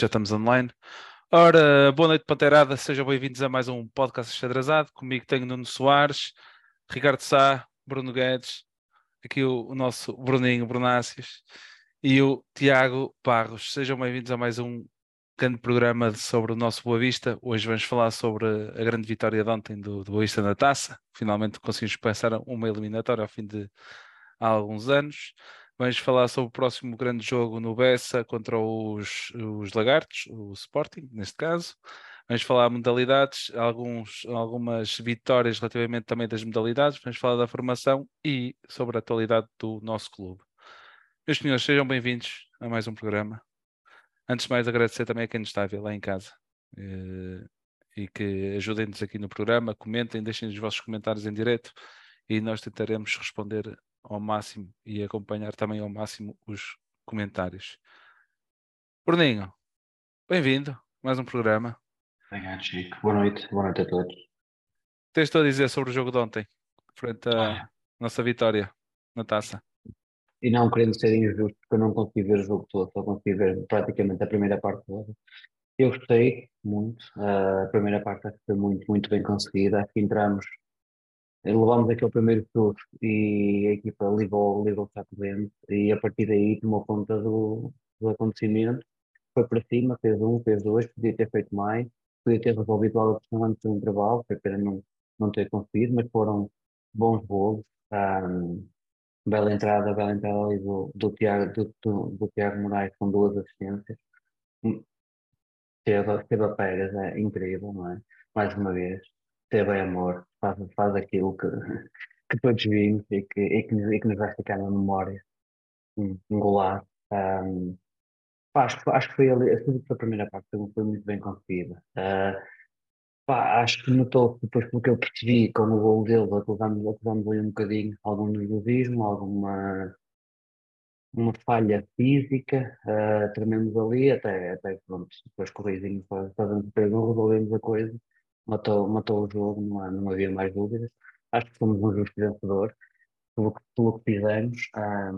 já estamos online. Ora, boa noite, Panteirada. Sejam bem-vindos a mais um podcast Xadrezado. Comigo tenho Nuno Soares, Ricardo Sá, Bruno Guedes, aqui o, o nosso Bruninho Brunácios e o Tiago Barros. Sejam bem-vindos a mais um grande programa sobre o nosso Boa Vista. Hoje vamos falar sobre a grande vitória de ontem do, do Boa Vista na taça. Finalmente conseguimos passar uma eliminatória ao fim de alguns anos. Vamos falar sobre o próximo grande jogo no Bessa contra os, os Lagartos, o Sporting, neste caso. Vamos falar modalidades, alguns, algumas vitórias relativamente também das modalidades. Vamos falar da formação e sobre a atualidade do nosso clube. Meus senhores, sejam bem-vindos a mais um programa. Antes de mais, agradecer também a quem nos está a ver lá em casa eh, e que ajudem-nos aqui no programa, comentem, deixem os vossos comentários em direto e nós tentaremos responder ao máximo e acompanhar também ao máximo os comentários. Bruninho, bem-vindo, mais um programa. Obrigado, Chico. Boa noite, boa noite a todos. Tens a dizer sobre o jogo de ontem, frente à Ah. nossa vitória na taça. E não querendo ser injusto, porque eu não consegui ver o jogo todo, só consegui ver praticamente a primeira parte toda. Eu gostei muito, a primeira parte foi muito, muito bem conseguida. Acho que entramos, levámos aquele primeiro susto e a equipa ligou, ligou o saco dentro e a partir daí tomou conta do, do acontecimento. Foi para cima, fez um, fez dois, podia ter feito mais, podia ter resolvido a questão antes do intervalo, foi pena não, não ter conseguido, mas foram bons golos. Ah, Bela entrada, bela entrada ali do, do, Tiago, do, do, do Tiago Moraes com duas assistências. Hum, Teve, teve a Pérez, é incrível, não é? Mais uma vez, teve amor, faz, faz aquilo que, que todos vimos e que, e que, e que nos vai ficar na memória. Um, um golaço. Ahm, pá, acho, acho que foi ali, a primeira parte, foi, muito bem conseguida. Ah, pá, acho que notou depois pelo que eu percebi com o gol dele, acusamos, ali um bocadinho algum nervosismo, alguma uma falha física, ah, trememos ali, até, até pronto, depois com o Reizinho faz- fazendo o resolvemos a coisa, matou, matou o jogo, não, há- não havia mais dúvidas. Acho que fomos um justo vencedor pelo que, pelo que fizemos. Ah,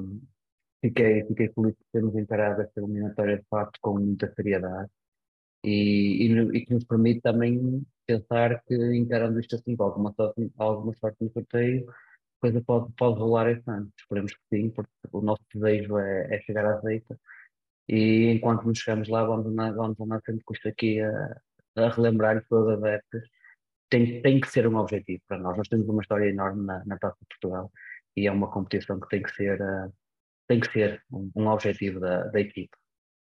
fiquei, fiquei feliz por termos encarado esta eliminatória de facto com muita seriedade e, e, e que nos permite também pensar que encarando isto assim com alguma sorte, alguma sorte no sorteio, a coisa pode, pode rolar este ano. Esperemos que sim, porque o nosso desejo é, é chegar à seita e enquanto nos chegamos lá vamos andar, vamos sempre com isto aqui a, a relembrar todas as adeptas. Tem, tem que ser um objetivo para nós. Nós temos uma história enorme na, na Taça de Portugal e é uma competição que tem que ser, ah, tem que ser um, um objetivo da, da equipe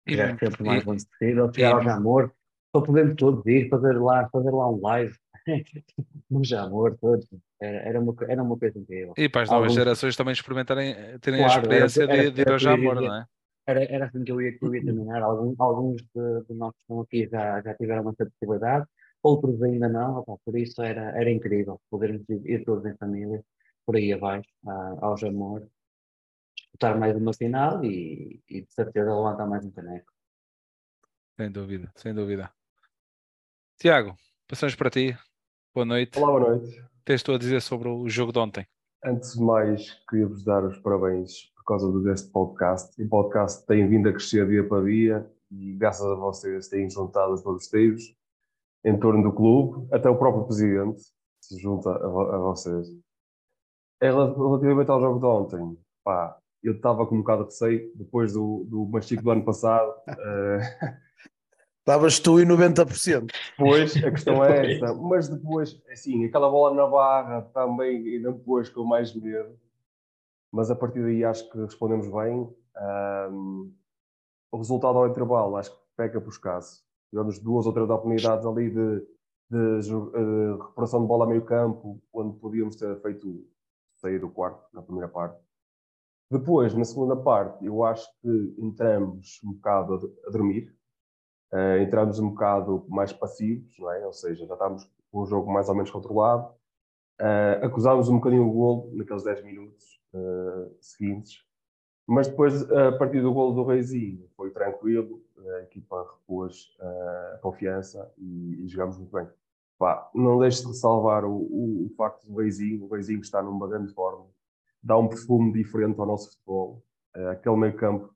E- chegar sempre o mais longe possível, chegar ao e- Jamor, para podermos todos ir, fazer lá, fazer lá um live no Jamor, todos. Era, era, uma, era uma coisa incrível. E para as novas Alguns- gerações também experimentarem, terem a Claro, era- experiência era- de, de ir era ao Jamor, não é? Era, era assim que eu ia, que eu ia terminar. Alguns, alguns de, de nós que estão aqui já, já tiveram essa possibilidade, outros ainda não, opá, por isso era, era incrível podermos ir, ir todos em família, por aí abaixo, ah, ao Jamor, disputar mais uma final e, e de certeza levantar mais um caneco. Sem dúvida, sem dúvida. Tiago, passamos para ti. Boa noite. Olá, boa noite. Tens tu a dizer sobre o jogo de ontem? Antes de mais, queria-vos dar os parabéns causa do- deste podcast. O podcast tem vindo a crescer dia para dia e, graças a vocês, têm juntado os babesteiros em torno do clube. Até o próprio presidente se junta a, a vocês. Relativamente ao jogo de ontem, pá, eu estava com um bocado de receio depois do, do machico do ano passado. eh, Estavas tu e 90%. Pois, a questão é essa. Mas depois, assim, aquela bola na barra também ainda me pôs com mais medo. Mas a partir daí acho que respondemos bem. Ahm, o resultado ao intervalo acho que peca por escasso. Tivemos duas ou três oportunidades ali de, de jo- eh, recuperação de bola a meio campo, onde podíamos ter feito sair do quarto na primeira parte. Depois, na segunda parte, eu acho que entramos um bocado a a dormir. Uh, entramos um bocado mais passivos, não é? ou seja, já estávamos com o jogo mais ou menos controlado. Uh, acusámos um bocadinho o golo naqueles 10 minutos uh, seguintes, mas depois, a partir do golo do Reizinho, foi tranquilo, a equipa repôs uh, a confiança e, e jogamos muito bem. Pá, não deixe de salvar o, o, o, facto do Beizinho, o Beizinho está numa grande forma, dá um perfume diferente ao nosso futebol. Uh, aquele meio campo,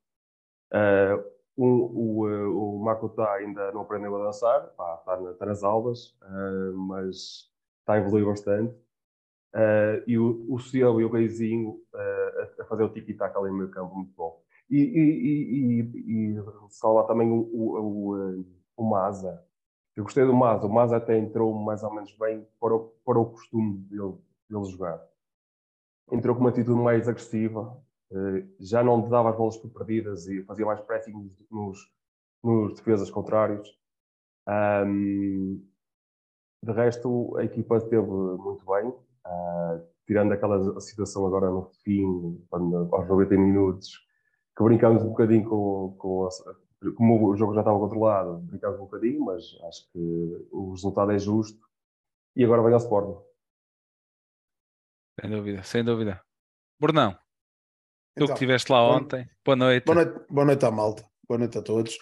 uh, o, o Makuta ainda não aprendeu a dançar, pá, está, na, está, nas aulas, mas está a evoluir bastante. E o, o Cielo e o Beizinho a, a, fazer o tiki-taka ali no meio campo, muito bom. E, e, e, e salvar também o, o, o, o Maza, eu gostei do Maza. O Maza até entrou mais ou menos bem para o, para o costume dele, dele jogar. Entrou com uma atitude mais agressiva, já não dava as bolas por perdidas e fazia mais pressing nos, nos defesas contrários. Um, de resto, a equipa esteve muito bem, uh, tirando aquela situação agora no fim, quando, aos 90 minutos, que brincamos um bocadinho com, com a, como o jogo já estava controlado, brincámos um bocadinho, mas acho que o resultado é justo. E agora vem ao Sporting. Sem dúvida, sem dúvida. Brunão, tu então, que estiveste lá ontem, boa noite. Boa noite, boa noite à malta, boa noite a todos.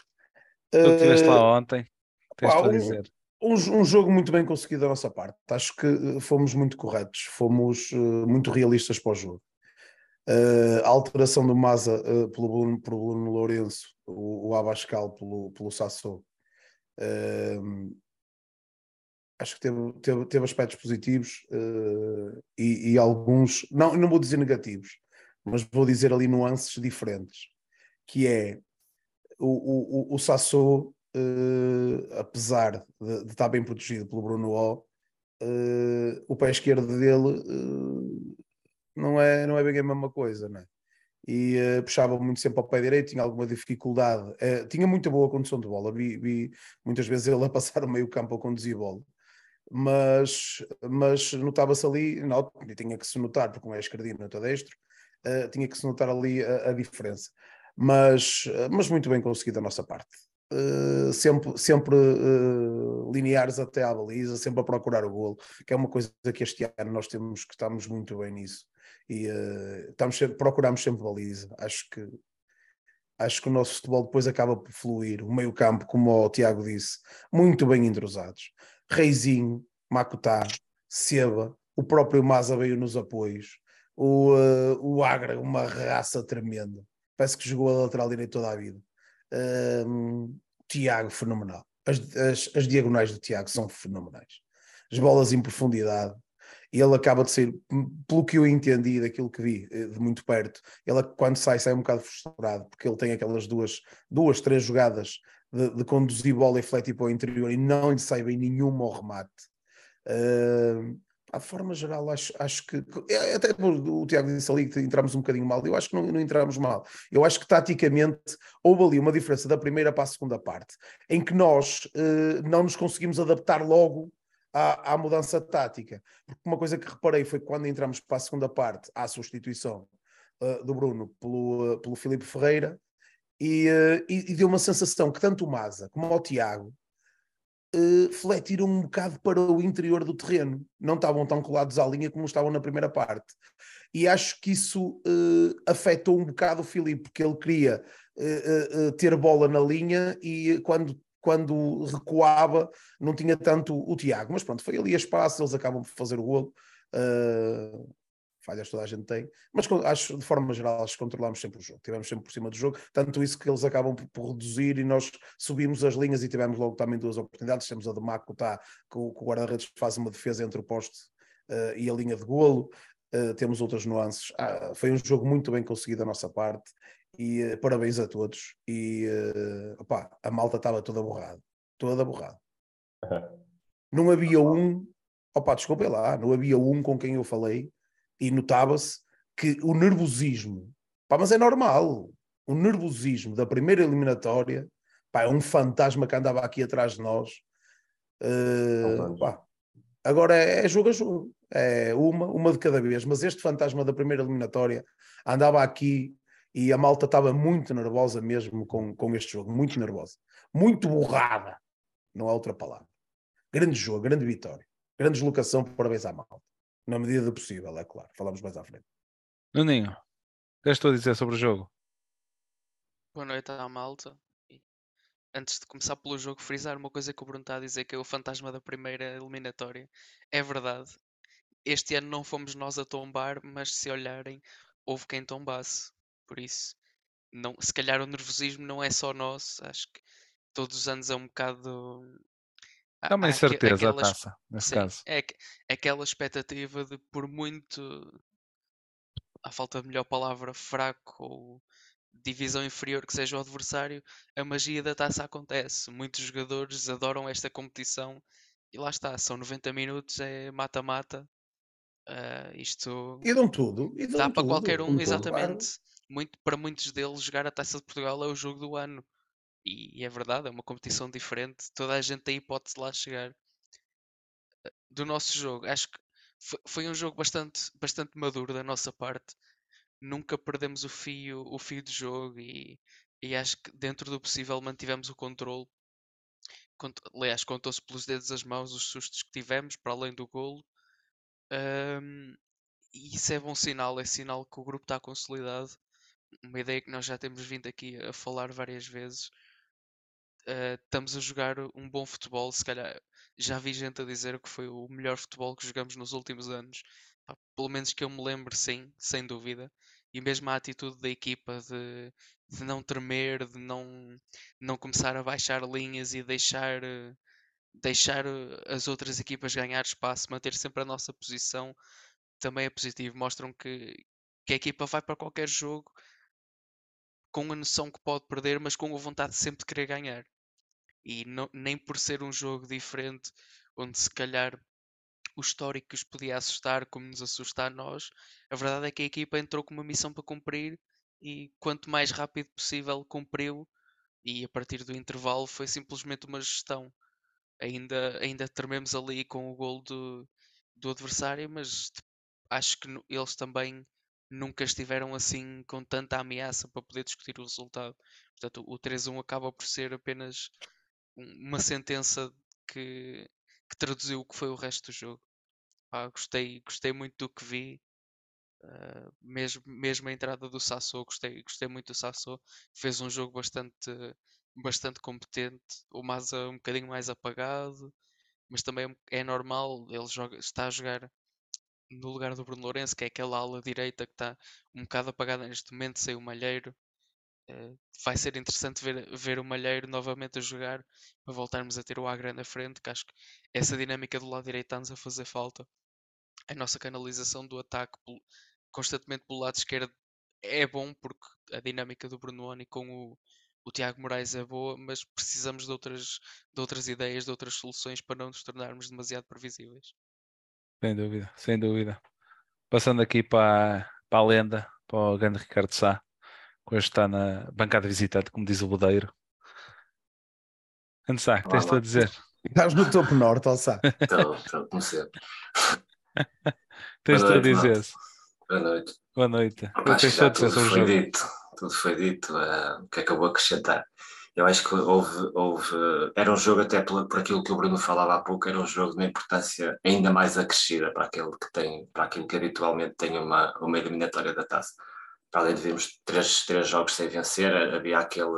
Tu que estiveste uh, lá ontem, tens pá, para dizer. Um, um, jogo muito bem conseguido da nossa parte. Acho que eh, fomos muito corretos, fomos uh, muito realistas para o jogo. Uh, a alteração do Maza uh, pelo, Bruno, pelo Bruno Lourenço, o, o Abascal pelo, pelo Sassou, uh, acho que teve, teve, teve aspectos positivos e, e, alguns, não, não vou dizer negativos, mas vou dizer ali nuances diferentes, que é o, o, o Sassou, apesar de, de, estar bem protegido pelo Bruno O, o pé esquerdo dele não é, não é bem a mesma coisa, né? E uh, puxava muito sempre ao pé direito, tinha alguma dificuldade, uh, tinha muita boa condução de bola, vi, vi, muitas vezes ele a passar o meio campo a conduzir bola, mas, mas notava-se ali, não, tinha que se notar, porque um é esquerdino, outro é destro, uh, tinha que se notar ali a, a diferença, mas, mas muito bem conseguido da nossa parte. Uh, sempre, sempre uh, lineares até à baliza, sempre a procurar o golo, que é uma coisa que este ano nós temos que estamos muito bem nisso e uh, estamos sempre, procuramos sempre baliza. Acho que acho que o nosso futebol depois acaba por fluir. O meio-campo, como o Tiago disse, muito bem entrosados. Reizinho, Macutá, Seba, o próprio Maza veio nos apoios, o, o Agra, uma raça tremenda. Parece que jogou a lateral direito toda a vida. Tiago, fenomenal. As, as, as diagonais do Tiago são fenomenais. As bolas em profundidade, ele acaba de ser, pelo que eu entendi daquilo que vi eh, de muito perto, ele quando sai, sai um bocado frustrado, porque ele tem aquelas duas, duas três jogadas de, de conduzir bola e fletir para o interior e não lhe sai bem nenhuma ao remate. Uh, de forma geral, acho, acho que. É, até o Tiago disse ali que entramos um bocadinho mal. Eu acho que não, não entramos mal. Eu acho que taticamente houve ali uma diferença da primeira para a segunda parte, em que nós uh, não nos conseguimos adaptar logo à, à mudança tática. Porque uma coisa que reparei foi que quando entramos para a segunda parte, à substituição uh, do Bruno pelo, uh, pelo Filipe Ferreira, e, uh, e, e, deu uma sensação que tanto o Maza como o Tiago uh, fletiram um bocado para o interior do terreno. Não estavam tão colados à linha como estavam na primeira parte. E acho que isso uh, afetou um bocado o Filipe, porque ele queria uh, ter bola na linha e quando quando recuava, não tinha tanto o Tiago, mas pronto, foi ali a espaço, eles acabam por fazer o golo. Uh, falhas toda a gente tem, mas acho de forma geral acho que controlámos sempre o jogo, tivemos sempre por cima do jogo, tanto isso que eles acabam por, por reduzir e nós subimos as linhas e tivemos logo também duas oportunidades, temos a de Maco tá, que o, o guarda-redes faz uma defesa entre o poste uh, e a linha de golo, uh, temos outras nuances, ah, foi um jogo muito bem conseguido da nossa parte e uh, parabéns a todos. E opá, a malta estava toda borrada, toda borrada. Não havia um, opá, desculpem lá, não havia um com quem eu falei e notava-se que o nervosismo, pá, mas é normal, o nervosismo da primeira eliminatória, pá, é um fantasma que andava aqui atrás de nós. Uh, pá, agora é, é jogo a jogo, é uma, uma de cada vez, mas este fantasma da primeira eliminatória andava aqui e a malta estava muito nervosa mesmo com, com este jogo, muito nervosa, muito borrada, não há outra palavra. Grande jogo, grande vitória, grande deslocação, parabéns à malta, na medida do possível, é claro, falamos mais à frente. Nuninho, o que estou a dizer sobre o jogo? Boa noite à malta. antes de começar pelo jogo, frisar uma coisa que o Bruno está a dizer, que é o fantasma da primeira eliminatória. É verdade. Este ano não fomos nós a tombar, mas se olharem, houve quem tombasse. Por isso, não, se calhar o nervosismo não é só nosso. Acho que todos os anos é um bocado. É uma incerteza a taça, nesse sim, caso. É, é aquela expectativa de, por muito. A falta de melhor palavra, fraco ou divisão inferior que seja o adversário, a magia da taça acontece. Muitos jogadores adoram esta competição e lá está, são 90 minutos, é mata-mata. Uh, isto e dão tudo, e dão dá para tudo, qualquer um, exatamente. claro. Muito, para muitos deles, jogar a taça de Portugal é o jogo do ano. E, e é verdade, é uma competição diferente. Toda a gente tem hipótese de lá chegar. Do nosso jogo, acho que foi, foi um jogo bastante, bastante maduro da nossa parte nunca perdemos o fio, o fio de jogo e, e acho que dentro do possível mantivemos o controle. Cont aliás, contou-se pelos dedos das mãos os sustos que tivemos, para além do golo. Um, e isso é bom sinal, é sinal que o grupo está consolidado. Uma ideia que nós já temos vindo aqui a falar várias vezes. Uh, estamos a jogar um bom futebol, se calhar já vi gente a dizer que foi o melhor futebol que jogamos nos últimos anos. Pelo menos que eu me lembro, sim, sem dúvida e mesmo a atitude da equipa de, de não tremer, de não, não começar a baixar linhas e deixar, deixar as outras equipas ganhar espaço, manter sempre a nossa posição, também é positivo. Mostram que, que a equipa vai para qualquer jogo com a noção que pode perder, mas com a vontade sempre de querer ganhar. E não, nem por ser um jogo diferente, onde se calhar o histórico os podia assustar, como nos assusta a nós. A verdade é que a equipa entrou com uma missão para cumprir e quanto mais rápido possível cumpriu. E a partir do intervalo foi simplesmente uma gestão. Ainda, ainda trememos ali com o gol do, do adversário, mas acho que eles também nunca estiveram assim com tanta ameaça para poder discutir o resultado. Portanto, o 3-1 acaba por ser apenas uma sentença que, que traduziu o que foi o resto do jogo. Pá, gostei, gostei muito do que vi. Uh, mesmo, mesmo a entrada do Sassou, gostei, gostei muito do Sassou. Fez um jogo bastante, bastante competente. O Maza um bocadinho mais apagado, mas também é normal. Ele joga, está a jogar no lugar do Bruno Lourenço, que é aquela ala direita que está um bocado apagada neste momento, sem o Malheiro. Vai ser interessante ver, ver o Malheiro novamente a jogar para voltarmos a ter o Agra na frente, que acho que essa dinâmica do lado direito está-nos a fazer falta. A nossa canalização do ataque constantemente pelo lado esquerdo é bom porque a dinâmica do Bruno com o, o Tiago Moraes é boa, mas precisamos de outras, de outras ideias, de outras soluções para não nos tornarmos demasiado previsíveis. Sem dúvida, sem dúvida. Passando aqui para, para a lenda, para o grande Ricardo Sá hoje está na bancada visitante, como diz o Bodeiro. Ansá, que tens tu a dizer? Estás no topo norte, Alçá. Estou, estou, como sempre. tens tu a dizer? Boa noite. Boa noite. Acho que já tudo foi dito. Tudo foi dito. Uh, o que é que eu vou acrescentar? Eu acho que houve, houve era um jogo até por, por aquilo que o Bruno falava há pouco, era um jogo de uma importância ainda mais acrescida para aquele que tem, para aquilo que habitualmente tem uma, uma eliminatória da taça para além de vermos três, três jogos sem vencer, havia aquele,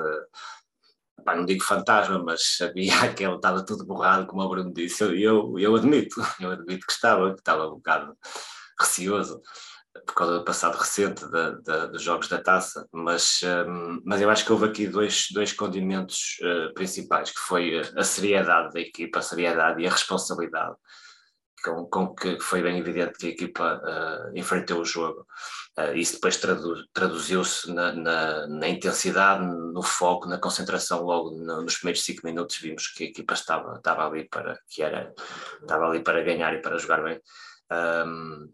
pá, não digo fantasma, mas havia aquele, estava tudo borrado, como o Bruno disse, eu, eu, eu admito, eu admito que estava, que estava um bocado receoso por causa do passado recente de, de, dos jogos da taça, mas, um, mas eu acho que houve aqui dois, dois condimentos uh, principais, que foi a seriedade da equipa, a seriedade e a responsabilidade com, com que foi bem evidente que a equipa uh, enfrentou o jogo. Uh, isso depois tradu traduziu-se na, na, na, intensidade, no foco, na concentração. Logo no, nos primeiros cinco minutos vimos que a equipa estava, estava ali para que era estava ali para ganhar e para jogar bem. Um,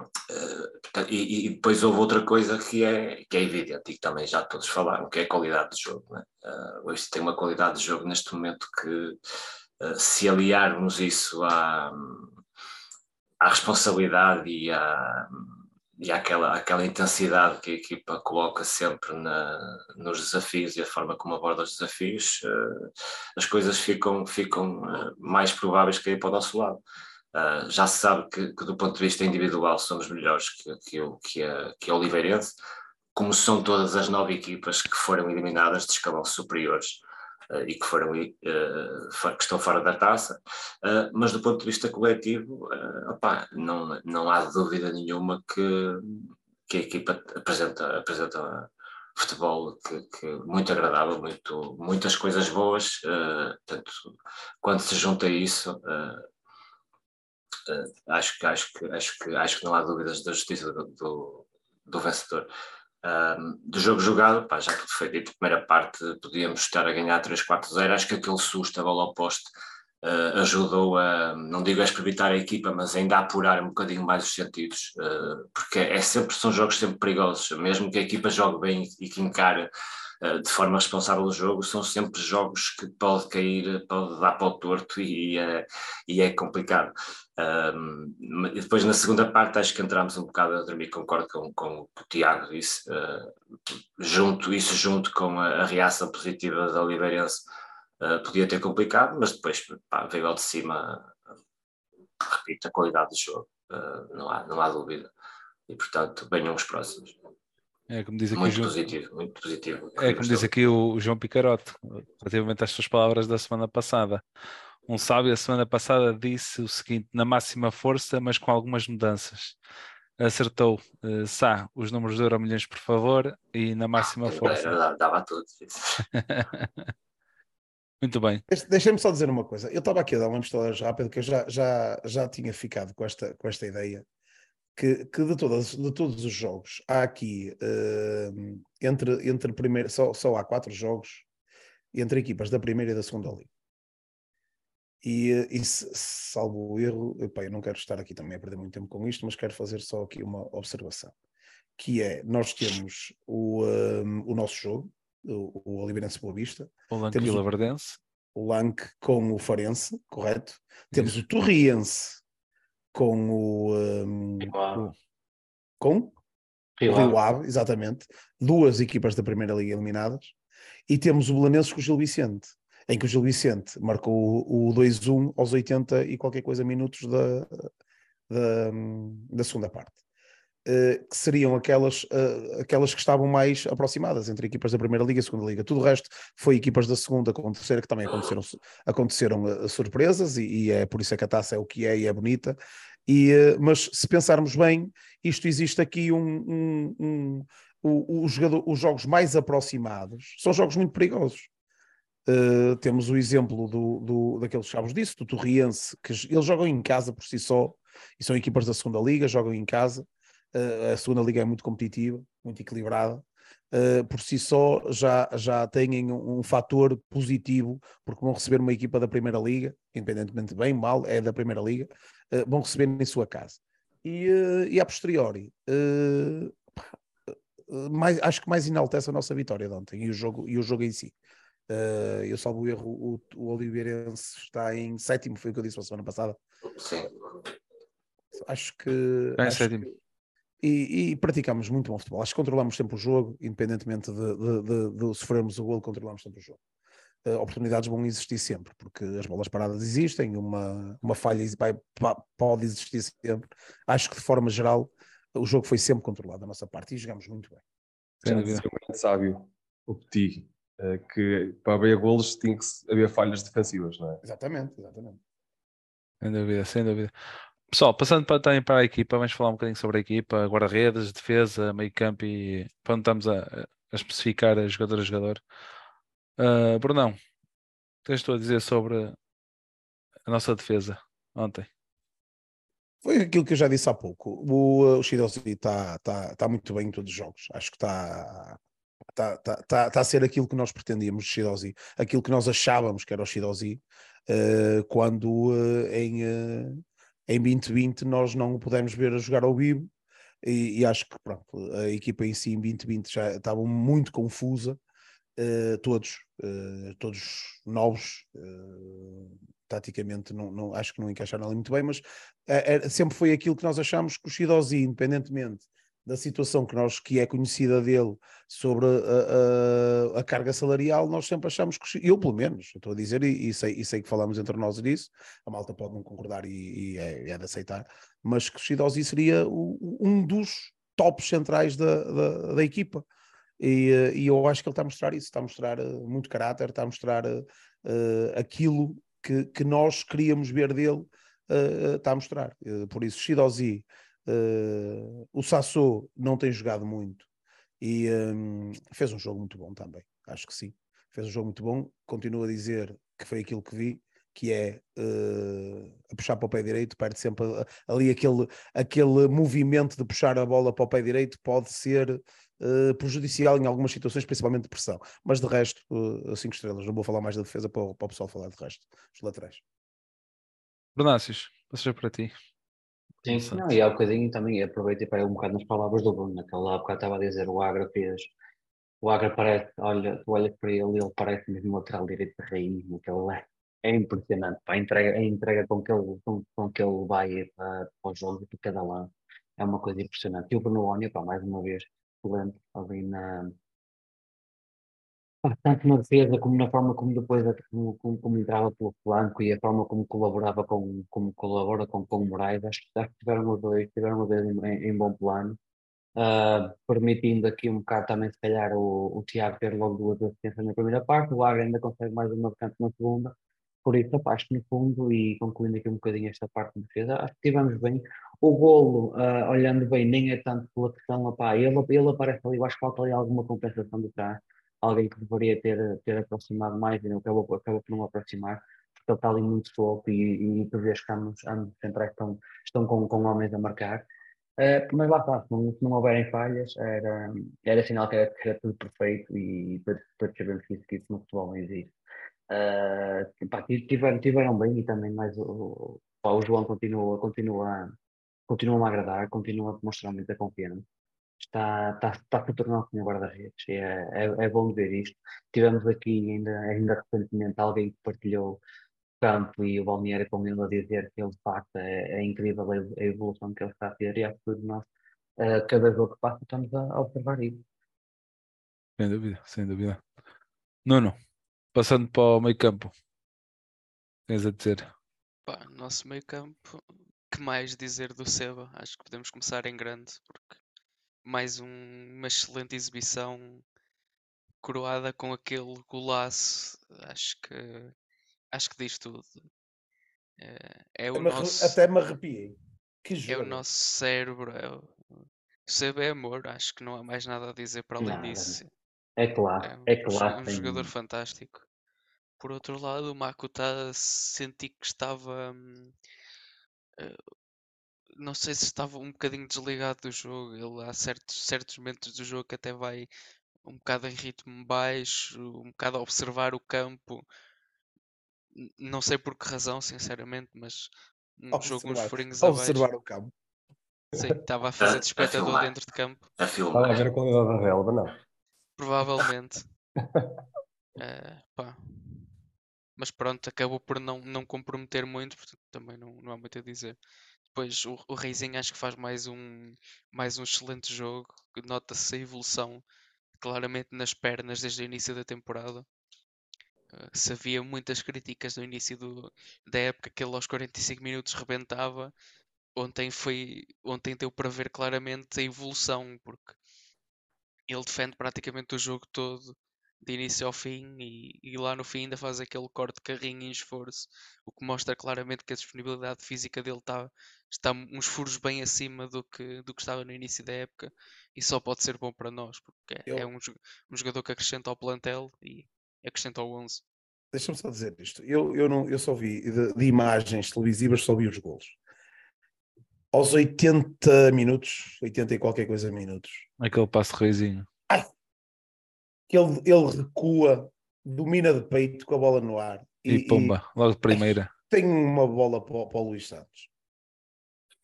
uh, e, e, depois houve outra coisa que é, que é evidente e que também já todos falaram, que é a qualidade de jogo. Né? Uh, hoje tem uma qualidade de jogo neste momento que eh, se aliarmos isso à, à responsabilidade e, à, e àquela, àquela intensidade que a equipa coloca sempre na, nos desafios e a forma como aborda os desafios, uh, as coisas ficam, ficam uh, mais prováveis que ir para o nosso lado. Uh, já se sabe que, que, do ponto de vista individual, somos melhores que, que, o, que, a, que a Oliveirense, como são todas as nove equipas que foram eliminadas de escalão superiores. Uh, e que, foram, uh, que estão fora da taça, uh, mas do ponto de vista coletivo, não, não há dúvida nenhuma que, que a equipa apresenta, apresenta futebol que, que, muito agradável, muito, muitas coisas boas, portanto, quando se junta isso, acho, que, acho, que, acho, que, acho que não há dúvidas da justiça do, do, do vencedor. Um, do jogo jogado, pá, já tudo foi dito, primeira parte podíamos estar a ganhar 3-4-0, acho que aquele susto, a bola ao poste, uh, ajudou a, não digo a experienciar a equipa, mas ainda a apurar um bocadinho mais os sentidos, uh, porque é sempre, são jogos sempre perigosos, mesmo que a equipa jogue bem e que encare de forma responsável o jogo, são sempre jogos que pode cair, pode dar para o torto e, e é, e é complicado. Um, depois na segunda parte acho que entramos um bocado a dormir, concordo com, com o Tiago disse, uh, junto, isso junto com a, a reação positiva da Oliveirense uh, podia ter complicado, mas depois pá, veio ao de cima, repito, a qualidade do jogo, uh, não, há, não há dúvida, e portanto venham os próximos. É como diz aqui muito o João, positivo, muito positivo. É como diz aqui o João Picarote, relativamente às suas palavras da semana passada. Um sábio a semana passada disse o seguinte: na máxima força, mas com algumas mudanças. Acertou, uh, Sá, os números de euro milhões, por favor, e na máxima força. Dava, dava tudo. Muito bem. Deixem-me só dizer uma coisa. Eu estava aqui a dar uma mistura rápida, que eu já, já, já tinha ficado com esta, com esta ideia. Que, que de, todas, de todos os jogos, há aqui uh, entre, entre primeiro, só, só há quatro jogos entre equipas da primeira e da segunda liga. E, e salvo o erro, epá, eu não quero estar aqui também a perder muito tempo com isto, mas quero fazer só aqui uma observação, que é, nós temos o, um, o nosso jogo, o, o Oliveirense Boa Vista. O Lanque Vila Verdense. O Lanque com o Farense, correto? Isso. Temos o Torriense com o... Um, o com? Rio, Rio Ave, exatamente. Duas equipas da Primeira Liga eliminadas. E temos o Belenenses com o Gil Vicente em que o Gil Vicente marcou o, o 2-1 aos 80 e qualquer coisa minutos da, da, da segunda parte. Uh, que seriam aquelas, uh, aquelas que estavam mais aproximadas entre equipas da Primeira Liga e Segunda Liga. Tudo o resto foi equipas da Segunda com Terceira, que também aconteceram, aconteceram uh, surpresas, e, e, é por isso é que a taça é o que é e é bonita. E, mas se pensarmos bem, isto existe aqui um, um, um o, jogador, os jogos mais aproximados são jogos muito perigosos. Temos o exemplo do, do, daqueles que disso, do Torriense, que eles jogam em casa por si só, e são equipas da segunda liga, jogam em casa. Uh, a segunda liga é muito competitiva, muito equilibrada. Uh, por si só já, já têm um, um, fator positivo, porque vão receber uma equipa da primeira liga, independentemente de bem, mal, é da primeira liga, vão receber em sua casa. E, e a posteriori, mais, acho que mais enaltece a nossa vitória de ontem e o jogo, e o jogo em si. Uh, eu salvo o erro, o, o Oliveirense está em sétimo, foi o que eu disse a semana passada. Sim. Acho que. É acho sétimo. Que, e, e, praticamos muito bom futebol. Acho que controlamos sempre o jogo, independentemente de, de, de, de sofrermos o gol, controlamos sempre o jogo. Uh, oportunidades vão existir sempre, porque as bolas paradas existem, uma, uma falha vai, pode existir sempre. Acho que de forma geral o jogo foi sempre controlado da nossa parte e jogamos muito bem. Sem dúvida. Um grande sábio, o Petit, eh, que para haver golos tinha que haver falhas defensivas, não é? Exatamente, exatamente. Sem dúvida, sem dúvida. Pessoal, passando para, também para a equipa, vamos falar um bocadinho sobre a equipa, guarda-redes, defesa, meio campo e quando estamos a, a especificar a jogador a jogador. Uh, Brunão, tens tu a dizer sobre a nossa defesa ontem? Foi aquilo que eu já disse há pouco. O, o Shidozi está tá, tá muito bem em todos os jogos. Acho que está está tá, tá, tá a ser aquilo que nós pretendíamos de Shidozi, aquilo que nós achávamos que era o Shidozi, uh, quando uh, em, uh, em 2020 nós não o pudemos ver a jogar ao vivo, e, e, acho que pronto, a equipa em si em 2020 já estava muito confusa, todos, todos novos, taticamente não, não, acho que não encaixaram ali muito bem, mas sempre foi aquilo que nós achamos que o Shidozi, independentemente da situação que nós que é conhecida dele sobre a, a, a carga salarial, nós sempre achamos que eu pelo menos estou a dizer e, e, sei, e sei que falamos entre nós disso, a Malta pode não concordar e, e é, é, de aceitar, mas que Shidozi seria o, um dos tops centrais da, da, da, equipa E, uh, e, eu acho que ele está a mostrar isso, está a mostrar uh, muito caráter, está a mostrar aquilo que, que, nós queríamos ver dele, está a mostrar. por isso, Shidozi, o Sassou não tem jogado muito e um, fez um jogo muito bom também, acho que sim. Fez um jogo muito bom, continuo a dizer que foi aquilo que vi, que é uh, a puxar para o pé direito, perde sempre ali aquele, aquele movimento de puxar a bola para o pé direito, pode ser uh, prejudicial em algumas situações, principalmente de pressão. Mas de resto, uh, cinco estrelas. Não vou falar mais da defesa para, para o pessoal falar de resto, os laterais. Bernácios, passei para ti. Sim, não, e há um bocadinho também aproveitei para ir um bocado nas palavras do Bruno, naquela época estava a dizer o Agra fez. O Agra parece, olha, tu olhas para ele, ele parece mesmo um lateral direito de raiz, naquele é é impressionante. Pá, a, entrega, a entrega com que ele, com, com que ele vai para, para os jogos de cada lado é uma coisa impressionante. E o Bruno Ónia, mais uma vez, excelente ali na. Tanto na defesa como na forma como depois como, como, como entrava pelo flanco e a forma como colaborava com, como colabora com, com o Moraes, acho, acho que tiveram os dois, tiveram os dois em, em bom plano. Uh, permitindo aqui um bocado também, se calhar, o, o Tiago ter logo duas assistências na primeira parte, o Agra ainda consegue mais uma vacante na segunda, por isso, acho que no fundo, e concluindo aqui um bocadinho esta parte de defesa, acho que estivemos bem. O golo, uh, olhando bem, nem é tanto pela questão, opá, ele, ele aparece ali, eu acho que falta ali alguma compensação de trás, alguém que deveria ter, ter aproximado mais e não acabou, acabou por não aproximar, porque ele está ali muito solto e, e tu vês que ambos, ambos centrais estão, estão com, com homens a marcar. Uh, mas lá está, se não, se não houverem falhas, era, era sinal que era, era tudo perfeito e todos, sabemos que isso, que isso no futebol não existe. Uh, pá, tiveram, tiveram bem e também mais o, o João continua, continua, continua a agradar, continua a mostrar muita confiança. Está, está, está a se tornar um guarda-redes. É, é, é, bom ver isto. Tivemos aqui ainda, ainda recentemente alguém que partilhou o campo e o Balneário com ele a dizer que ele de facto é, é incrível a, evolução que ele está a ter e acho que nós, uh, cada jogo que passa, estamos a, a observar isso. Sem dúvida, sem dúvida. Nuno, Passando para o meio campo. Tens a dizer. Pá, nosso meio campo, que mais dizer do Seba? Acho que podemos começar em grande, porque mais um, uma excelente exibição coroada com aquele golaço. Acho que acho que diz tudo. É, é o até, nosso, me, até me arrepiei. Que É o nosso cérebro. É o, é amor. Acho que não há mais nada a dizer para além nada. disso. É claro, é, é claro. É um jogador fantástico. Por outro lado, o Makuta senti que estava. Uh, não sei se estava um bocadinho desligado do jogo. Ele há certos, certos momentos do jogo que até vai um bocado em ritmo baixo, um bocado a observar o campo. Não sei por que razão, sinceramente, mas um observar, jogo uns furinhos abaixo. Observar o campo. Sim, estava a fazer de espectador dentro de campo. A filmar. Estava a ver a qualidade da relva, não. Provavelmente. uh, pá. Mas pronto, acabou por não, não comprometer muito, portanto também não, não há muito a dizer. Depois o, o Reizinho acho que faz mais um, mais um excelente jogo, nota-se a evolução claramente nas pernas desde o início da temporada. Uh, se havia muitas críticas no início do, da época que ele aos 45 minutos rebentava, ontem foi ontem deu para ver claramente a evolução, porque ele defende praticamente o jogo todo, de início ao fim, e, e, lá no fim ainda faz aquele corte de carrinho em esforço, o que mostra claramente que a disponibilidade física dele está, está uns furos bem acima do que, do que estava no início da época, e só pode ser bom para nós, porque é, eu... é um, um, jogador que acrescenta ao plantel e acrescenta ao 11. Deixa-me só dizer isto. Eu, eu, não, eu só vi de, de imagens televisivas, só vi os golos aos 80 minutos, 80 e qualquer coisa minutos. Aquele passo reizinho. Ai, que ele, ele recua, domina de peito com a bola no ar. E, e pumba, logo de primeira. Tem uma bola para, para o Luís Santos.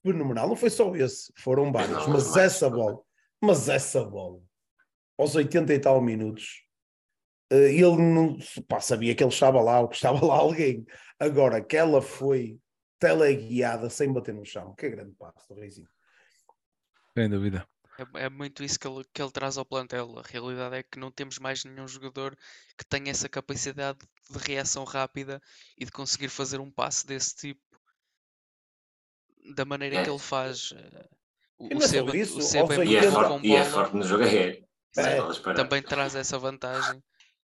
Fenomenal, não foi só esse, foram vários, mas essa bola, mas essa bola, aos 80 e tal minutos, eh, ele não pá, sabia que ele estava lá, ou que estava lá alguém. Agora que ela foi teleguiada sem bater no chão. Que grande passo do Reizinho. Sem dúvida. É, é, muito isso que ele, que ele traz ao plantel. A realidade é que não temos mais nenhum jogador que tenha essa capacidade de reação rápida e de conseguir fazer um passe desse tipo da maneira que ele faz. Eh, o, o Seba, isso, o Seba é, e, é forte, e é forte no jogo aéreo. É, também traz essa vantagem.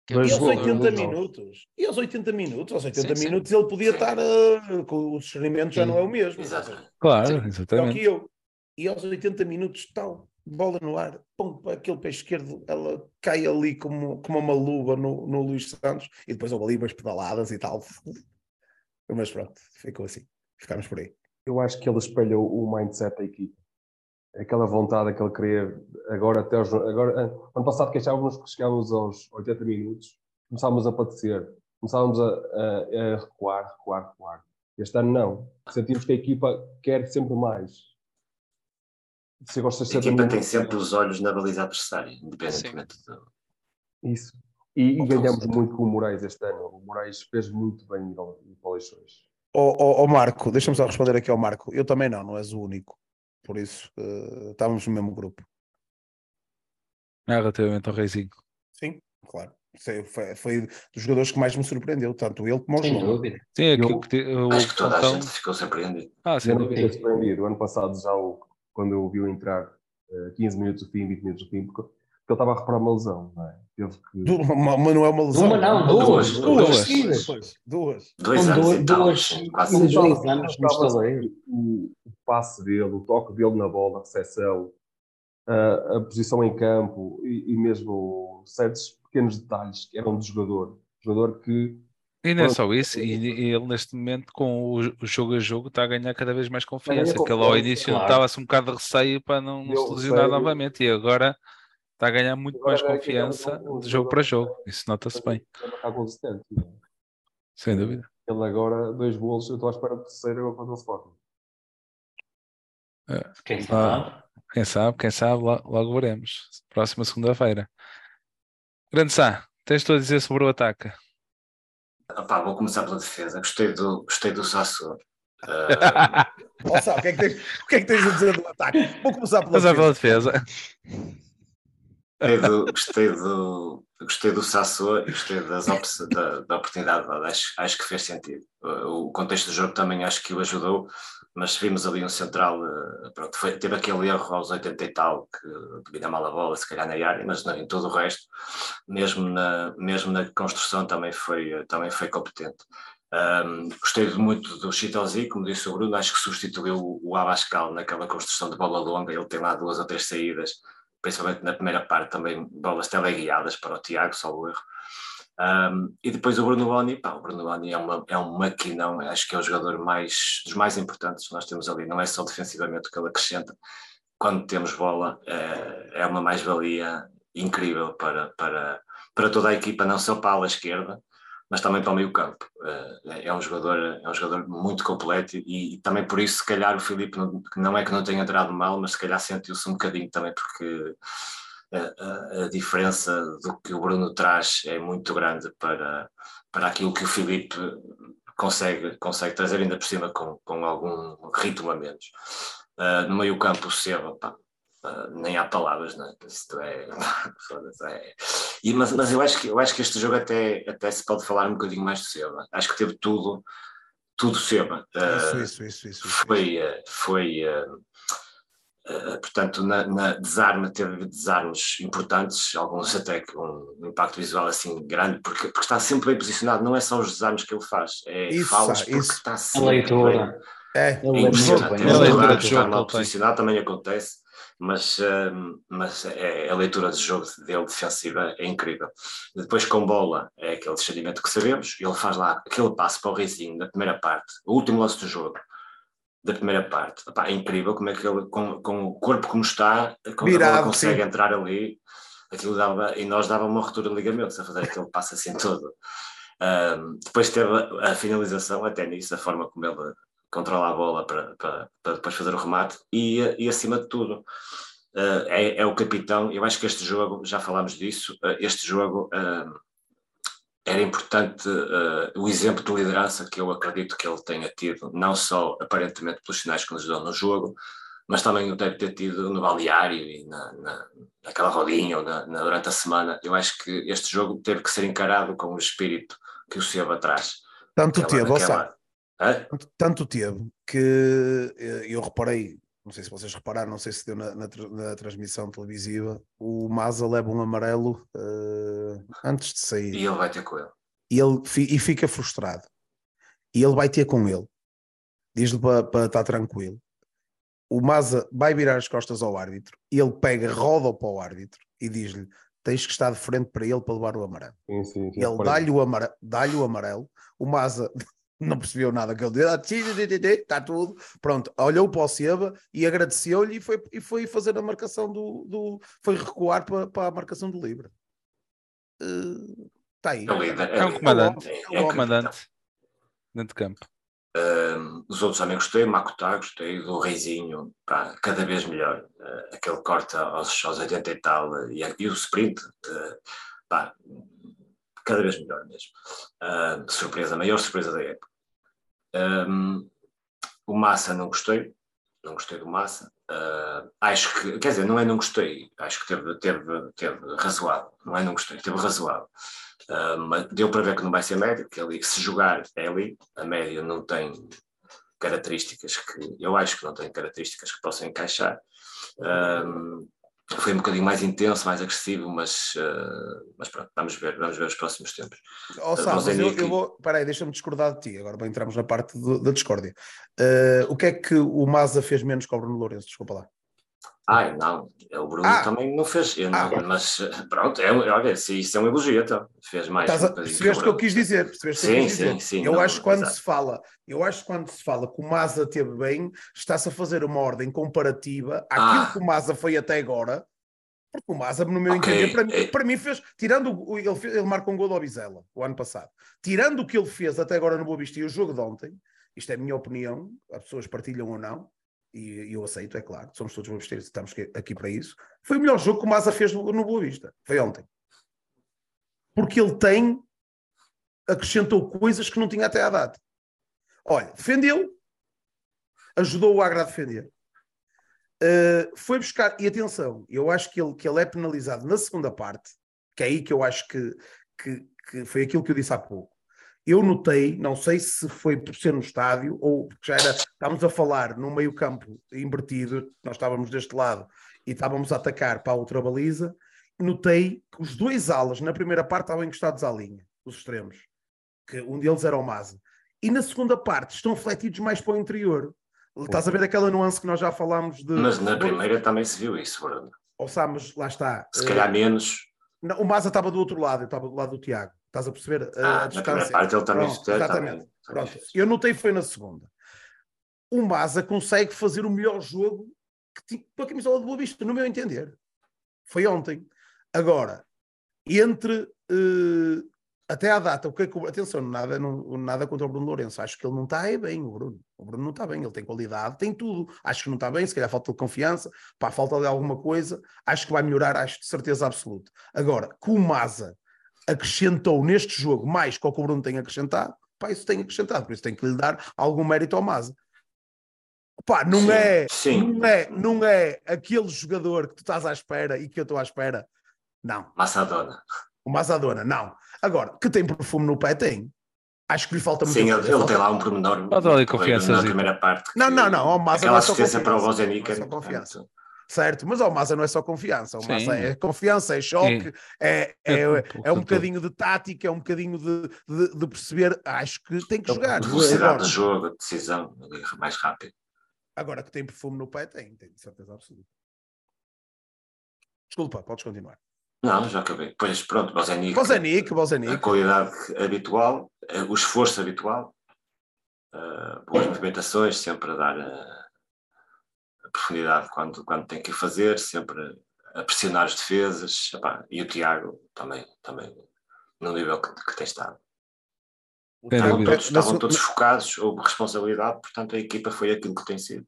que é Mas E aos jogou- jogador- 80 jogou- minutos. E aos 80 minutos, aos 80 Sim, sim. minutos ele podia Sim. estar ah, com o discernimento já Sim. não é o mesmo. Exatamente. Claro, Sim. Que exatamente. eu. E aos 80 minutos, tal, bola no ar, pum, aquele pé esquerdo, ela cai ali como, como uma luva no, no Luís Santos, e depois houve ali umas pedaladas e tal. Mas pronto, ficou assim. Ficámos por aí. Eu acho que ele espelhou o mindset da equipa. Aquela vontade, aquele querer. Agora, até aos, agora, ah, ano passado, queixávamos que chegávamos aos 80 minutos, começávamos a padecer, começávamos a, a- a recuar, recuar, recuar. Este ano, não. Sentimos que a equipa quer sempre mais. Se gosta de A ser equipa também- tem sempre os olhos na baliza adversária, independentemente do. Isso. E, e ganhamos muito com o Moraes este ano. O Moraes fez muito bem em Paulistões. Ó ó, ó, Marco, deixa-me só responder aqui ao Marco. Eu também não, não és o único. Por isso, eh, estávamos no mesmo grupo. É relativamente ao Reizinho. Sim, claro. Sei, Foi, foi dos jogadores que mais me surpreendeu, tanto ele como o Sem João. dúvida. Sim, aqui Eu- que te- o Acho que toda a Pontão- gente ficou surpreendido. Ah, sem Eu não dúvida. fiquei surpreendido. O ano passado, já o- quando eu vi-o entrar eh, 15 minutos do fim, 20 minutos do fim, porque, porque ele estava a recuperar uma lesão. Não é? Teve que. Du- Uma, uma não é uma lesão. Uma não, Duas, duas. duas. Duas. duas. Dois Com anos duas- duas- sim, quase duas- seis dois anos. O, o passe dele, o toque dele na bola, a recepção, a, a posição em campo e, e mesmo certos pequenos detalhes que eram do jogador. Jogador que E não é só isso, e, e ele neste momento, com o, o jogo a jogo, está a ganhar cada vez mais ganhar confiança. Que ele ao início claro. estava-se um bocado de receio para não, Eu se lesionar novamente, e agora está a ganhar muito Agora mais é confiança é um- de jogo para jogo. Isso nota-se bem, consistente. não é? sem dúvida. Ele agora, dois golos, eu estou à espera do terceiro contra o Sporting. Quem sabe? Ah, quem sabe, quem sabe, lo- logo veremos. Próxima segunda-feira. Grande Sá, tens tu a dizer sobre o ataque? Opá, vou começar pela defesa. Gostei do, gostei do Sasso. Ah, Ó, Sá, o, que é que tens, o que é que tens a dizer do ataque? Vou começar pela Começar pela defesa. defesa. gostei, do, gostei, do, gostei do e gostei das op da, da oportunidade. Acho, acho que fez sentido. O contexto do jogo também acho que o ajudou, mas vimos ali um central. eh, Pronto, foi, teve aquele erro aos 80 e tal, que devido mal a bola, se calhar na área, mas em todo o resto, mesmo na, mesmo na construção, também foi, também foi competente. Um, gostei muito do Chitozi, como disse o Bruno, acho que substituiu o Abascal naquela construção de bola longa. Ele tem lá duas ou três saídas, principalmente na primeira parte, também bolas teleguiadas para o Tiago, só o erro. Um, e depois o Bruno Boni, pá, o Bruno Boni é, uma, é um maquinão, acho que é o jogador mais, dos mais importantes que nós temos ali, não é só defensivamente que ele acrescenta, quando temos bola, é, é uma mais-valia incrível para, para, para toda a equipa, não só para a ala esquerda, mas também para o meio campo. É, é um jogador, é um jogador muito completo e, e também por isso, se calhar, o Filipe não, não é que não tenha entrado mal, mas se calhar sentiu-se um bocadinho também, porque a, a, diferença do que o Bruno traz é muito grande para, para aquilo que o Filipe consegue, consegue trazer, ainda por cima com, com algum ritmo a menos. Uh, no meio campo, o Seba, pá, Uh, nem há palavras, não é? Isto é, é... E, mas, mas eu, acho que, eu acho que este jogo até, até se pode falar um bocadinho mais do Seba. Acho que teve tudo, tudo Seba. Uh, isso, isso, isso, isso, Foi, foi uh, portanto, na, na, desarme, teve desarmes importantes, alguns até com um impacto visual assim grande, porque, porque está sempre bem posicionado, não é só os desarmes que ele faz, é isso, falas porque isso. está A sempre leitura. bem. É, É impressionante. bem. É A leitura verdade, de estar jogo mal posicionado também acontece, mas, um, mas é, a leitura de jogo dele defensiva é incrível. Depois com bola é aquele descendimento que sabemos, ele faz lá aquele passo para o Reizinho na primeira parte, o último lance do jogo, da primeira parte. Epá, é incrível como é que ele, com, com o corpo como está, como Virado, ele consegue sim. entrar ali, aquilo dava, e nós dava uma ruptura de ligamentos a fazer aquele passo assim todo. Um, depois teve a, a finalização, até nisso, a forma como ele controla a bola para, para, para depois fazer o remate e, e acima de tudo uh, é, é, o capitão, eu acho que este jogo, já falámos disso, uh, este jogo uh, era importante o exemplo de liderança que eu acredito que ele tenha tido, não só aparentemente pelos sinais que nos deu no jogo, mas também o deve ter tido no balneário e na, na, naquela rodinha ou na, na, durante a semana. Eu acho que este jogo teve que ser encarado com o espírito que o Seba traz. Tanto teve, naquela, Tanto teve que eh, eu reparei não sei se vocês repararam, não sei se deu na, na, na transmissão televisiva, o Maza leva um amarelo uh, antes de sair. E ele vai ter com ele. E, ele, e fica frustrado. E ele vai ter com ele. Diz-lhe para, para estar tranquilo. O Maza vai virar as costas ao árbitro e ele pega, roda para o árbitro e diz-lhe: tens que estar de frente para ele para levar o amarelo. Sim, sim, sim, ele dá-lhe o, amare... dá o amarelo, o Maza não percebeu nada que ele disse, está tudo, pronto, olhou para o Seba e agradeceu-lhe e foi, e foi fazer a marcação do, do foi recuar para, para a marcação do Livre. Está uh, aí. É, é um comandante, é um comandante dentro de campo. Uh, os outros também gostei, Makutá, gostei do Reizinho, pá, cada vez melhor. Uh, aquele corte aos, aos 80 e tal, uh, e, e, o sprint, pá, cada vez melhor mesmo. surpresa, maior surpresa da época. Um, o Massa não gostei, não gostei do Massa. acho que, quer dizer, não é não gostei, acho que teve, teve, teve razoável, não é não gostei, teve razoável. Uh, deu para ver que não vai ser médio, que ali, se jogar é ali, a média não tem características que eu acho que não tem características que possam encaixar. Uh, foi um bocadinho mais intenso, mais agressivo, mas, uh, mas pronto, vamos ver, vamos ver os próximos tempos. Oh, Sá, eu, eu vou, peraí, deixa-me discordar de ti, agora entramos na parte do, da discórdia. Uh, o que é que o Maza fez menos que o Bruno Lourenço? Desculpa lá. Ai, não, o Bruno ah. também não fez, eu não, ah. mas pronto, é, olha, se isso é um elogio, então, fez mais. Estás a, percebeste o que eu quis dizer? Percebeste sim, quis sim, dizer? sim. Eu não, acho que quando se fala, eu acho que quando se fala que o Maza teve bem, está-se a fazer uma ordem comparativa àquilo ah. que o Maza foi até agora, porque o Maza, no meu okay. entender, para, mim, é. para mim fez, tirando o, ele, ele marcou um gol ao Bizela, o ano passado, tirando o que ele fez até agora no Boa Vista e o jogo de ontem, isto é a minha opinião, as pessoas partilham ou não, e eu aceito, é claro, somos todos boavisteiros e estamos aqui para isso. Foi o melhor jogo que o Maza fez no, no Boa Vista, foi ontem. Porque ele tem, acrescentou coisas que não tinha até à data. Olha, defendeu, ajudou o Agra a defender. Uh, foi buscar, e atenção, eu acho que ele, que ele é penalizado na segunda parte, que é aí que eu acho que, que, que foi aquilo que eu disse há pouco eu notei, não sei se foi por ser no estádio ou porque já era, estávamos a falar no meio campo invertido, nós estávamos deste lado e estávamos a atacar para a outra baliza, notei que os dois alas na primeira parte estavam encostados à linha, os extremos, que um deles era o Maza. E na segunda parte estão fletidos mais para o interior. Estás a ver aquela nuance que nós já falámos de. Mas na primeira também se viu isso, Bruno. Ou sabe, mas lá está. Se calhar menos. Não, o Maza estava do outro lado, eu estava do lado do Tiago. Estás a perceber ah, a distância? parte ele também Pronto, Exatamente. Pronto. Eu notei foi na segunda. O Maza consegue fazer o melhor jogo que tinha para a camisola de Boa Vista, no meu entender. Foi ontem. Agora, entre uh, até à data, o que é que, atenção, nada, não, nada contra o Bruno Lourenço, acho que ele não está aí bem, o Bruno. O Bruno não está bem, ele tem qualidade, tem tudo. Acho que não está bem, se calhar falta de confiança, pá, falta de alguma coisa, acho que vai melhorar, acho de certeza absoluta. Agora, com o Maza acrescentou neste jogo mais que o que o Bruno tem acrescentado, pá, isso tem acrescentado, por isso tem que lhe dar algum mérito ao Maza. Pá, não sim, é, sim. não é, não é aquele jogador que tu estás à espera e que eu estou à espera. Não. Massadona. O Massadona, não. Agora, que tem perfume no pé, tem. Acho que lhe falta muito. Sim, ele, ele tem lá um pormenor. confiança. Na primeira parte. Não, não, não. O Massa Aquela assistência para o Bozenic. É confiança certo? Mas o Massa não é só confiança, o Massa é confiança, é choque, é, é, é, é, um bocadinho de tática, é um bocadinho de, de, de perceber, acho que tem que jogar. Velocidade de jogo, decisão mais rápido. Agora que tem perfume no pé, tem, tem de certeza absoluta. Desculpa, podes continuar. Não, já acabei. Pois pronto, Bozenic. Bozenic, Bozenic. A qualidade habitual, eh, o esforço habitual, uh, boas movimentações, sempre a dar uh, profundidade quando, quando tem que fazer, sempre a pressionar as defesas. Epá, e o Tiago também, também no nível que, que tem estado. Estavam todos, estavam todos focados, houve responsabilidade, portanto a equipa foi aquilo que tem sido.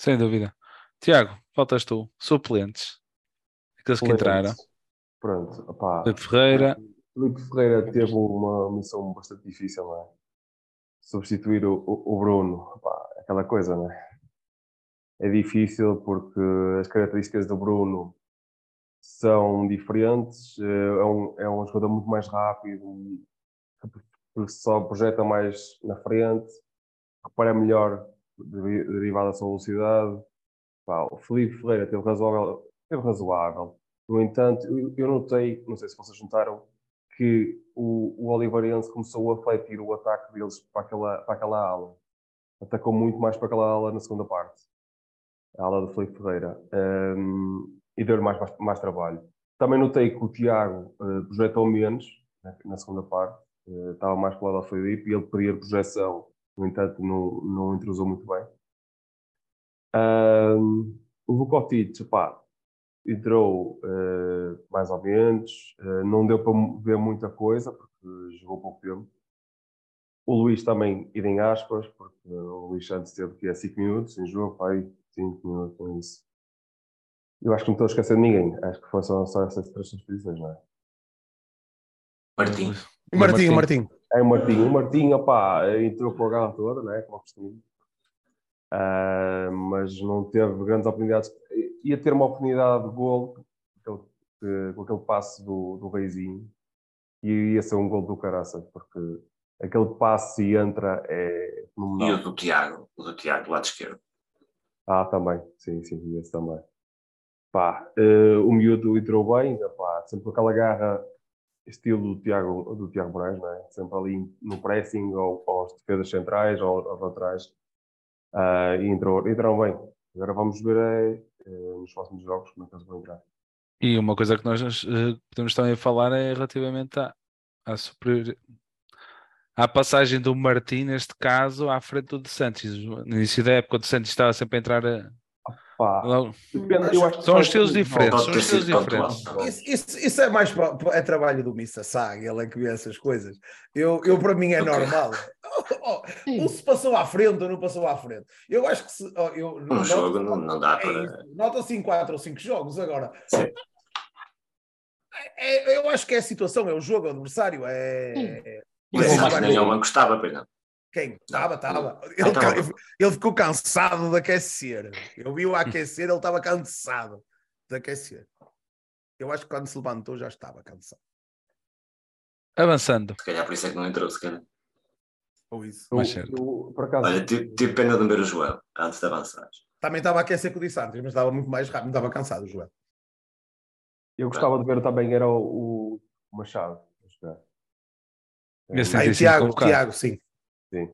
Sem dúvida. Tiago, faltas tu, suplentes. Aqueles que entraram. Pronto, opá. Felipe Ferreira. Felipe Ferreira teve uma missão bastante difícil, não é? Substituir o, o, o Bruno, opá, aquela coisa, não é? É difícil porque as características do Bruno são diferentes. Eh, é um, é um jogador muito mais rápido, que só projeta mais na frente, repara melhor derivada da sua velocidade. Pá, o Felipe Ferreira teve razoável, teve razoável. No entanto, eu, notei, não sei se vocês notaram, que o, o Oliveirense começou a fletir o ataque deles para aquela, para aquela ala. Atacou muito mais para aquela ala na segunda parte. A ala do Felipe Ferreira. Um, e deu-lhe mais, mais, mais, trabalho. Também notei que o Tiago uh, projetou menos né, na segunda parte. Uh, estava mais para o lado do Felipe e ele pedia projeção. No entanto, não, não intrusou muito bem. Um, o Vukotic, pá, entrou uh, mais ou menos, uh, não deu para ver muita coisa, porque jogou pouco tempo. O Luís também, idem aspas, porque o Luís antes teve que é 5 minutos em jogo, pai, 5 minutos com isso. Eu acho que não estou a esquecer de ninguém, acho que foi só, só essas três substituições, não é? Martim. O Martim, o Martim. É o Martim, o Martim, opá, entrou com a gala toda, não é? Como costume. Uh, mas não teve grandes oportunidades. Ia ter uma oportunidade de gol com aquele, com aquele passe do, do Reizinho e ia ser um gol do caraça, porque aquele passe e entra é fenomenal. E o do Tiago, o do Tiago do lado esquerdo. Ah, também, sim, sim, esse também. Pá, uh, o miúdo entrou bem, pá, sempre com aquela garra estilo do Tiago, do Tiago Moraes, é? sempre ali no pressing ou, ou as defesas centrais ou aos laterais Uh, e entrou, bem. Agora vamos ver é, nos próximos jogos como é que eles vão entrar. E uma coisa que nós uh, podemos também falar é relativamente à, à superior... à passagem do Martim, neste caso, à frente do De Santos. No início da época, o De Santos estava sempre a entrar a, Pá, depende, são estilos diferentes. São estilos diferentes. Isso, isso, isso, é mais é trabalho do Missa Sag, ele é que vê essas coisas. Eu, eu para mim é normal. Oh, oh, se passou à frente ou não passou à frente. Eu acho que se. Oh, eu, um noto, jogo não, não dá é para. Nota assim 4 ou 5 jogos agora. Sim. É, eu acho que é a situação, é o jogo, é o adversário. É, Mas nenhuma gostava, pois não. Quem? Estava, estava. Ele, ele, ele, ficou cansado de aquecer. Eu vi-o aquecer, ele estava cansado de aquecer. Eu acho que quando se levantou já estava cansado. Avançando. Se calhar por isso é que não entrou, se calhar. Ou isso. Mais certo. Eu, por acaso... Olha, tive, pena de ver o Joel antes de avançar. Também estava a aquecer com o Dissante, mas estava muito mais rápido, estava cansado o Joel. Eu gostava de ver também, era o, o Machado. Esse ah, e Tiago, Tiago, sim. Sim.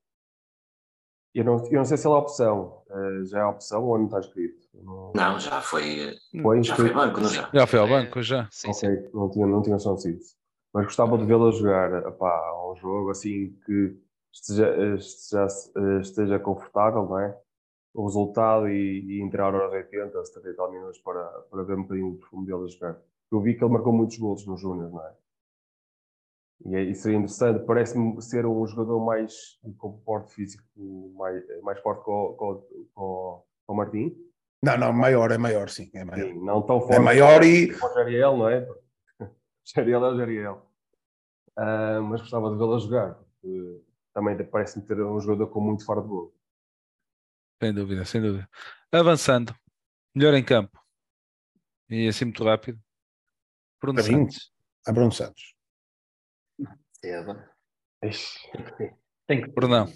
Eu não, eu não sei se ele é opção. Uh, já é opção ou não está escrito? Não, não já foi. Foi já foi banco, não já? Já foi ao banco, já. Sim, ok, sim. não tinha, não tinha noção disso. Mas gostava de vê-lo jogar epá, um jogo assim que esteja, esteja, esteja confortável, não é? O resultado e, e entrar aos 80, 70 e tal minutos para, para ver um bocadinho o perfume dele a jogar. Eu vi que ele marcou muitos golos no Júnior, não é? E é, isso seria interessante. Parece-me ser um jogador mais com porte físico mais, mais forte que o, o, Martim. Não, não, maior, é maior, sim. É maior, sim, não tão forte é maior e... o Jariel, não é? Jariel é o Jariel. Uh, mas gostava de vê-lo jogar. Também parece-me ter um jogador com muito fora de gol. Sem dúvida, sem dúvida. Avançando. Melhor em campo. E assim muito rápido. Bruno Santos. A Bruno Santos. Seba. Tem que. Perdão.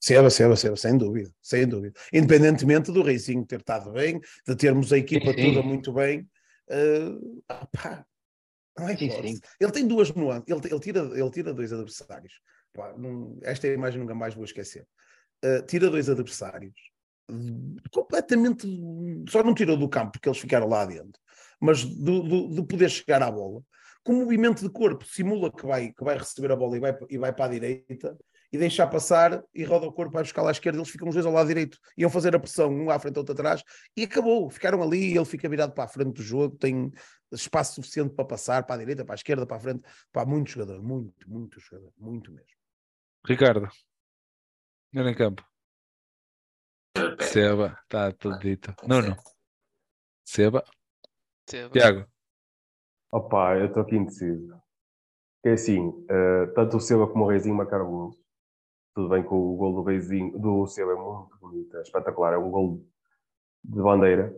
Seba, Seba, Seba, sem dúvida, sem dúvida. Independentemente do Reizinho ter estado bem, de termos a equipa sim, toda muito bem, uh, opá, não é sim, sim. Ele tem duas nuances, ele, ele, tira, ele tira dois adversários. Pá, não, esta imagem nunca mais vou esquecer. Uh, tira dois adversários completamente só não tirou do campo porque eles ficaram lá dentro, mas do, do, do poder chegar à bola com movimento de corpo, simula que vai, que vai receber a bola e vai, e vai para a direita e deixar passar e roda o corpo, vai buscar lá à esquerda, eles ficam os dois ao lado direito, iam fazer a pressão, um à frente, outro atrás, e acabou, ficaram ali, ele fica virado para a frente do jogo, tem espaço suficiente para passar para a direita, para a esquerda, para a frente, para muito jogador, muito, muito jogador, muito mesmo. Ricardo, não em campo. Seba, está tudo dito. Nuno. Seba. Seba. Tiago. Opa, eu estou aqui indeciso. É assim, uh, tanto o Silva como o Reizinho marcaram gols. Tudo bem com o gol do Reizinho, do Silva é muito bonito, é espetacular, é um gol de bandeira.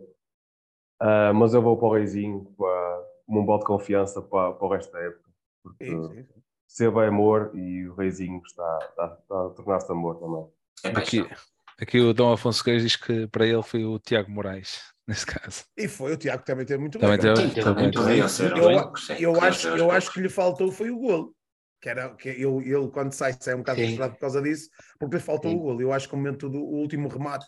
Uh, mas eu vou para o Reizinho para, como um bote de confiança para, para o resto da época. Porque sim, Silva é amor e o Reizinho está, está, está a tornar-se amor também. É aqui, Aqui o Dom Afonso Reis diz que para ele foi o Tiago Moraes, nesse caso. E foi, o Tiago também teve muito Também bem. teve- Sim, teve também muito bem. Eu, eu, acho, eu acho que lhe faltou foi o golo. Que era, que ele, ele, quando sai, sai um bocado frustrado por causa disso, porque lhe faltou Sim. o golo. Eu acho que o momento do o último remate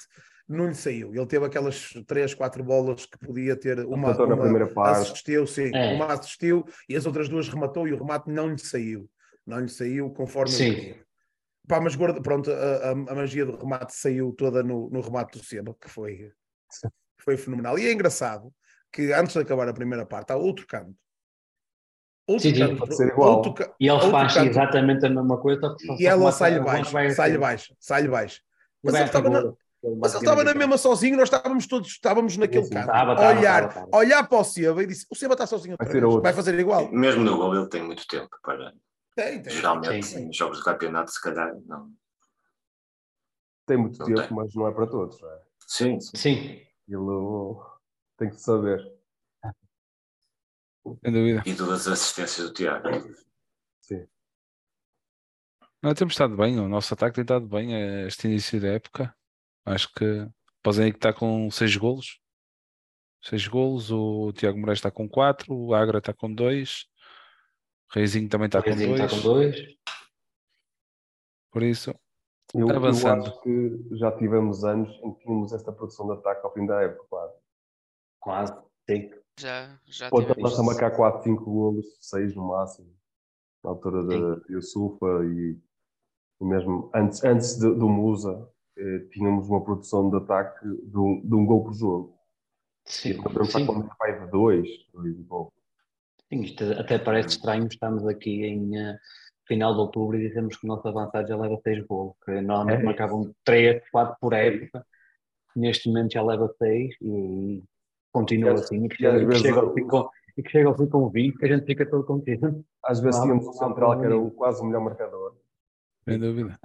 não lhe saiu. Ele teve aquelas três, quatro bolas que podia ter. Uma, Apontou na uma primeira parte. assistiu, sim, É. uma assistiu e as outras duas rematou e o remate não lhe saiu. Não lhe saiu conforme Sim. ele. Pá, mas guarda, pronto, a, a- a magia do remate saiu toda no, no remate do Seba, que foi, foi fenomenal. E é engraçado que antes de acabar a primeira parte há outro canto. Outro Sim, sim, canto, pode ser igual. outro E ele outro faz canto. exatamente a mesma coisa, E ela sai-lhe baixo, sai-lhe baixo, sai-lhe baixo. Mas ele estava na, mas ele estava na mesma sozinho, nós estávamos todos, estávamos naquele sim. canto. Estava, estava, olhar, estava, estava. olhar para o Seba e disse: o Seba está sozinho outra Vai ser vai fazer igual. Mesmo no gol ele tem muito tempo para. Tem, tem. Geralmente sim. jogos de campeonato, se calhar, não. Tem muito Não tempo, tem. mas não é para todos. não é? Sim, sim. Ele tem que saber. Sem dúvida. E duas assistências do Tiago. Sim. Não, temos estado bem, o nosso ataque tem estado bem eh, este início da época. Acho que que está com seis golos. Seis golos, o Tiago Moraes está com quatro, o Agra está com dois, o Reizinho também está o com dois. com dois. Por isso, Eu, eu acho que já tivemos anos em que tínhamos esta produção de ataque ao fim da época, claro. Quase, sim. Já, já Pode tivemos. estar a marcar 4, 5 golos, 6 no máximo, na altura da Yusufa e, e mesmo antes, antes de- do Musa, eh, tínhamos uma produção de ataque de um, de um gol por jogo. E Sim, podemos estar sim. um pai de 2, 2 e pouco. Sim, isto até parece estranho, estamos aqui em eh, final de outubro e dizemos que o nosso avançado já leva 6 gols, que normalmente É. marcavam 3, 4 por época, neste momento já leva 6 e continua às- assim, e que chega, e que vezes chega o- ao fim com, e que chega ao fim com 20, que a gente fica todo contente. Às vezes tínhamos um central que era o- quase o melhor marcador. sem dúvida.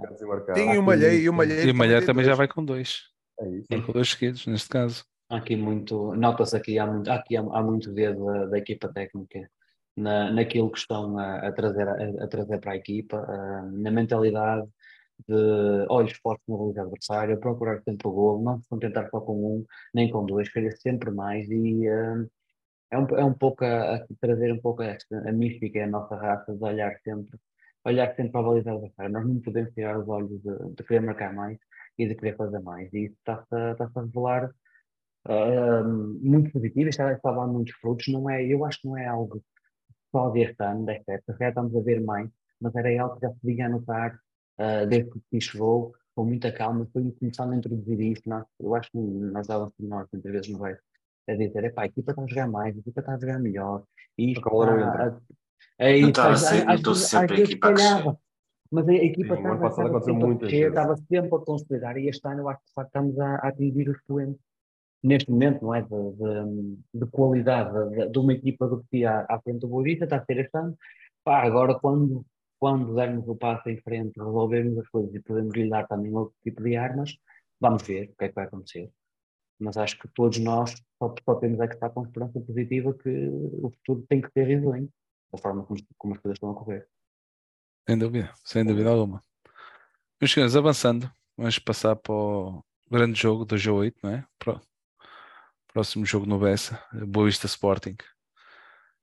Tem e o Malheiro, e o Malheiro E o Malher tem também já vai com dois. É isso. Marcou dois seguidos, neste caso. Há aqui muito, nota-se aqui, há muito, aqui há, há muito dedo da, da equipa técnica na, naquilo que estão a, a trazer, a, a trazer para a equipa, ah, na mentalidade de olhos fortes no baliza adversário, procurar sempre o gol, não se contentar só com um, nem com dois, querer sempre mais e ah, é, um, é um pouco a, a trazer um pouco esta, a mística e a nossa raça de olhar sempre, olhar sempre para a baliza adversária. Nós não podemos tirar os olhos de, de querer marcar mais e de querer fazer mais e isso está-se a, está-se a revelar Ahm, muito positivo, está, está a dar muitos frutos. Não é, eu acho que não é algo só deste ano, desta época, já estamos a ver mais, mas era algo que já se vinha a notar ah, desde que o chegou, com muita calma, foi começando a introduzir isto. Nós, eu acho que nós dávamos por nós muitas vezes no resto, a dizer: epá, a equipa está a jogar mais, a equipa está a jogar melhor, e isto não está entra. a- é isso, Notava às- sempre- a equipa a. Mas a equipa estava, sempre a crescer, estava sempre a consolidar, e este ano eu acho que de facto estamos a, a atingir os expoentes neste momento, não é? De, de, de qualidade de, de uma equipa do que tinha à frente do Boa Vista, está a ser este ano. Pá, agora quando, quando dermos o passo em frente, resolvermos as coisas e podemos lhe dar também outro tipo de armas, vamos ver o que é que vai acontecer. Mas acho que todos nós só, só temos é que estar com esperança positiva que o futuro tem que ser risonho, da forma como, como as coisas estão a correr. Sem dúvida, sem dúvida alguma. Meus senhores, avançando, vamos passar para o grande jogo do G8, não é? Pro- Próximo jogo no Bessa, Boa Vista Sporting.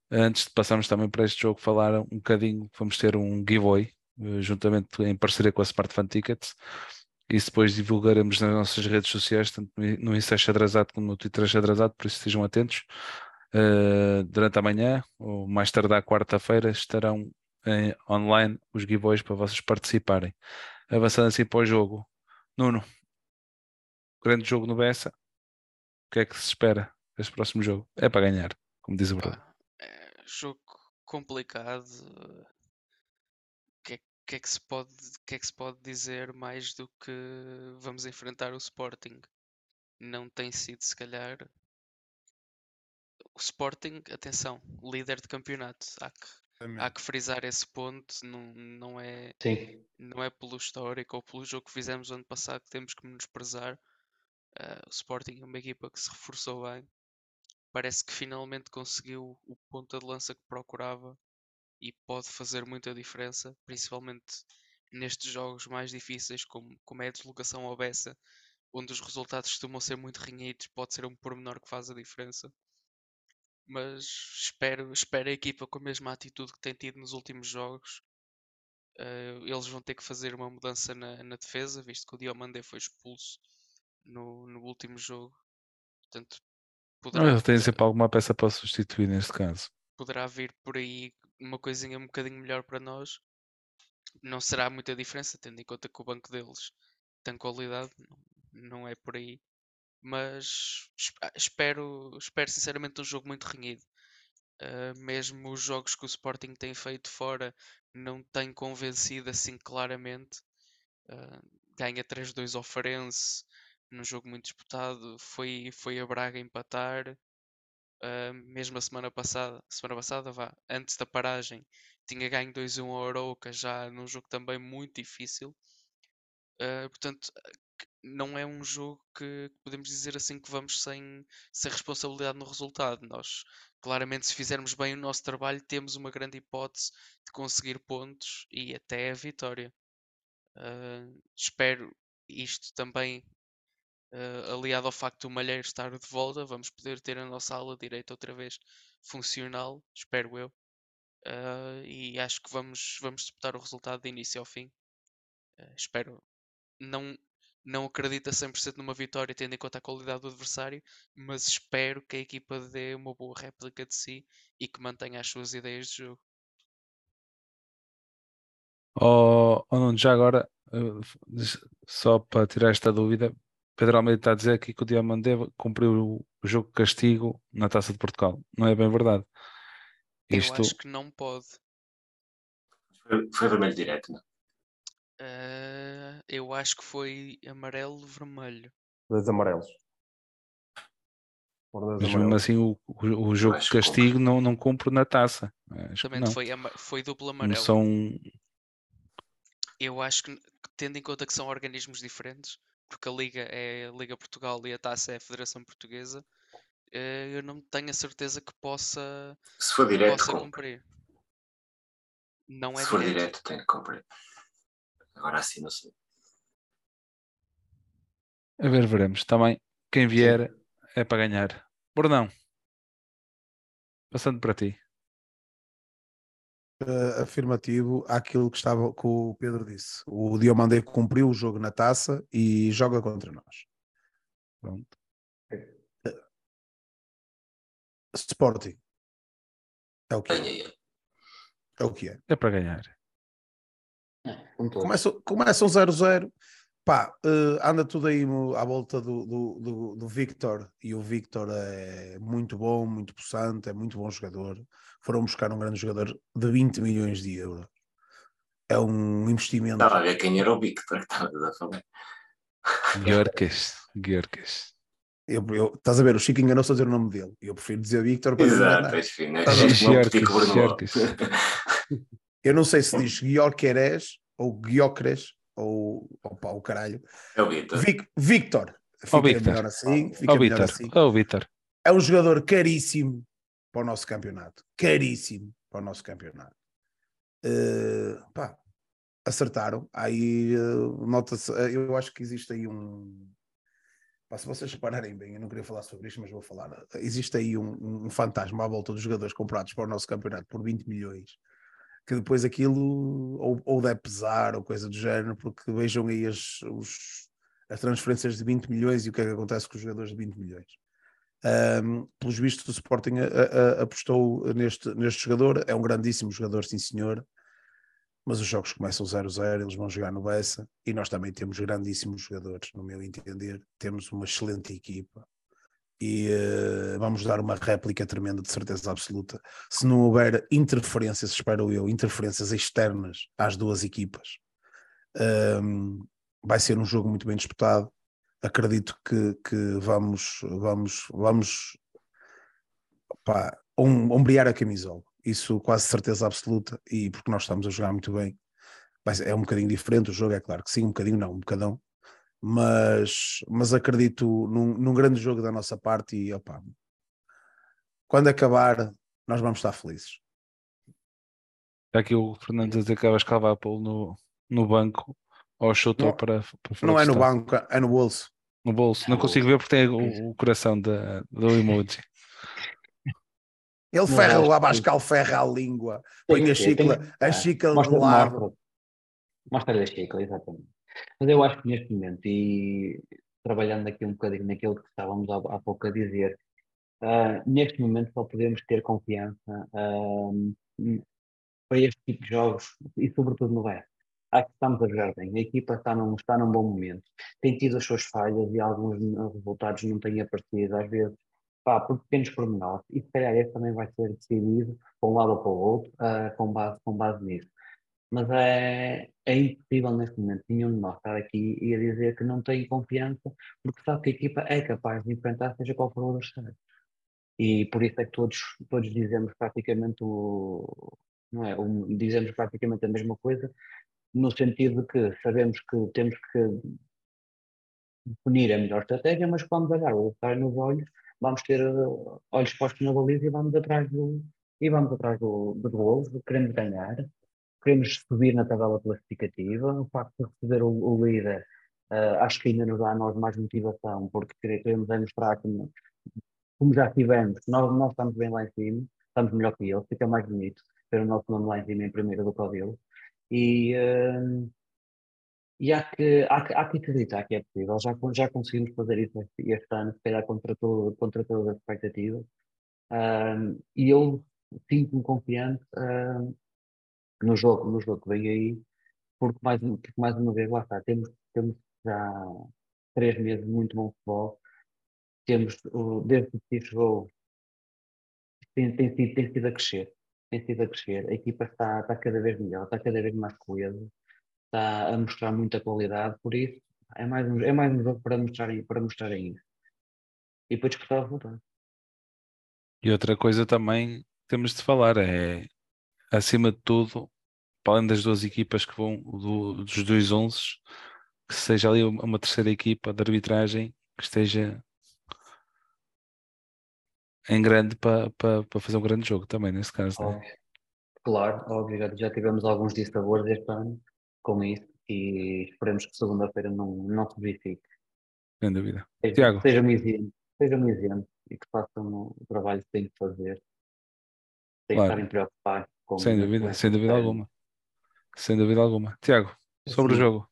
Antes de passarmos também para este jogo, falar um bocadinho, vamos ter um giveaway, eh, juntamente em parceria com a Smart Fan Tickets. Isso depois divulgaremos nas nossas redes sociais, tanto no Insta Xadrezado como no Twitter Xadrezado, por isso estejam atentos. Eh, durante a manhã, ou mais tarde à quarta-feira, estarão em online os giveaways para vocês participarem. Avançando assim para o jogo. Nuno, grande jogo no Bessa. O que é que se espera deste próximo jogo? É para ganhar, como diz o Bruno. É jogo complicado. O que, é, que é que se pode, que é que se pode dizer mais do que vamos enfrentar o Sporting? Não tem sido, se calhar. O Sporting, atenção, líder de campeonato. Há que, há que frisar esse ponto. Não, não, é, Sim, não é pelo histórico ou pelo jogo que fizemos ano passado que temos que menosprezar. Ah, o Sporting é uma equipa que se reforçou bem. Parece que finalmente conseguiu o ponta de lança que procurava e pode fazer muita diferença, principalmente nestes jogos mais difíceis, como, como é a deslocação ao Bessa, onde os resultados costumam ser muito renhidos, pode ser um pormenor que faz a diferença. Mas espero, espero a equipa com a mesma atitude que tem tido nos últimos jogos. Uh, eles vão ter que fazer uma mudança na, na defesa, visto que o Diomandé foi expulso no, no último jogo. Portanto, poderá, Não, tem sempre alguma peça para substituir neste caso. Poderá vir por aí uma coisinha um bocadinho melhor para nós. Não será muita diferença, tendo em conta que o banco deles tem qualidade, não é por aí. Mas espero, espero sinceramente um jogo muito renhido. Uh, mesmo os jogos que o Sporting tem feito fora não tem convencido assim claramente. Uh, ganha 3-2 ao Farense num jogo muito disputado. Foi, foi a Braga empatar. Uh, mesmo a semana passada, semana passada, vá, antes da paragem, tinha ganho 2-1 ao Arouca, já num jogo também muito difícil. Uh, portanto, não é um jogo que podemos dizer assim que vamos sem, sem responsabilidade no resultado. Nós, claramente, se fizermos bem o nosso trabalho, temos uma grande hipótese de conseguir pontos e até a vitória. Uh, espero isto também uh, aliado ao facto do Malheiro estar de volta, vamos poder ter a nossa ala direita outra vez funcional, espero eu. Uh, e acho que vamos, vamos disputar o resultado de início ao fim. espero não não acredito a 100% numa vitória, tendo em conta a qualidade do adversário, mas espero que a equipa dê uma boa réplica de si e que mantenha as suas ideias de jogo. Oh, oh já agora, só para tirar esta dúvida, Pedro Almeida está a dizer aqui que o Diamandé cumpriu o jogo de castigo na Taça de Portugal. Não é bem verdade? Isto... Eu acho que não pode. Foi, foi vermelho direto, não? Uh, eu acho que foi amarelo-vermelho. Dois amarelos. Mas mesmo assim o, o, o jogo de castigo não, não cumpre na taça. Acho Também foi, foi duplo amarelo. Não são... Eu acho que, tendo em conta que são organismos diferentes, porque a Liga é a Liga Portugal e a taça é a Federação Portuguesa, eh, eu não tenho a certeza que possa, Se for direto, possa cumprir. Não é Se for direto, direto tem que cumprir. Agora sim, não sei. A ver, veremos. Também, quem vier é para ganhar. Bordão, passando para ti. Uh, afirmativo àquilo que, estava, que o Pedro disse. O Diomandé cumpriu o jogo na taça e joga contra nós. Pronto. Uh, Sporting. É o que é. É o que é. É para ganhar. Começam, começam 0-0. Pá, uh, anda tudo aí à volta do, do, do, do, Victor e o Victor é muito bom, muito possante, é muito bom jogador. Foram buscar um grande jogador de 20 milhões de euros. É um investimento. Estava a ver quem era o Victor que estava a falar. Guerques, Guerques. Eu, eu, estás a ver, o Chico enganou-se a dizer o nome dele. Eu prefiro dizer Victor para Exato, enfim, né? Eu não sei se diz Guiorqueres ou Guiocres ou opa, o caralho. É o Victor. Vic, Victor. Fica oh, Victor. melhor assim. Fica oh, Victor. assim. Oh, Victor. É um jogador caríssimo para o nosso campeonato. Caríssimo para o nosso campeonato. Uh, pá, acertaram. Aí uh, nota-se, uh, eu acho que existe aí um. Pá, se vocês repararem bem, eu não queria falar sobre isto, mas vou falar. Existe aí um, um fantasma à volta dos jogadores comprados para o nosso campeonato por 20 milhões que depois aquilo ou, ou deve pesar ou coisa do género, porque vejam aí as, os, as transferências de 20 milhões e o que é que acontece com os jogadores de 20 milhões. Um, pelos vistos, o Sporting a, a, apostou neste, neste jogador, é um grandíssimo jogador, sim senhor, mas os jogos começam 0-0, eles vão jogar no Bessa e nós também temos grandíssimos jogadores, no meu entender. Temos uma excelente equipa, e uh, vamos dar uma réplica tremenda de certeza absoluta. Se não houver interferências, espero eu, interferências externas às duas equipas, um, ehm, vai ser um jogo muito bem disputado. Acredito que, que vamos, vamos, vamos pá, um, ombrear a camisola. Isso quase certeza absoluta, e porque nós estamos a jogar muito bem. É um bocadinho diferente o jogo, é claro que sim, um bocadinho não, um bocadão, mas, mas acredito num, num grande jogo da nossa parte e opa, quando acabar nós vamos estar felizes. Está aqui o Fernando a dizer que acabas de no, no banco ou chutou não, para, para Não é no banco, é no bolso. no bolso. Não consigo ver porque tem o, o coração da, do emoji. Ele ferra acho o Abascal, ferra a língua, põe a xícara, a xícara de Mostra- lado. mostra- Mostra-lhe a xícara, exatamente. Mas eu acho que neste momento, e trabalhando aqui um bocadinho naquilo que estávamos há, há pouco a dizer, ah, neste momento só podemos ter confiança ah, para este tipo de jogos e sobretudo no resto. Acho que estamos a jogar bem. A equipa está num, está num bom momento. Tem tido as suas falhas e alguns resultados não têm aparecido, às vezes, pá, por pequenos pormenores. E se calhar esse também vai ser decidido para um lado ou para o outro, ah, com, base, com base nisso. Mas é, é impossível neste momento. Nenhum de nós estar aqui e a dizer que não tem confiança, porque sabe que a equipa é capaz de enfrentar seja qual for o adversário. E por isso é que todos, todos dizemos praticamente o, não é, dizemos praticamente a mesma coisa, no sentido de que sabemos que temos que definir a melhor estratégia, mas quando olhar o adversário nos olhos, vamos ter olhos postos na baliza e vamos atrás do, e vamos atrás do, do gol, queremos ganhar, queremos subir na tabela classificativa, o facto de receber o, o líder, eh, acho que ainda nos dá a nós mais motivação, porque queremos mostrar que, como já tivemos, nós, nós estamos bem lá em cima, estamos melhor que eles, fica mais bonito ter o nosso nome lá em cima em primeiro do que o dele. E, eh, e há que, há, que, há que acreditar que é possível. Já, já conseguimos fazer isso este, ano, se calhar contra, todo, contra todas as expectativas. Ahm, e eu sinto-me confiante ahm, no, jogo, no jogo que vem aí, porque mais, porque mais uma vez, lá está, temos, temos já três meses de muito bom futebol. Temos, o- desde que se chegou, tem, tem, sido, tem sido a crescer. Tem sido a crescer. A equipa está, está cada vez melhor, está cada vez mais coesa está a mostrar muita qualidade, por isso é mais um, é mais um jogo para mostrar, para mostrar ainda. E depois disputar o resultado. E outra coisa também temos de falar é, acima de tudo, para além das duas equipas que vão, do- dos dois onzes, que seja ali uma terceira equipa de arbitragem que esteja em grande para, para, para fazer um grande jogo também, nesse caso. Né? Óbvio. Claro, óbvio, já, tivemos alguns dissabores este ano com isso e esperemos que segunda-feira não, não se verifique. Sem dúvida. Seja, Tiago. seja um exemplo, seja um exemplo e que façam o trabalho que têm que fazer. Que Claro. estarem preocupados com Sem dúvida, sem dúvida aspecto. alguma. Sem dúvida alguma. Tiago, sobre o Sim. jogo.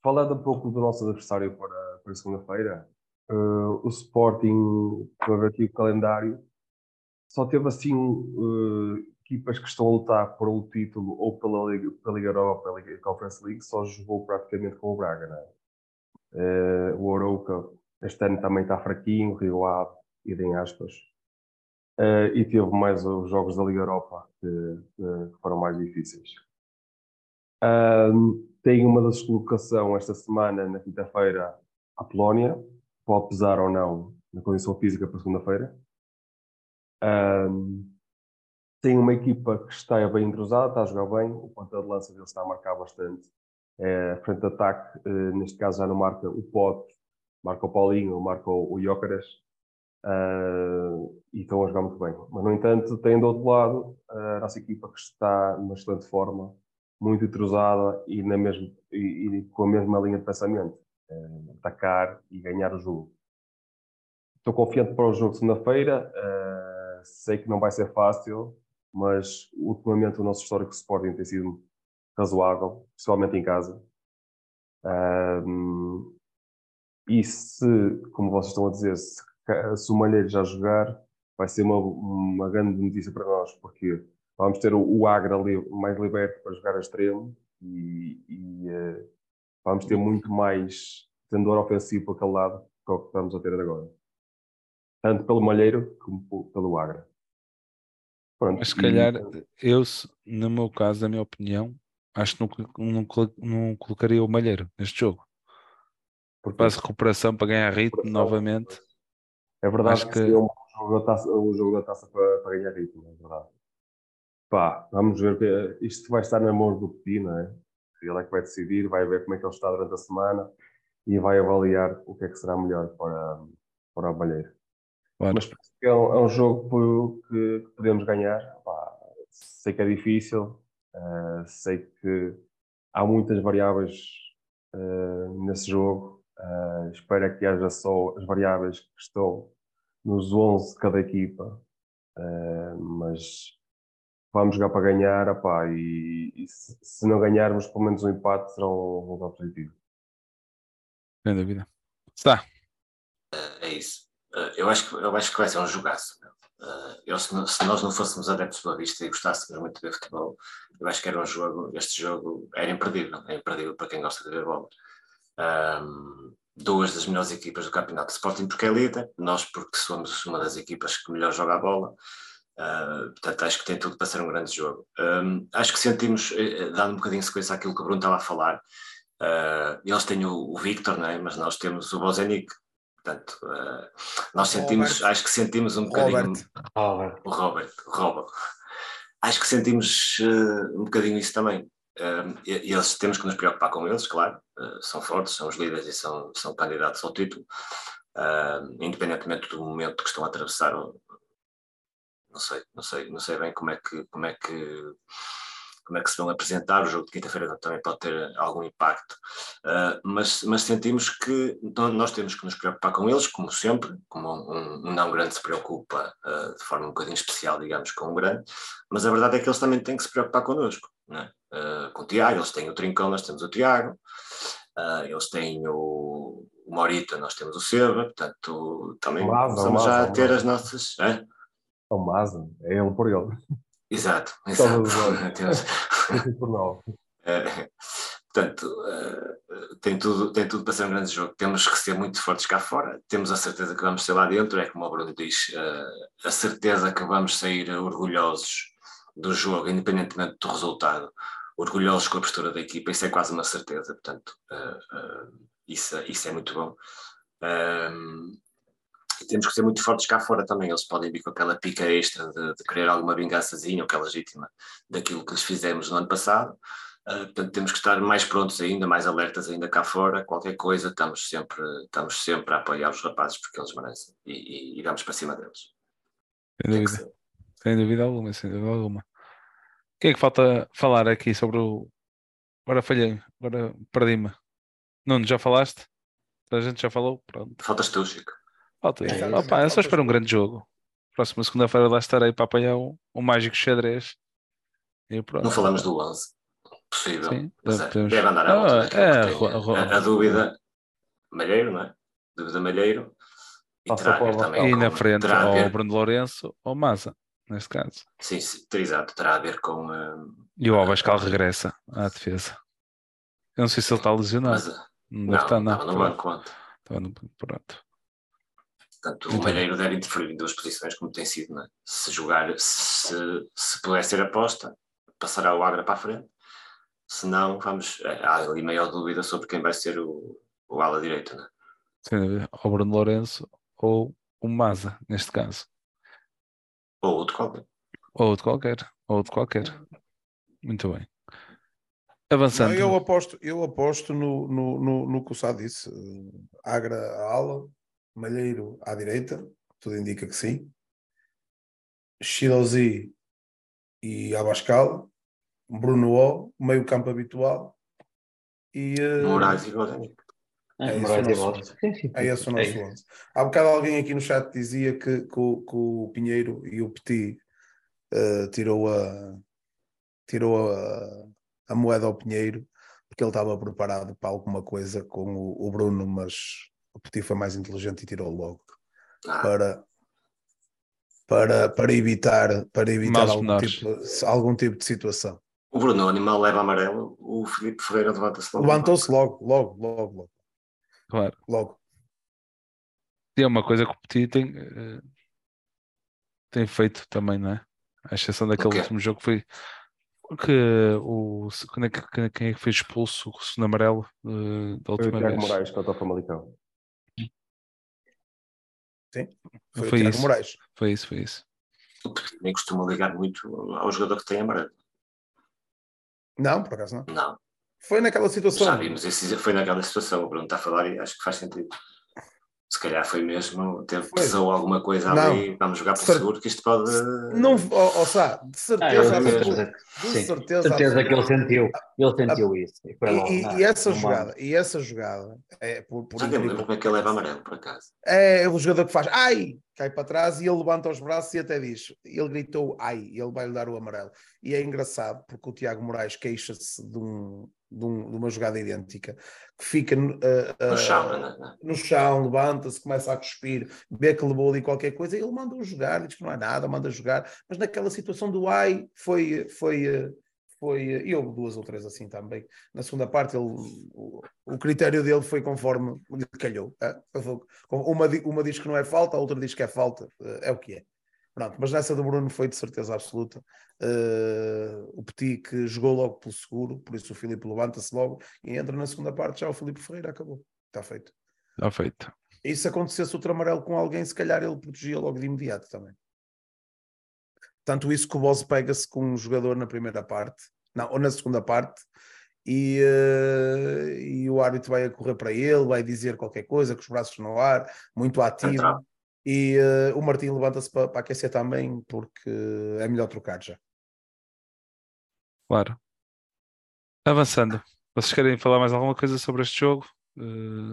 Falando um pouco do nosso adversário para, para segunda-feira, eh, o Sporting, para ver aqui o calendário, só teve assim eh, equipas que estão a lutar por um título ou pela Liga, pela Liga Europa, pela Liga Conference League, só jogou praticamente com o Braga, não é? Eh, o Arouca este ano também está fraquinho, Rio Ave, idem aspas. Eh, e teve mais os jogos da Liga Europa que, que- que foram mais difíceis. Ahm, tem uma deslocação esta semana, na quinta-feira, à Polónia. Pode pesar ou não na condição física para segunda-feira. Tem uma equipa que está bem entrosada, está a jogar bem. O ponta de lança dele está a marcar bastante. É, frente de ataque, eh, neste caso já não marca o Pote, marca o Paulinho, marca o, o Jócaras. Ah, e estão a jogar muito bem. Mas, no entanto, tem do outro lado a nossa equipa que está numa excelente forma, muito entrosada e, na e, e com a mesma linha de pensamento: eh, atacar e ganhar o jogo. Estou confiante para o jogo de segunda-feira. eh, sei que não vai ser fácil, mas ultimamente o nosso histórico de Sporting tem sido razoável, principalmente em casa. E se, como vocês estão a dizer, se, se o Malheiro já jogar, vai ser uma, uma grande notícia para nós, porque vamos ter o, o Agra mais liberto para jogar a extremo e, e, eh, vamos ter muito mais tendor ofensivo para aquele lado que é o que estamos a ter agora. Tanto pelo Malheiro como pelo Agra. Pronto, Mas se calhar, eu, se- no meu caso, na minha opinião, acho que não, não, não colocaria o Malheiro neste jogo. porque- Faz recuperação para ganhar ritmo novamente. É verdade Acho que, que- um jogo da taça, um jogo da taça para, para ganhar ritmo, é verdade. Pá, vamos ver que isto vai estar na mão do Pepino, não é? Ele é que vai decidir, vai ver como é que ele está durante a semana e vai avaliar o que é que será melhor para, para o Malheiro. Claro. Mas penso que é um, é um jogo que, que podemos ganhar. Pá, sei que é difícil, eh, sei que há muitas variáveis eh, nesse jogo, Uh, espero que haja só as variáveis que estão nos 11 de cada equipa, uh, mas vamos jogar para ganhar, opá, e, e se, se, não ganharmos pelo menos um empate será um resultado positivo. Sem dúvida. Está. É isso. Eu acho, que, eu acho que vai ser um jogaço. Eu, se, se, nós não fôssemos adeptos do vista e gostássemos muito de ver futebol, eu acho que era um jogo, este jogo era imperdível, é imperdível para quem gosta de ver bola. Um, duas das melhores equipas do campeonato. Sporting porque é líder, nós porque somos uma das equipas que melhor joga a bola. Uh, portanto, acho que tem tudo para ser um grande jogo. Um, acho que sentimos, eh, eh, dando um bocadinho de sequência àquilo que o Bruno estava a falar, uh, eles têm o, o Victor, não é? mas nós temos o Bozenic. Portanto, uh, nós sentimos, Robert. acho que sentimos um bocadinho. Robert. O Robert, o Robert. Acho que sentimos um bocadinho isso também. E, eles temos que nos preocupar com eles, claro, uh, são fortes, são os líderes e são, são candidatos ao título, uh, independentemente do momento que estão a atravessar. Não sei, não sei, não sei bem como é que como é que como é que se vão apresentar. O jogo de quinta-feira também pode ter algum impacto, uh, mas, mas sentimos que nós temos que nos preocupar com eles, como sempre, como um, um não grande se preocupa uh, de forma um bocadinho especial, digamos, com um grande, mas a verdade é que eles também têm que se preocupar connosco, uh, com o Tiago. Eles têm o Trincão, nós temos o Tiago, eles têm o, o Morita, nós temos o Seba, portanto, também estamos já a ter as nossas. É? o Maza, é ele por ele. Exato, exato. é, portanto, uh, tem, tudo, tem tudo para ser um grande jogo. Temos que ser muito fortes cá fora, temos a certeza que vamos ser lá dentro, é como o Bruno diz, uh, a certeza que vamos sair orgulhosos do jogo, independentemente do resultado, orgulhosos com a postura da equipa, isso é quase uma certeza, portanto, uh, isso, isso é muito bom temos que ser muito fortes cá fora também. Eles podem vir com aquela pica extra de, de querer alguma vingançazinha, ou que é legítima, daquilo que lhes fizemos no ano passado. Uh, portanto, temos que estar mais prontos ainda, mais alertas ainda cá fora. Qualquer coisa, estamos sempre, estamos sempre a apoiar os rapazes porque eles merecem e, e, e vamos para cima deles. Sem dúvida. Sem dúvida alguma, sem dúvida alguma. O que é que falta falar aqui sobre o. Agora falhei, agora perdi-me. Nuno, já falaste? A gente já falou? Pronto. Faltas tu, Chico. Falta isso. É, Opa, eu só espero um grande jogo. Próxima segunda-feira lá estarei para apanhar um, um mágico xadrez. E pronto. Não falamos do 11. Possível. Sim, mas é, deve andar a ah, volta. É, a, a, a, dúvida, Malheiro, não é? Dúvida Malheiro. E, também e na frente ao ver... Bruno Lourenço ou Maza, neste caso. Sim, sim, exato. Terá a ver com. Uh, e o Abascal uh, regressa à defesa. Eu não sei se ele está lesionado. Mas, não, não, estar, não. Estava no banco Estava no banco, pronto. Portanto, o Malheiro deve interferir em duas posições, como tem sido. É? Se jogar, se, se puder ser aposta, passará o Agra para a frente. Se não, vamos. É, há ali maior dúvida sobre quem vai ser o, o ala direito. Né? Sim, ou Bruno Lourenço ou o Maza, neste caso. Ou de qualquer. Ou de qualquer. Ou de qualquer. Muito bem. Avançando. Não, eu aposto, eu aposto no, no, no, no que o Sá disse. Agra a ala, Malheiro à direita, tudo indica que sim. Chirozi e Abascal, Bruno O, meio campo habitual. E, uh, Moraes e Godinho. É, é, esse o nosso, é esse o nosso 11. Há bocado alguém aqui no chat dizia que, que, o, que o Pinheiro e o Petit uh, tirou, a, tirou a, a moeda ao Pinheiro porque ele estava preparado para alguma coisa com o, o Bruno, mas o Petit foi mais inteligente e tirou logo ah. para, para, para evitar, para evitar algum tipo, algum tipo de situação. O Bruno Animal leva amarelo, o Felipe Ferreira levanta-se logo. Levantou-se logo, logo, logo, logo. Claro. Logo. E é uma coisa que o Petit tem, uh, tem feito também, não é? A exceção daquele okay. último jogo que foi que o quem é que, quem é que foi expulso o segundo amarelo uh, da última foi o Tiago vez? Moraes contra o Famalicão. Sim, foi, foi isso. Moraes. Foi isso, foi isso. Nem costuma ligar muito ao jogador que tem amarelo. Não, por acaso não. Não. Foi naquela situação. Já vimos, esse, foi naquela situação. O Bruno está a falar e acho que faz sentido. Se calhar foi mesmo, teve, pesou alguma coisa Não. ali, vamos jogar por Cer- seguro, que isto pode. Não, ó, Sá, de Ah, certeza, absoluta, que- de certeza, certeza que ele sentiu, ele sentiu isso. E, logo, E, não, e essa não jogada, e essa jogada é por, por Já incrível lembro como é que ele leva amarelo, por acaso. É o jogador que faz ai, cai para trás e ele levanta os braços e até diz. Ele gritou ai, e ele vai lhe dar o amarelo. E é engraçado porque o Tiago Moraes queixa-se de, um, de, um- de uma jogada idêntica que fica uh, uh, No chão, é? No chão, levanta-se, começa a cuspir, vê que levou ali qualquer coisa e ele manda-o jogar, diz que não é nada, manda jogar. Mas naquela situação do ai, foi. foi uh, foi, e houve duas ou três assim também. Na segunda parte, ele, o, o critério dele foi conforme lhe calhou. é? Uma, uma diz que não é falta, a outra diz que é falta, é o que é. Pronto, mas nessa do Bruno foi de certeza absoluta. Eh, o Petit que jogou logo pelo seguro, por isso o Filipe levanta-se logo e entra na segunda parte. Já o Filipe Ferreira acabou, está feito. Está feito. E se acontecesse outro amarelo com alguém, se calhar ele protegia logo de imediato também. Tanto isso que o Boss pega-se com um jogador na primeira parte, não, ou na segunda parte, e, eh, e o árbitro vai a correr para ele, vai dizer qualquer coisa, com os braços no ar, muito ativo. E eh, o Martim levanta-se para, para aquecer também, porque é melhor trocar já. Claro. Avançando. Vocês querem falar mais alguma coisa sobre este jogo? Eh,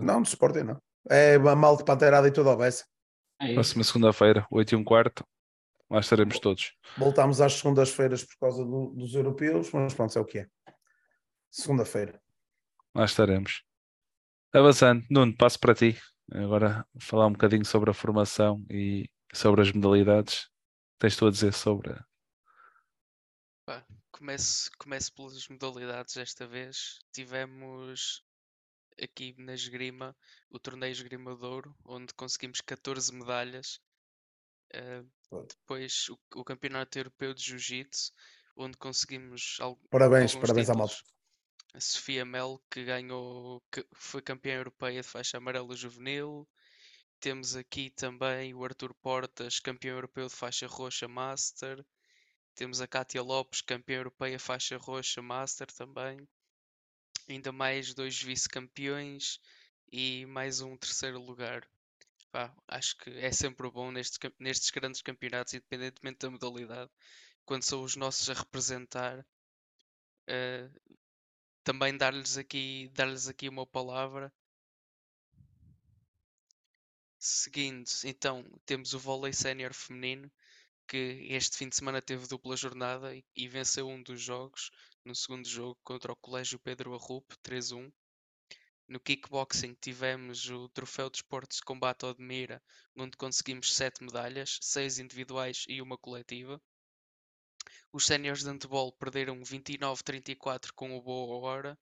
Não, de Sporting não. É a mal de panteirada e toda a beça. É próxima segunda-feira, 8 e um quarto. Lá estaremos todos. Voltámos às segundas-feiras por causa do- dos europeus, mas pronto, é o que é. Segunda-feira. Lá estaremos. Avançando. Nuno, passo para ti. Agora falar um bocadinho sobre a formação e sobre as modalidades. Tens tu a dizer sobre. Começo, começo pelas modalidades desta vez. Tivemos aqui na esgrima o torneio Esgrima de Ouro, onde conseguimos 14 medalhas. Uh, Depois o, o Campeonato Europeu de Jiu-Jitsu, onde conseguimos al- Parabéns, parabéns à malta. títulos. A Sofia Mel, que ganhou, que foi campeã europeia de faixa amarela juvenil. Temos aqui também o Arthur Portas, campeão europeu de faixa roxa Master. Temos a Kátia Lopes, campeã europeia faixa roxa Master também. Ainda mais dois vice-campeões e mais um terceiro lugar. Pá, acho que é sempre bom nestes, nestes grandes campeonatos, independentemente da modalidade, quando são os nossos a representar, eh, também dar-lhes aqui, dar-lhes aqui uma palavra. Seguindo, então, temos o vôlei sénior feminino, que este fim de semana teve dupla jornada e, e venceu um dos jogos, no segundo jogo, contra o Colégio Pedro Arrupe, 3-1. No kickboxing tivemos o Troféu de Esportes de Combate ao de Mira, onde conseguimos 7 medalhas, 6 individuais e uma coletiva. Os séniores de handball perderam 29-34 com o Boa Hora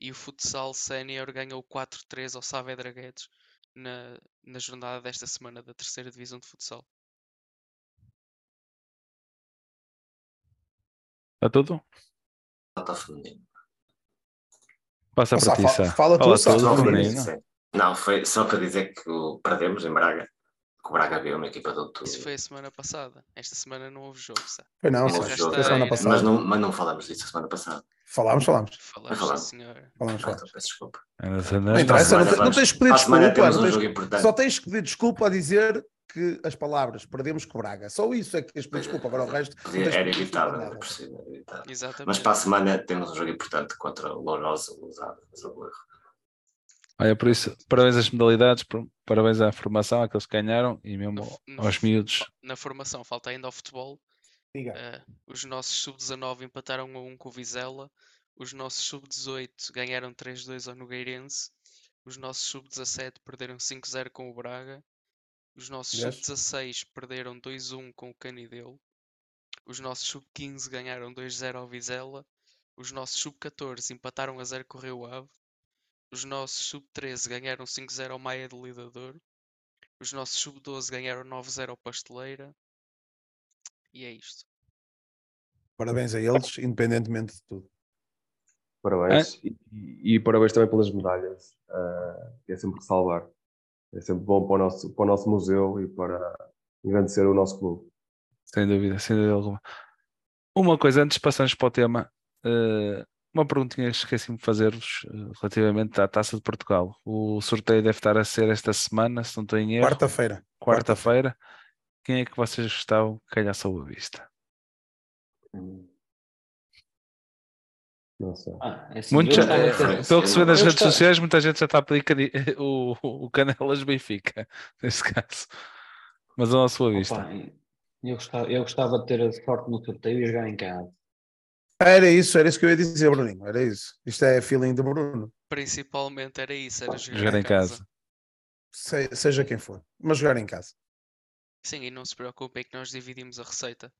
e o futsal sénior ganhou 4-3 ao Saavedra Guedes na, na jornada desta semana da terceira divisão de futsal. Está tudo? Falta feminino. Passa para ti, Sá. fala Sá, fala tu. Sim. Não, foi só para dizer que o perdemos em Braga. Que o Braga viu uma equipa de outro. Isso foi a semana passada. Esta semana não houve jogo, sabe? Foi não, não jogo, Foi a semana passada. mas, não, mas não falamos disso a semana passada. Falámos, falámos. Falamos, falar. sim, senhora. falámos, Ah, falámos. então peço desculpa. Não não, te- não semana tens que pedir desculpa. não um. Só tens que pedir desculpa a dizer que as palavras perdemos com o Braga. Só isso é que desculpa. Agora o resto. Era evitável, era evitável. Mas Exatamente. para a semana temos um jogo importante contra o Lourosa, Lousada. Olha, por isso, parabéns às modalidades, par- parabéns à formação, àqueles que ganharam e mesmo no aos miúdos. Na formação, falta ainda ao futebol. Diga. Eh, os nossos sub-19 empataram a 1 com o Vizela. Os nossos sub-18 ganharam 3-2 ao Nogueirense. Os nossos sub-17 perderam 5-0 com o Braga. Os nossos Yes. sub-16 perderam 2-1 com o Canidelo. Os nossos sub-15 ganharam 2-0 ao Vizela. Os nossos sub-14 empataram a 0 com o Rio Ave. Os nossos sub-13 ganharam 5-0 ao Maia de Lidador. Os nossos sub-12 ganharam 9-0 ao Pasteleira. E é isto. Parabéns a eles, independentemente de tudo. Parabéns. E, e- e parabéns também pelas medalhas. ah, que é sempre ressalvar. É sempre bom para o nosso, para o nosso museu e para engrandecer o nosso clube. Sem dúvida, sem dúvida alguma. Uma coisa, antes de passarmos para o tema, eh, uma perguntinha que esqueci-me de fazer-vos eh, relativamente à Taça de Portugal. O sorteio deve estar a ser esta semana, se não estou em erro, Quarta-feira. quarta-feira. Quem é que vocês gostavam que calhasse a vista? Hum. Não sei. Ah, é assim, Muitos, se vê nas redes sociais, muita gente já está a pedir o, o Canelas Benfica, neste caso. Mas a nossa boa vista. Opa, eu, gostava, eu gostava de ter a sorte no sorteio e jogar em casa. Era isso, era isso que eu ia dizer, Bruninho. Era isso. Isto é feeling de Bruno. Principalmente era isso, era jogar, Jogar em casa. Se- seja quem for. Mas jogar em casa. Sim, e não se preocupem que nós dividimos a receita.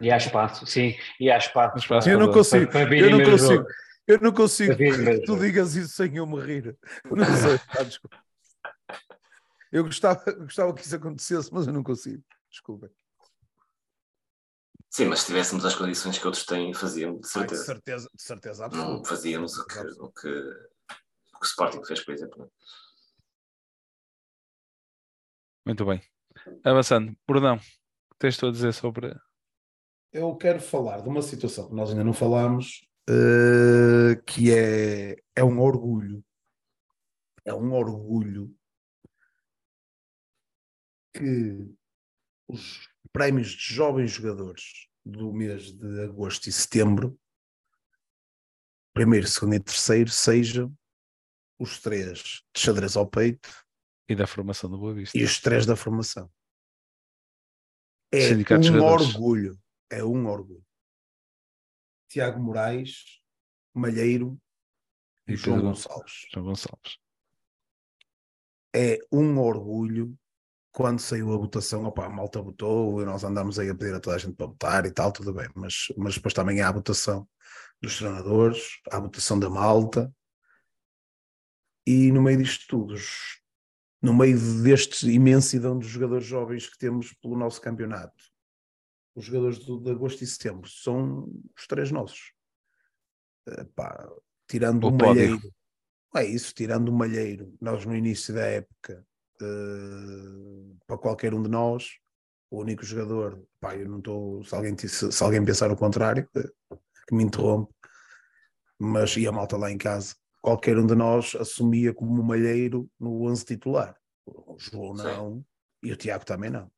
E há espaço, sim, e há espaço. Espaço Eu não para- consigo, para virem eu não consigo. jogo. Eu não consigo Para que tu digas isso sem eu me rir. Não sei, desculpa. Eu gostava, gostava que isso acontecesse, mas eu não consigo. Desculpa. Sim, mas se tivéssemos as condições que outros têm, fazíamos, de Ai, de certeza. certeza, de certeza Não absoluta. fazíamos o que, o que, o que o Sporting fez, por exemplo. Muito bem. Avançando. Brunão, o que tens tu a dizer sobre. Eu quero falar de uma situação que nós ainda não falámos, eh, que é, é um orgulho. É um orgulho que os prémios de jovens jogadores do mês de agosto e setembro, primeiro, segundo e terceiro, sejam os três de xadrez ao peito E da formação do Boa Vista. e os três da formação. É um orgulho. É um orgulho. Tiago Moraes, Malheiro e, E João Gonçalves. João Gonçalves. É um orgulho quando saiu a votação. Opa, a malta votou e nós andámos aí a pedir a toda a gente para votar e tal, tudo bem. Mas, mas depois também há a votação dos treinadores, há a votação da malta. E no meio disto tudo, os- no meio deste imensidão dos jogadores jovens que temos pelo nosso campeonato, os jogadores do- de agosto e setembro são os três nossos. Eh, pá, tirando O. Malheiro. É isso, tirando o Malheiro, nós no início da época, eh, para qualquer um de nós, o único jogador, pá, eu não estou, se alguém, se, se alguém pensar o contrário, eh, que me interrompe, mas e a malta lá em casa, qualquer um de nós assumia como o Malheiro no 11 titular. O João Sim. não, e o Tiago também não.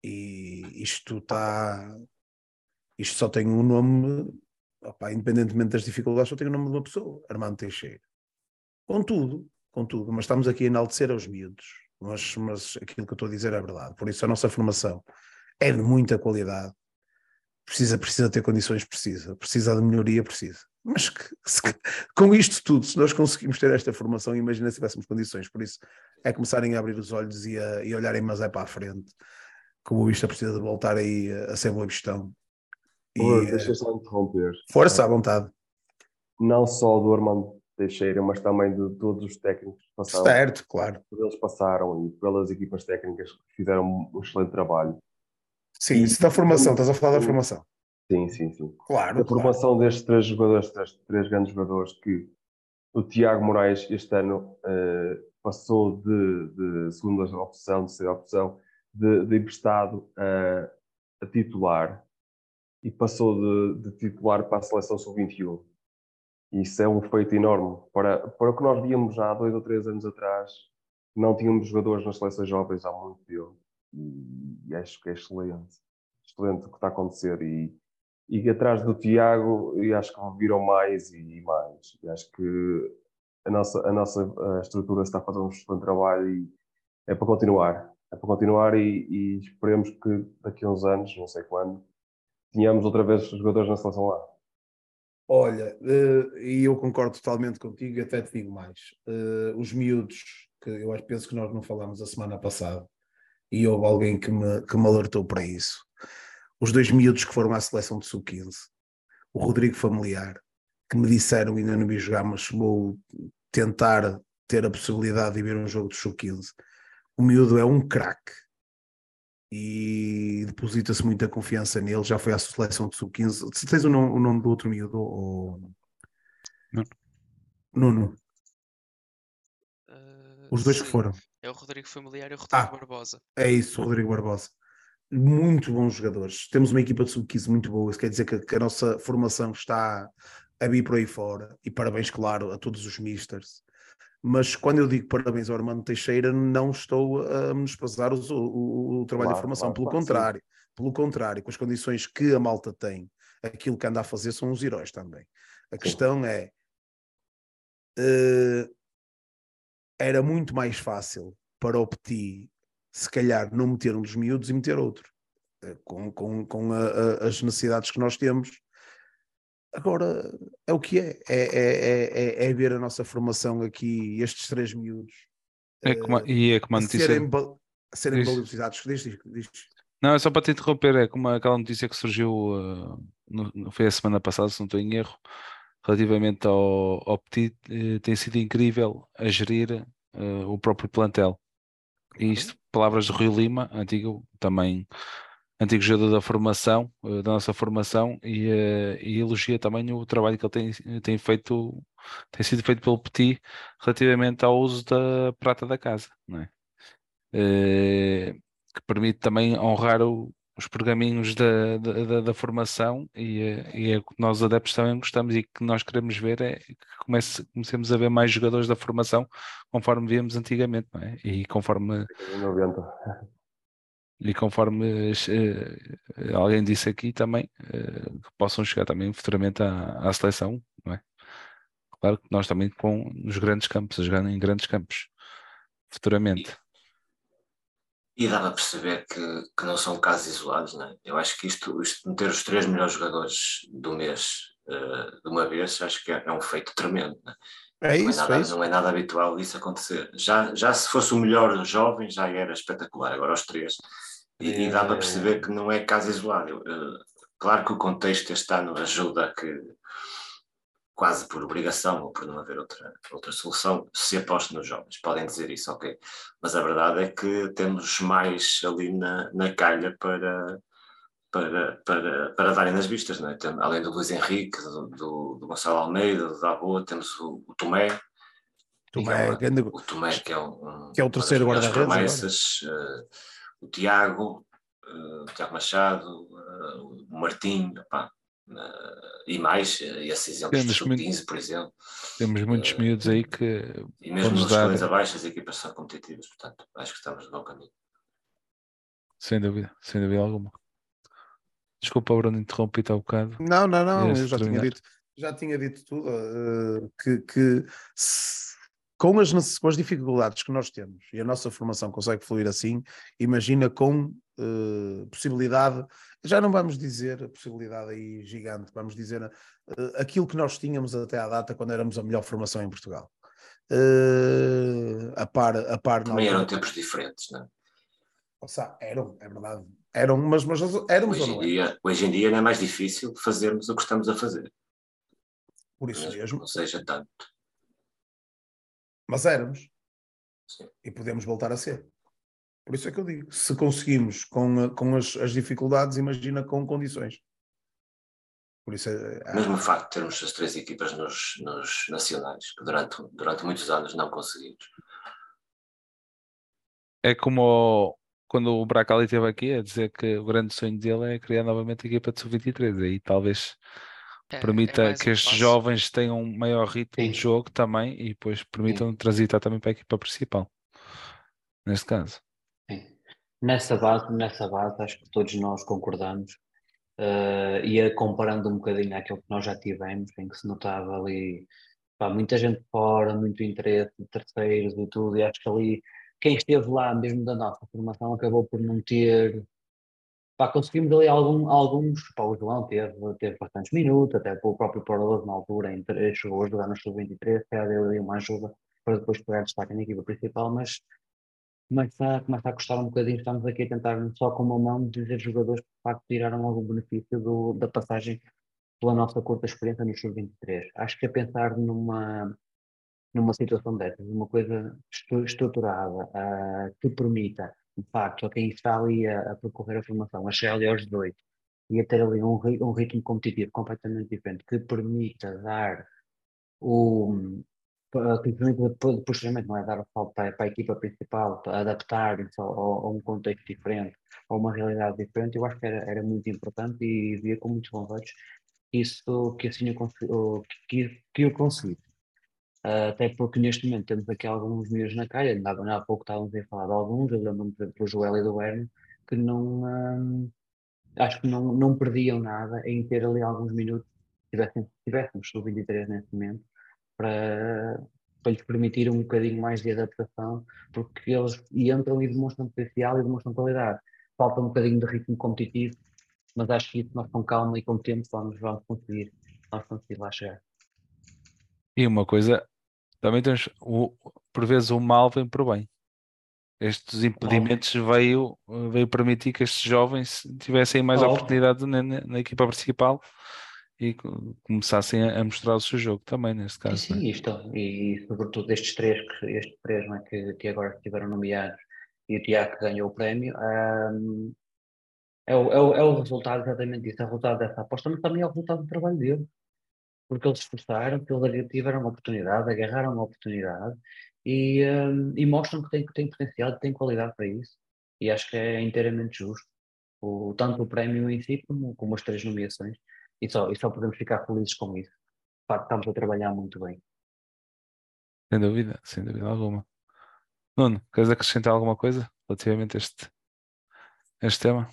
E isto está. Isto só tem um nome, opá, independentemente das dificuldades, só tem o nome de uma pessoa, Armando Teixeira. Contudo, contudo, mas estamos aqui a enaltecer aos miúdos, mas, mas aquilo que eu estou a dizer é verdade. Por isso a nossa formação é de muita qualidade. Precisa, precisa ter condições, precisa. Precisa de melhoria, precisa. Mas que- se- com isto tudo, se nós conseguimos ter esta formação, imagina se tivéssemos condições. Por isso é começarem a abrir os olhos e, a, e olharem mais é para a frente. Que o Vista precisa de voltar aí a, a ser Boa Vistão. E, Oi, eh, Deixa só interromper. força à vontade. Não só do Armando Teixeira, mas também de todos os técnicos que passaram. Certo, claro. Por eles passaram e pelas equipas técnicas que fizeram um excelente trabalho. Sim, se da formação, estás a falar da formação. Sim, sim, sim. Claro, A claro. formação destes três jogadores, destes três grandes jogadores, que o Tiago Moraes este ano eh, passou de, de segunda opção, de terceira opção, de, de emprestado a, a titular e passou de, de titular para a seleção sub-21. Isso é um feito enorme. Para, para o que nós víamos já há dois ou três anos atrás, não tínhamos jogadores nas seleções jovens há muito tempo. E acho que é excelente. Excelente o que está a acontecer. E, e atrás do Tiago, eu acho que viram mais e mais. E acho que a nossa, a nossa a estrutura está a fazer um excelente trabalho e é para continuar. É para continuar e, e esperemos que daqui a uns anos, não sei quando, tenhamos outra vez jogadores na seleção lá. Olha, eh, e eu concordo totalmente contigo, e até te digo mais. Eh, os miúdos, que eu acho, penso que nós não falámos a semana passada, e houve alguém que me, que me alertou para isso. Os dois miúdos que foram à seleção de sub-15, o Rodrigo Familiar, que me disseram, ainda não vi jogar, mas vou tentar ter a possibilidade de ver um jogo de sub-15. O miúdo é um craque e deposita-se muita confiança nele. Já foi à seleção de sub-15. Se tens o nome, o nome do outro miúdo, ou... Não. Nuno, Uh, os dois que sim, foram. É o Rodrigo Familiar e o Rodrigo Ah. Barbosa. É isso, Rodrigo Barbosa. Muito bons jogadores. Temos uma equipa de sub-15 muito boa, isso quer dizer que, que, a nossa formação está a vir por aí fora. E parabéns, claro, a todos os misters. Mas quando eu digo parabéns ao Armando Teixeira, não estou a menosprezar o, o, o trabalho claro, de formação, claro, pelo claro, contrário. Sim. Pelo contrário, com as condições que a malta tem, aquilo que anda a fazer são os heróis também. A questão é. Uh, era muito mais fácil para o Petit, se calhar, não meter um dos miúdos e meter outro, uh, com, com, com a, a, as necessidades que nós temos. Agora, é o que é. É, é, é, é ver a nossa formação aqui, estes três miúdos. É como, uh, e é como a notícia. Serem, serem valorizados. Diz, diz, diz. Não, é só para te interromper, é como aquela notícia que surgiu, uh, no, foi a semana passada, se não estou em erro, relativamente ao, ao Petit, uh, tem sido incrível a gerir uh, o próprio plantel. E isto, palavras de Rui Lima, antigo também, antigo jogador da formação, da nossa formação, e, e, elogia também o trabalho que ele tem, tem feito, tem sido feito pelo Petit relativamente ao uso da prata da casa, não é? que permite também honrar o, os pergaminhos da, da, da formação e, e, é o que nós adeptos também gostamos e que nós queremos ver é que comece, comecemos a ver mais jogadores da formação conforme víamos antigamente, não é? E conforme... 90. E conforme uh, alguém disse aqui também, uh, que possam chegar também futuramente à, à seleção, não é? Claro que nós também com nos grandes campos, a jogar em grandes campos, futuramente. E dá a perceber que, que não são casos isolados, não é? Eu acho que isto, isto meter os três melhores jogadores do mês uh, de uma vez, acho que é, é um feito tremendo, não é? É não, isso, é nada, é isso. não é nada habitual isso acontecer. Já, já se fosse o melhor jovem, já era espetacular. Agora os três. E, é... e dá para perceber que não é caso isolado. Uh, claro que o contexto este ano ajuda que quase por obrigação ou por não haver outra, outra solução, se aposta nos jovens. Podem dizer isso, ok. Mas a verdade é que temos mais ali na, na calha para, para, para, para darem nas vistas, não é? Tem, além do Luís Henrique, do, do, do Gonçalo Almeida, do Daboa, temos o, o Tomé. Tomé, é uma, o Tomé, que é, um, que é o terceiro guarda-redes. Uh, o Tiago, uh, o Tiago Machado, uh, o Martim, opá, e mais, uh, esses exemplos temos do 15, por exemplo. Temos muitos uh, miúdos aí que. E mesmo nos dar... abaixo, as equipas são competitivas, portanto, acho que estamos no bom caminho. Sem dúvida, sem dúvida alguma. Desculpa, Bruno, interrompi-te há um bocado. Não, não, não, eu já tinha dito, já tinha dito tudo, uh, que, que se, com, as, com as dificuldades que nós temos e a nossa formação consegue fluir assim, imagina com uh, possibilidade já não vamos dizer a possibilidade aí gigante, vamos dizer uh, aquilo que nós tínhamos até à data quando éramos a melhor formação em Portugal. Uh, a par, a par Também eram tempos diferentes, não é? Seja, eram, é verdade. Eram, mas, mas éramos hoje ou não em dia, Hoje em dia não é mais difícil fazermos o que estamos a fazer. Por isso mas, mesmo. Não seja tanto. Mas éramos. Sim. E podemos voltar a ser. Por isso é que eu digo, se conseguimos com, com as, as dificuldades, imagina com condições. Por isso é, Mesmo o facto de termos as três equipas nos, nos nacionais, que durante, durante muitos anos não conseguimos. É como quando o Bracali esteve aqui a dizer que o grande sonho dele é criar novamente a equipa de sub-23. Aí talvez é, permita é que um estes passo. jovens tenham um maior ritmo Sim. de jogo também e depois permitam Sim. transitar também para a equipa principal. Neste caso. Nessa base, nessa base, acho que todos nós concordamos. Uh, e comparando um bocadinho àquilo que nós já tivemos, em que se notava ali pá, muita gente fora, muito interesse de terceiros e tudo, e acho que ali quem esteve lá, mesmo da nossa formação, acabou por não ter. Pá, conseguimos ali algum, alguns. Pá, o João teve, teve bastantes minutos, até o próprio Paulo na altura entre, chegou a jogar no Sub-23, que deu ali uma ajuda para depois pegar destaque na equipa principal, mas começa, começa a custar um bocadinho. Estamos aqui a tentar só com uma mão dizer jogadores que de facto tiraram algum benefício do, da passagem pela nossa curta experiência no Sub-23. Acho que a pensar numa, numa situação dessas, numa coisa estruturada, uh, que permita, de facto, a quem está ali a, a percorrer a formação, a chegar ali aos 18 e a ter ali um, um ritmo competitivo completamente diferente, que permita dar o, posteriormente não é dar o salto para, para, a equipa principal, adaptar-se a, a, um contexto diferente, a uma realidade diferente, eu acho que era, era muito importante e via com muitos bons olhos isso que assim eu, consegui, que, que eu consegui. Uh, até porque neste momento temos aqui alguns miúdos na calha, ainda há pouco estávamos a falar de alguns, eu lembro-me do Joel e do Herno, que não, um, acho que não, não perdiam nada em ter ali alguns minutos, tivessem, tivéssemos sub-23 neste momento, para, para lhes permitir um bocadinho mais de adaptação, porque eles entram e demonstram potencial e demonstram qualidade. Falta um bocadinho de ritmo competitivo, mas acho que isso nós com calma e com tempo vamos, vamos conseguir, vamos conseguir lá chegar. E uma coisa, também temos, o, por vezes o mal vem por bem. Estes impedimentos veio, veio permitir que estes jovens tivessem mais oportunidade na, na, na, equipa principal e começassem a, mostrar o seu jogo também, neste caso. Sim, sim isto, e sobretudo estes três, estes três é, que, que agora estiveram nomeados e o Tiago que ganhou o prémio, um, é, o, é, o, é o resultado exatamente disso, é o resultado dessa aposta, mas também é o resultado do trabalho dele porque eles esforçaram, que eles tiveram uma oportunidade, agarraram uma oportunidade e, um, e mostram que têm, que têm potencial, que têm qualidade para isso. E acho que é inteiramente justo, o, tanto o prémio em si como, como as três nomeações. E só, e só podemos ficar felizes com isso. De facto, estamos a trabalhar muito bem. Sem dúvida, sem dúvida alguma. Nuno, queres acrescentar alguma coisa relativamente a este, a este tema?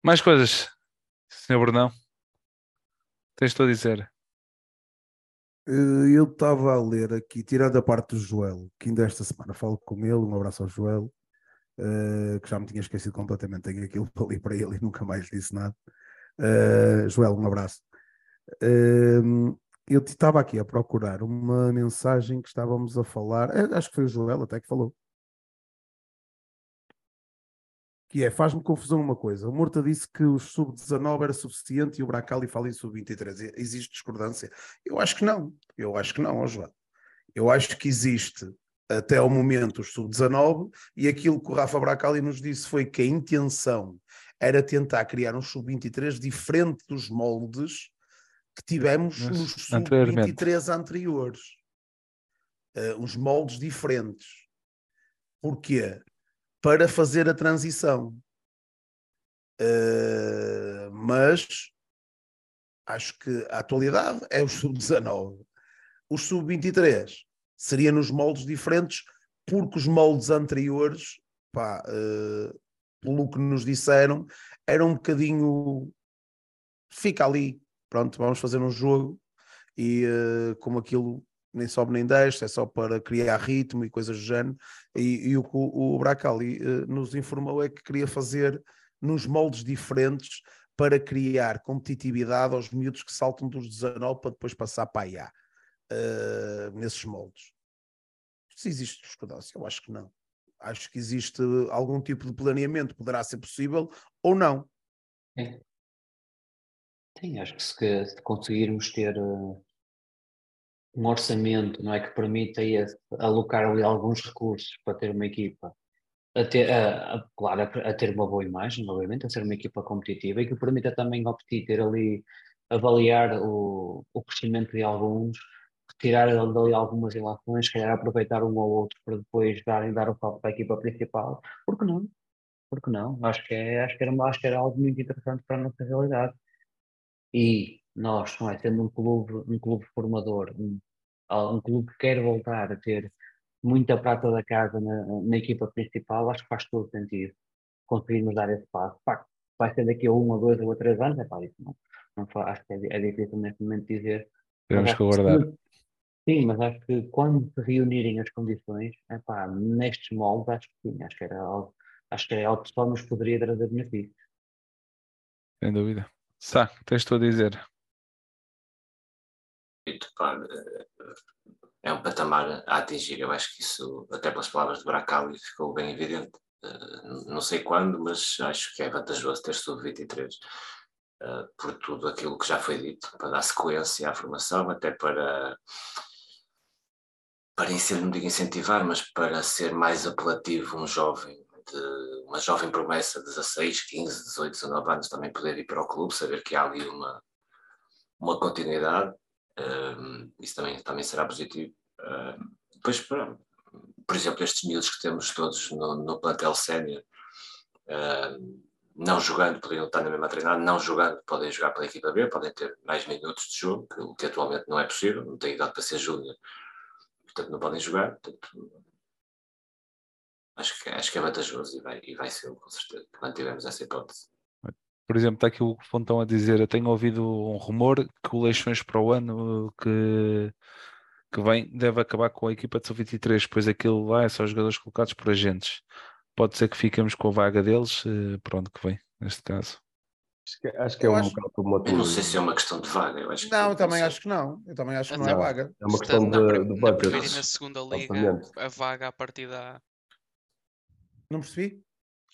Mais coisas, Sr. Brunão? Tens tu a dizer? Eh, eu estava a ler aqui, tirando a parte do Joel, que ainda esta semana falo com ele, um abraço ao Joel, uh, que já me tinha esquecido completamente, tenho aquilo para ler para ele e nunca mais disse nada. Uh, Joel, um abraço. Uh, eu estava aqui a procurar uma mensagem que estávamos a falar, acho que foi o Joel até que falou, que é, faz-me confusão uma coisa. O Morta disse que o sub-19 era suficiente e o Bracali fala em sub-23. Existe discordância? Eu acho que não. Eu acho que não, ó João. Eu acho que existe até ao momento o sub-19 e aquilo que o Rafa Bracali nos disse foi que a intenção era tentar criar um sub-23 diferente dos moldes que tivemos Mas, nos sub-23 anteriores. Uh, uns moldes diferentes. Porquê? para fazer a transição. Uh, mas acho que a atualidade é o sub-19. O sub-23 seria nos moldes diferentes, porque os moldes anteriores, pá, uh, pelo que nos disseram, eram um bocadinho. Fica ali, pronto, vamos fazer um jogo e uh, como aquilo nem sobe nem desce, é só para criar ritmo e coisas do género. E, e o que o Bracali uh, nos informou é que queria fazer nos moldes diferentes para criar competitividade aos miúdos que saltam dos 19 para depois passar para a IA, uh, nesses moldes. Se existe discordância, eu acho que não. Acho que existe algum tipo de planeamento, poderá ser possível ou não. Sim, Sim acho que se, se conseguirmos ter uh um orçamento, não é, que permita alocar ali alguns recursos para ter uma equipa, a ter, a, a, claro, a, ter uma boa imagem, obviamente, a ser uma equipa competitiva e que permita também optar ter ali, avaliar o, o crescimento de alguns, retirar dali algumas ilações, calhar aproveitar um ou outro para depois dar, dar o foco para a equipa principal, porque não? Porque não? Acho que, é, acho, que era, acho que era algo muito interessante para a nossa realidade. E nós, não é, tendo um clube, um clube formador, um, um clube que quer voltar a ter muita prata da casa na, na equipa principal, acho que faz todo sentido conseguirmos dar esse passo. Pá, vai ser daqui a um, ou dois ou a três anos, é pá, isso não, não acho que é, é, difícil neste momento dizer. Temos que aguardar. Sim, mas acho que quando se reunirem as condições, é pá, nestes moldes, acho que sim, acho que era algo, acho que era algo que só nos poderia trazer benefícios. Sem dúvida. Sá, tens tu a dizer é um patamar a atingir. Eu acho que isso, até pelas palavras de Bracali, ficou bem evidente. Uh, não sei quando, mas acho que é vantajoso ter sub-23 uh, eh, por tudo aquilo que já foi dito, para dar sequência à formação, até para, para não digo incentivar, mas para ser mais apelativo um jovem, de, uma jovem promessa de 16, 15, 18, 19 anos também poder ir para o clube, saber que há ali uma, uma continuidade isso também, também será positivo. Uh, depois, por, por exemplo, estes miúdos que temos todos no, no plantel sénior, Uh, não jogando, poderiam estar na mesma treinada, não jogando, podem jogar pela equipa B, podem ter mais minutos de jogo, o que atualmente não é possível, não têm idade para ser júnior, portanto não podem jogar. Portanto, acho, que, acho que é vantajoso e vai, e vai ser, com certeza, que mantivemos essa hipótese. Por exemplo, está aqui o Fontão a dizer: Eu tenho ouvido um rumor que o Leixões para o ano que, que vem deve acabar com a equipa de sub-23, pois aquilo lá é só jogadores colocados por agentes pode ser que fiquemos com a vaga deles uh, para onde que vem, neste caso. Acho que, acho que é um acho... bocado Eu não sei se é uma questão de vaga. Eu acho não, eu também acho que não. Eu também acho que não é vaga. É uma questão de, na, de na primeira e na segunda liga, a vaga a partir da. Não percebi?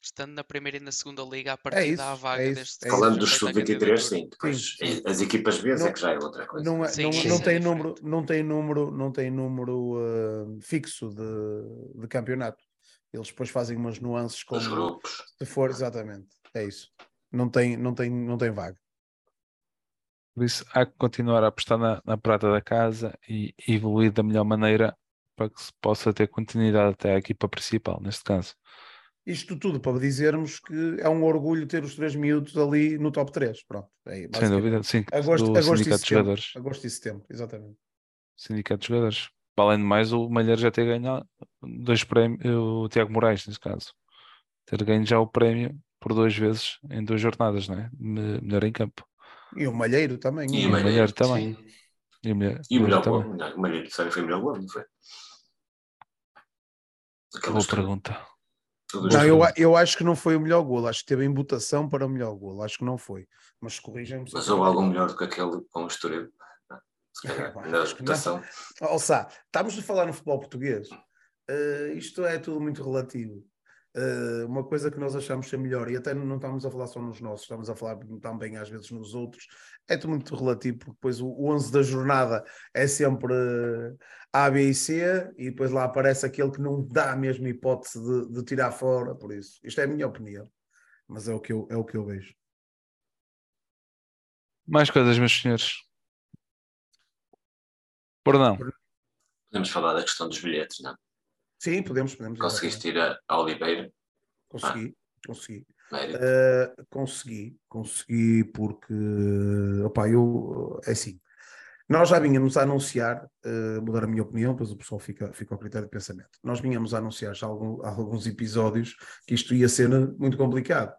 Estando na primeira e na segunda liga, a partir é isso, da vaga é deste. É Falando dos sub-23, sim. Depois, sim. As equipas B é que já é outra coisa. Não, é, sim, não, não, tem número, não tem número, não tem número uh, fixo de, de campeonato. Eles depois fazem umas nuances com os grupos. Se for, exatamente. É isso. Não tem, não tem, não tem vaga. Por isso há que continuar a apostar na, na prata da casa e evoluir da melhor maneira para que se possa ter continuidade até a equipa principal, neste caso. Isto tudo para dizermos que é um orgulho ter os três miúdos ali no top 3. Pronto. É, Sem dúvida, sim. Agosto, do agosto sindicato de jogadores. Agosto e setembro, exatamente. Sindicato de jogadores. Além de mais, o Malheiro já ter ganhado dois prémios, o Tiago Moraes, nesse caso, ter ganho já o prémio por duas vezes em duas jornadas, não é? Melhor em campo. E o Malheiro também. E, o Malheiro, também. Sim. E o, Malheiro, e o melhor gol, o Malheiro foi o melhor gol, não foi? Aquela Boa pergunta. Não, eu, eu acho que não foi o melhor gol, acho que teve em votação para o melhor gol, acho que não foi. Mas corrijam-me. Mas houve algo melhor do que aquele com o Estoril na reputação. Ouça, estamos a falar no futebol português. Uh, isto é tudo muito relativo. Uh, uma coisa que nós achamos ser melhor, e até não estamos a falar só nos nossos, estamos a falar também às vezes nos outros, é tudo muito relativo, porque depois o 11 da jornada é sempre A, B e C, e depois lá aparece aquele que não dá a mesma hipótese de, de tirar fora, por isso. Isto é a minha opinião, mas é o que eu, é o que eu vejo. Mais coisas, meus senhores. Por não. Podemos falar da questão dos bilhetes, não? Sim, podemos. podemos Conseguiste ir a, a Oliveira? Consegui, ah. consegui. Uh, consegui, consegui porque, opá, eu, é assim, nós já vínhamos a anunciar, uh, mudar a minha opinião, pois o pessoal fica, fica ao critério de pensamento. Nós vínhamos a anunciar já algum, alguns episódios que isto ia ser muito complicado,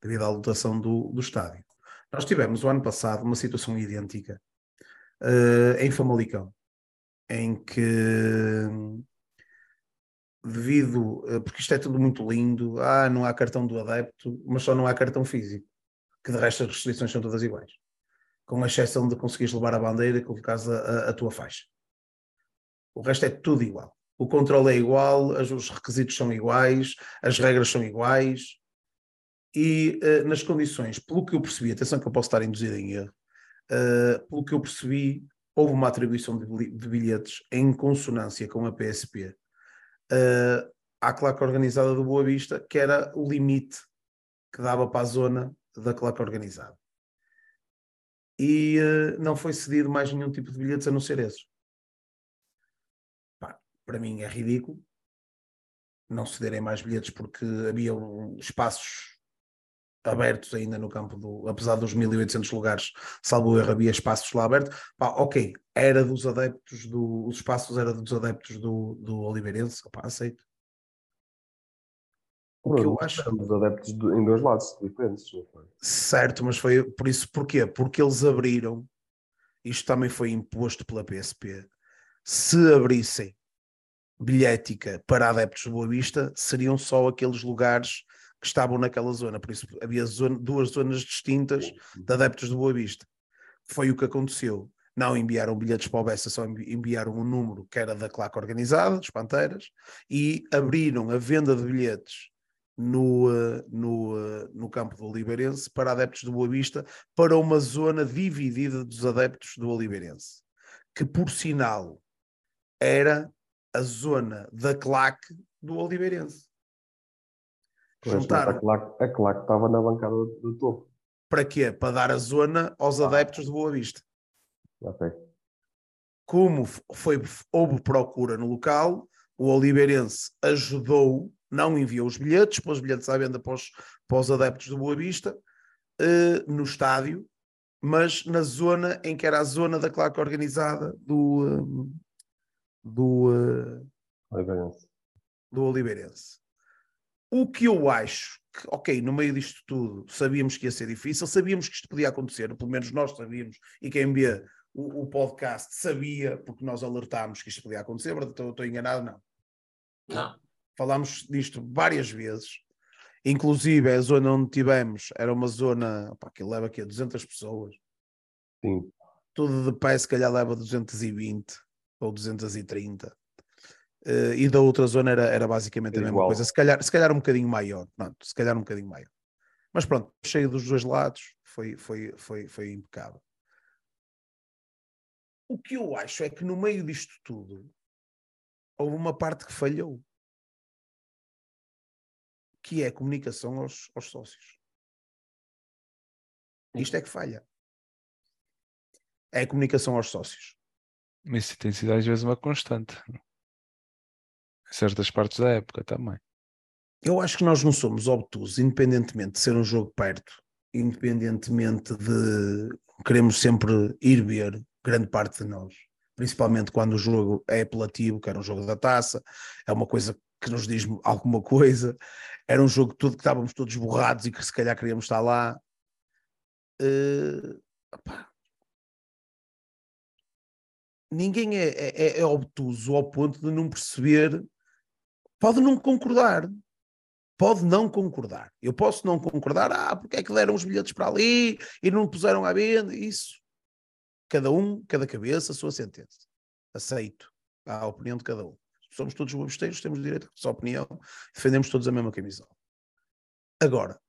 devido à lotação do, do estádio. Nós tivemos o ano passado uma situação idêntica uh, em Famalicão em que devido, eh, porque isto é tudo muito lindo, ah, não há cartão do adepto, mas só não há cartão físico, que de resto as restrições são todas iguais, com exceção de conseguires levar a bandeira e colocares a, a, a tua faixa. O resto é tudo igual. O controle é igual, os requisitos são iguais, as regras são iguais, e uh, nas condições, pelo que eu percebi, atenção que eu posso estar induzido em erro, uh, pelo que eu percebi, houve uma atribuição de bilhetes em consonância com a PSP uh, eh, à claque organizada do Boa Vista, que era o limite que dava para a zona da claque organizada. E uh, não foi cedido mais nenhum tipo de bilhetes a não ser esses. Pá, para mim é ridículo não cederem mais bilhetes porque havia espaços abertos ainda no campo do, apesar dos 1800 lugares, salvo erro, havia espaços lá abertos, pá, ok, era dos adeptos do, os espaços era dos adeptos do, do Oliveirense, pá, aceito. O que eu acho... Dos adeptos do, em dois lados diferentes. Certo, mas foi por isso, porquê? Porque eles abriram, isto também foi imposto pela PSP, se abrissem bilhética para adeptos de Boa Vista, seriam só aqueles lugares que estavam naquela zona, por isso havia zona, duas zonas distintas de adeptos de Boa Vista. Foi o que aconteceu. Não enviaram bilhetes para o Bessa, só enviaram um número que era da claque organizada, dos Panteiras, e abriram a venda de bilhetes no, eh, no, eh, no campo do Oliveirense para adeptos do Boa Vista, para uma zona dividida dos adeptos do Oliveirense, que por sinal era a zona da claque do Oliveirense. Juntaram. A claque, a claque estava na bancada do, do topo. Para quê? Para dar a zona aos ah. adeptos de Boa Vista. Ok. Como foi, houve procura no local, o Oliveirense ajudou não enviou os bilhetes, pôs bilhetes à venda para os, para os adeptos do Boa Vista, uh, no estádio, mas na zona em que era a zona da claque organizada do, uh, do, uh, Oliveirense. do Oliveirense. O que eu acho que, ok, no meio disto tudo, sabíamos que ia ser difícil, sabíamos que isto podia acontecer, pelo menos nós sabíamos, e quem vê o, o podcast sabia, porque nós alertámos que isto podia acontecer, estou, estou enganado, não. Não. Falámos disto várias vezes, inclusive a zona onde tivemos era uma zona opá, que leva aqui a 200 pessoas, Sim. tudo de pé se calhar leva 220 ou 230. Uh, e da outra zona era, era basicamente a mesma Igual. coisa, se calhar, se calhar um bocadinho maior, pronto, se calhar um bocadinho maior. Mas pronto, cheio dos dois lados, foi, foi, foi, foi impecável. O que eu acho é que no meio disto tudo houve uma parte que falhou, que é a comunicação aos, aos sócios. Isto é que falha. É a comunicação aos sócios. Mas isso tem sido às vezes uma constante. Certas partes da época também. Eu acho que nós não somos obtusos, independentemente de ser um jogo perto, independentemente de queremos sempre ir ver grande parte de nós, principalmente quando o jogo é apelativo, que era um jogo da taça, é uma coisa que nos diz alguma coisa, era um jogo tudo que estávamos todos borrados e que se calhar queríamos estar lá. Uh. Ninguém é, é, é obtuso ao ponto de não perceber, pode não concordar, pode não concordar. Eu posso não concordar, ah, porque é que deram os bilhetes para ali e não puseram à venda? Isso. Cada um, cada cabeça, a sua sentença. Aceito a opinião de cada um. Somos todos bobesteiros, temos direito à sua opinião, defendemos todos a mesma camisola. Agora,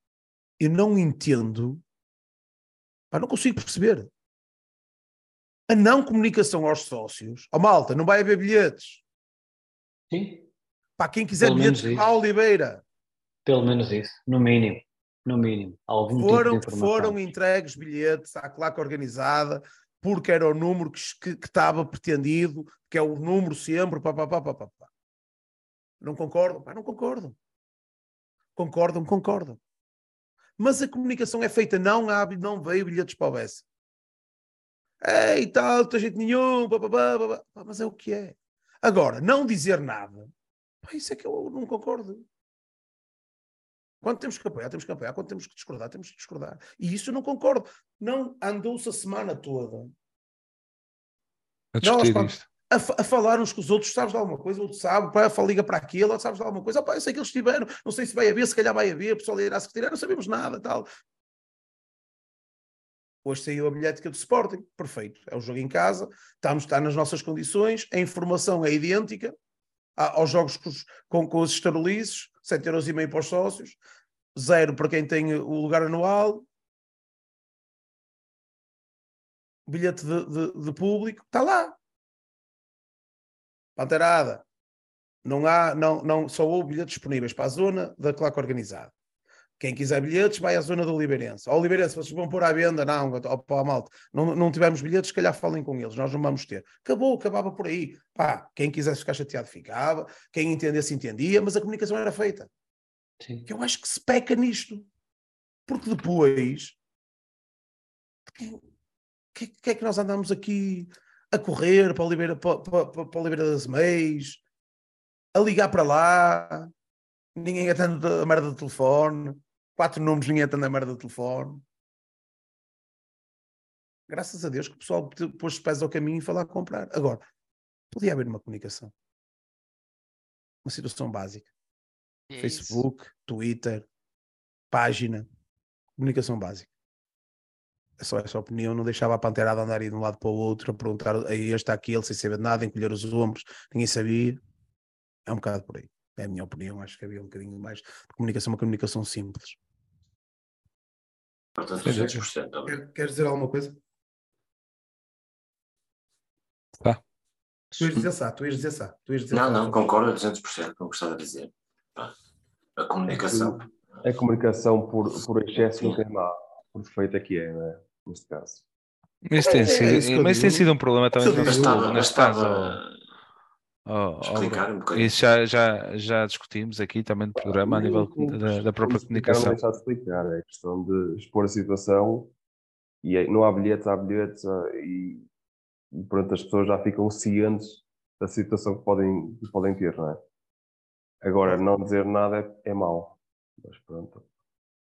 eu não entendo, pá, não consigo perceber a não comunicação aos sócios. Ó oh, malta, não vai haver bilhetes. Sim, Para quem quiser Pelo bilhetes para a Oliveira. pelo menos isso, no mínimo. No mínimo. Algum foram, tipo de informação. foram entregues bilhetes à claque organizada porque era o número que, que, estava pretendido, que é o número sempre, pá, pá, pá, pá, pá. Não concordam? Pá, não concordam. Concordam, concordam. Mas a comunicação é feita, não há, não veio bilhetes para o Bessa. Ei, tal, não tem jeito nenhum, pá, pá, pá. Pá, mas é o que é. Agora, não dizer nada, pá, isso é que eu não concordo. Quando temos que apoiar, temos que apoiar. Quando temos que discordar, temos que discordar. E isso eu não concordo. Não andou-se a semana toda A discutir pá, isto. a, a falar uns com os outros. Sabes de alguma coisa? Outro sabe. Pá, fala, liga para. Outro sabes de alguma coisa. Pá, eu sei que eles estiveram. Não sei se vai haver. Se calhar vai haver. O pessoal irá se retirar. Não sabemos nada. Tal. Hoje saiu a bilhética do Sporting. Perfeito. É o jogo em casa. Estamos, está nas nossas condições. A informação é idêntica aos jogos com com, os estarolices. 7 euros e meio para os sócios. Zero para quem tem o lugar anual. Bilhete de, de- de público. Está lá. Panterada. Não há, não, não, só houve bilhetes disponíveis para a zona da claque organizada. Quem quiser bilhetes, vai à zona do Oliveirense. Ao Oliveirense, vocês vão pôr à venda? Não, pá, malta. Não, não tivemos bilhetes, se calhar falem com eles. Nós não vamos ter. Acabou, acabava por aí. Pá, quem quisesse ficar chateado, ficava. Quem entendesse, entendia. Mas a comunicação era feita. Sim. Eu acho que se peca nisto. Porque depois. O que, que é que nós andamos aqui a correr para a Oliveira, para, para, para a Oliveira das Meias, a ligar para lá, ninguém atende a merda do telefone, quatro números, ninguém atende a merda do telefone. Graças a Deus que o pessoal pôs os pés ao caminho e foi lá comprar. Agora, podia haver uma comunicação. Uma situação básica. É isso. Facebook, Twitter, página, comunicação básica. É só essa opinião, não deixava a panterada andar aí de um lado para o outro, a perguntar a este, àquele, sem saber de nada, encolher os ombros, ninguém sabia. É um bocado por aí. É a minha opinião, acho que havia um bocadinho mais de comunicação, uma comunicação simples. Portanto, Sim, sim. 200% também. Quer- Queres dizer alguma coisa? Tá. Tu ias dizer sá, tu ias dizer sá. Tu ias dizer Não, sá. não, concordo a 200% com o que estava a dizer. A comunicação. A comunicação por, por excesso não tem mal. Por defeito é que é, não é? Neste caso. Mas tem, É, é sido, isso que eu mas tem sido um problema também Eu neste, digo, Gastava, neste caso. gastava, Oh, oh, Explicar um bocadinho. Isso já, já, já discutimos aqui também no programa, a nível Sim, da, da própria explicar, não comunicação. deixar de explicar, é questão de expor a situação e aí não há bilhetes, há bilhetes ah, e, e pronto, as pessoas já ficam cientes da situação que podem, que podem ter, não é? Agora, não dizer nada é, é mau, mas pronto.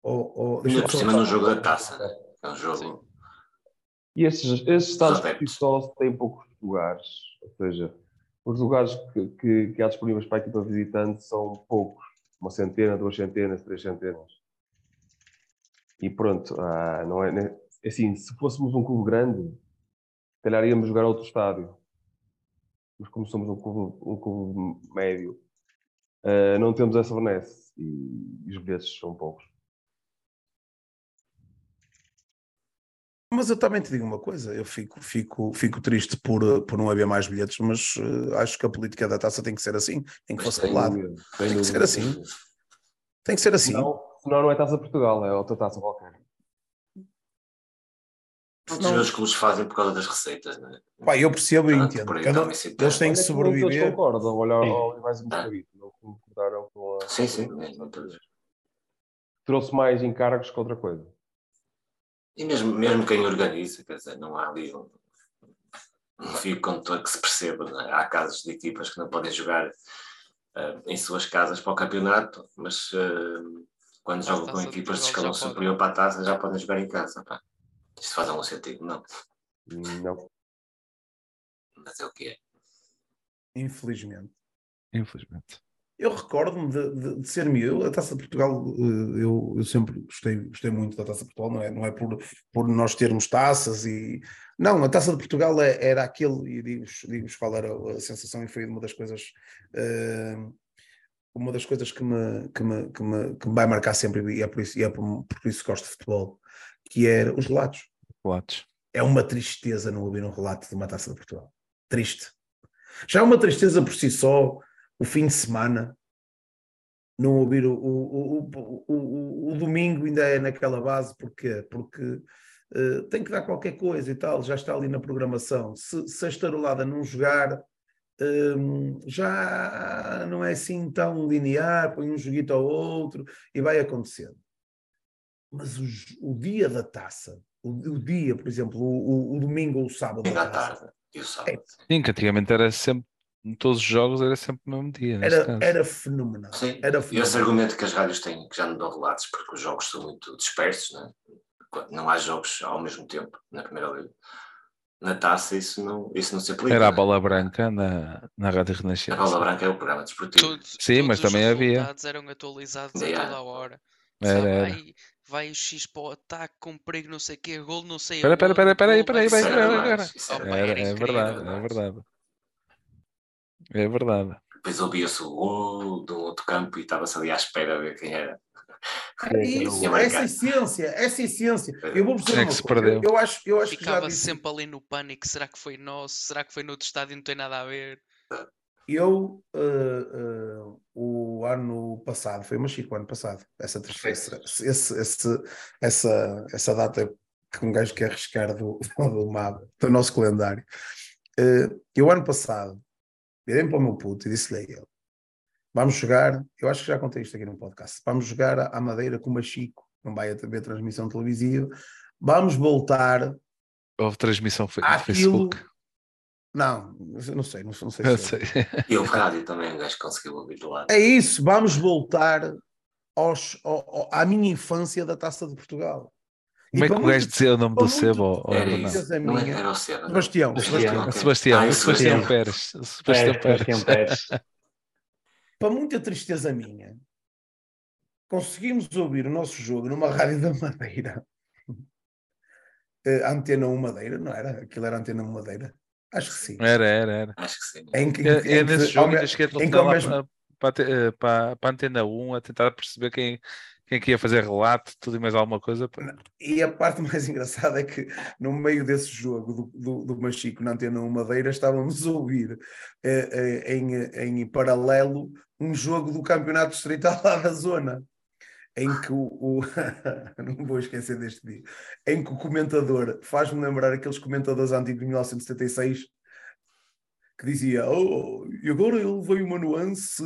Oh, oh, Ainda deixa-me por cima num jogo da taça, né? É um jogo. Sim. E estes, estes estados só têm poucos lugares, ou seja, os lugares que, que, que há disponíveis para a equipa visitante são poucos, uma centena, duas centenas, três centenas. E pronto, ah, não é, né? assim, se fôssemos um clube grande, se calhar íamos jogar outro estádio. Mas como somos um clube, um clube médio, ah, não temos essa benesse e, os bilhetes são poucos. Mas eu também te digo uma coisa, eu fico, fico, fico triste por, por não haver mais bilhetes, mas eh, acho que a política da taça tem que ser assim, tem que tem lado. dúvida, Tem que dúvida. ser assim. Tem que ser assim. Senão, senão não é Taça Portugal, é outra taça qualquer. Todos os clubes fazem por causa das receitas, não é? Pá, eu percebo e entendo. aí se eles têm que nem sobreviver. Todos concordam, olha, mais um bocadinho, não concordaram com a... Sim, sim, mesmo todos. Trouxe mais encargos que outra coisa. E mesmo, mesmo quem organiza, quer dizer, não há ali um, um fio condutor que se perceba. é? Há casos de equipas que não podem jogar eh, em suas casas para o campeonato, mas eh, quando jogam com equipas de escalão superior para a taça, já podem jogar em casa. Pá. Isto faz algum sentido? Não, Não. mas é o que é. Infelizmente. Infelizmente. Eu recordo-me de, de, de ser meu. A Taça de Portugal, eh, eu, eu sempre gostei, gostei muito da Taça de Portugal, não é, não é por, por nós termos taças e. Não, a Taça de Portugal é- era aquele, e digo-vos digo qual era a sensação, e foi uma das coisas. eh, uma das coisas que me, que, me, que, me, que me vai marcar sempre, e é por isso, e é por, por isso que gosto de futebol, que é os relatos. Latos. É uma tristeza não ouvir um relato de uma taça de Portugal. Triste. Já é uma tristeza por si só, o fim de semana, não ouvir o, o, o, o, o, o domingo ainda é naquela base, porquê? Porque eh, tem que dar qualquer coisa e tal, já está ali na programação. Se, se a estarolada não jogar, hum, já não é assim tão linear, põe um joguito ao outro e vai acontecendo. Mas o, dia da taça, o, o dia, por exemplo, o, o- o domingo ou o sábado à taça, tarde e o sábado. Sim, que antigamente era sempre, em todos os jogos era sempre no mesmo dia. era, era fenomenal. Sim, Era e esse fenomenal. argumento que as rádios têm, que já não dão relatos, porque os jogos são muito dispersos, não, é? Quando não há jogos ao mesmo tempo na primeira liga. Na taça isso não, isso não se aplica. Era a não é? bola branca na, na Rádio A Renascença. bola branca é o programa desportivo. Todos, Sim, mas os também havia. resultados eram atualizados a Yeah. toda a hora. Era, Sabe? era. Aí vai o X para o ataque com perigo, não sei o quê, gol, não sei Espera, espera, espera, espera aí, espera aí, espera aí, era é incrível. verdade, é demais. verdade. É verdade. Depois ouvia-se o gol do outro campo e estava-se ali à espera de ver quem era. É isso, essa essência, essa essência. Eu vou dizer É que se coisa. perdeu. Eu, acho, eu acho que já Ficava disse, sempre ali no pânico, será que foi nosso? Será que foi no outro estádio e não tem nada a ver? eu eh, eh, o ano passado, foi o Machico, o ano passado, essa tristeza, esse, esse, essa, essa data que um gajo quer arriscar do, do mapa, do nosso calendário. Eh, eu ano passado, virei para o meu puto e disse-lhe a ele, vamos jogar, eu acho que já contei isto aqui no podcast, vamos jogar à Madeira com o Machico, não vai haver transmissão televisiva, vamos voltar Houve transmissão fe- no. Facebook. Não, eu não sei, não, não sei Eu se é. sei. E o rádio também, o gajo conseguiu ouvir do lado. É isso, vamos voltar aos, ao- ao- à minha infância da Taça de Portugal. Como é que o gajo dizia o nome do Sebo? Era. Certeza Não é- minha. era o Seba. não? Sebastião, ok. Sebastião, Ah, e Sebastião Sebastião. Pérez. Sebastião Pérez, Pérez. Sebastião Pérez. Para muita tristeza minha, conseguimos ouvir o nosso jogo numa rádio da Madeira. Eh, Antena 1 Madeira, não era? Aquilo era Antena 1 Madeira? Acho que sim. Era, era, era. Acho que sim. Em que, em que- nesse jogo que a te- eh, para, para a Antena 1 a tentar perceber quem, quem que fazer relato, tudo e mais alguma coisa. E a parte mais engraçada é que no meio desse jogo do, do, do Machico na Antena 1 Madeira estávamos a ouvir eh, eh, em, em paralelo um jogo do campeonato distrital lá da zona em que o, o- não vou esquecer deste dia em que o comentador faz-me lembrar aqueles comentadores antigos de 1976 que dizia: Oh, e agora ele veio uma nuance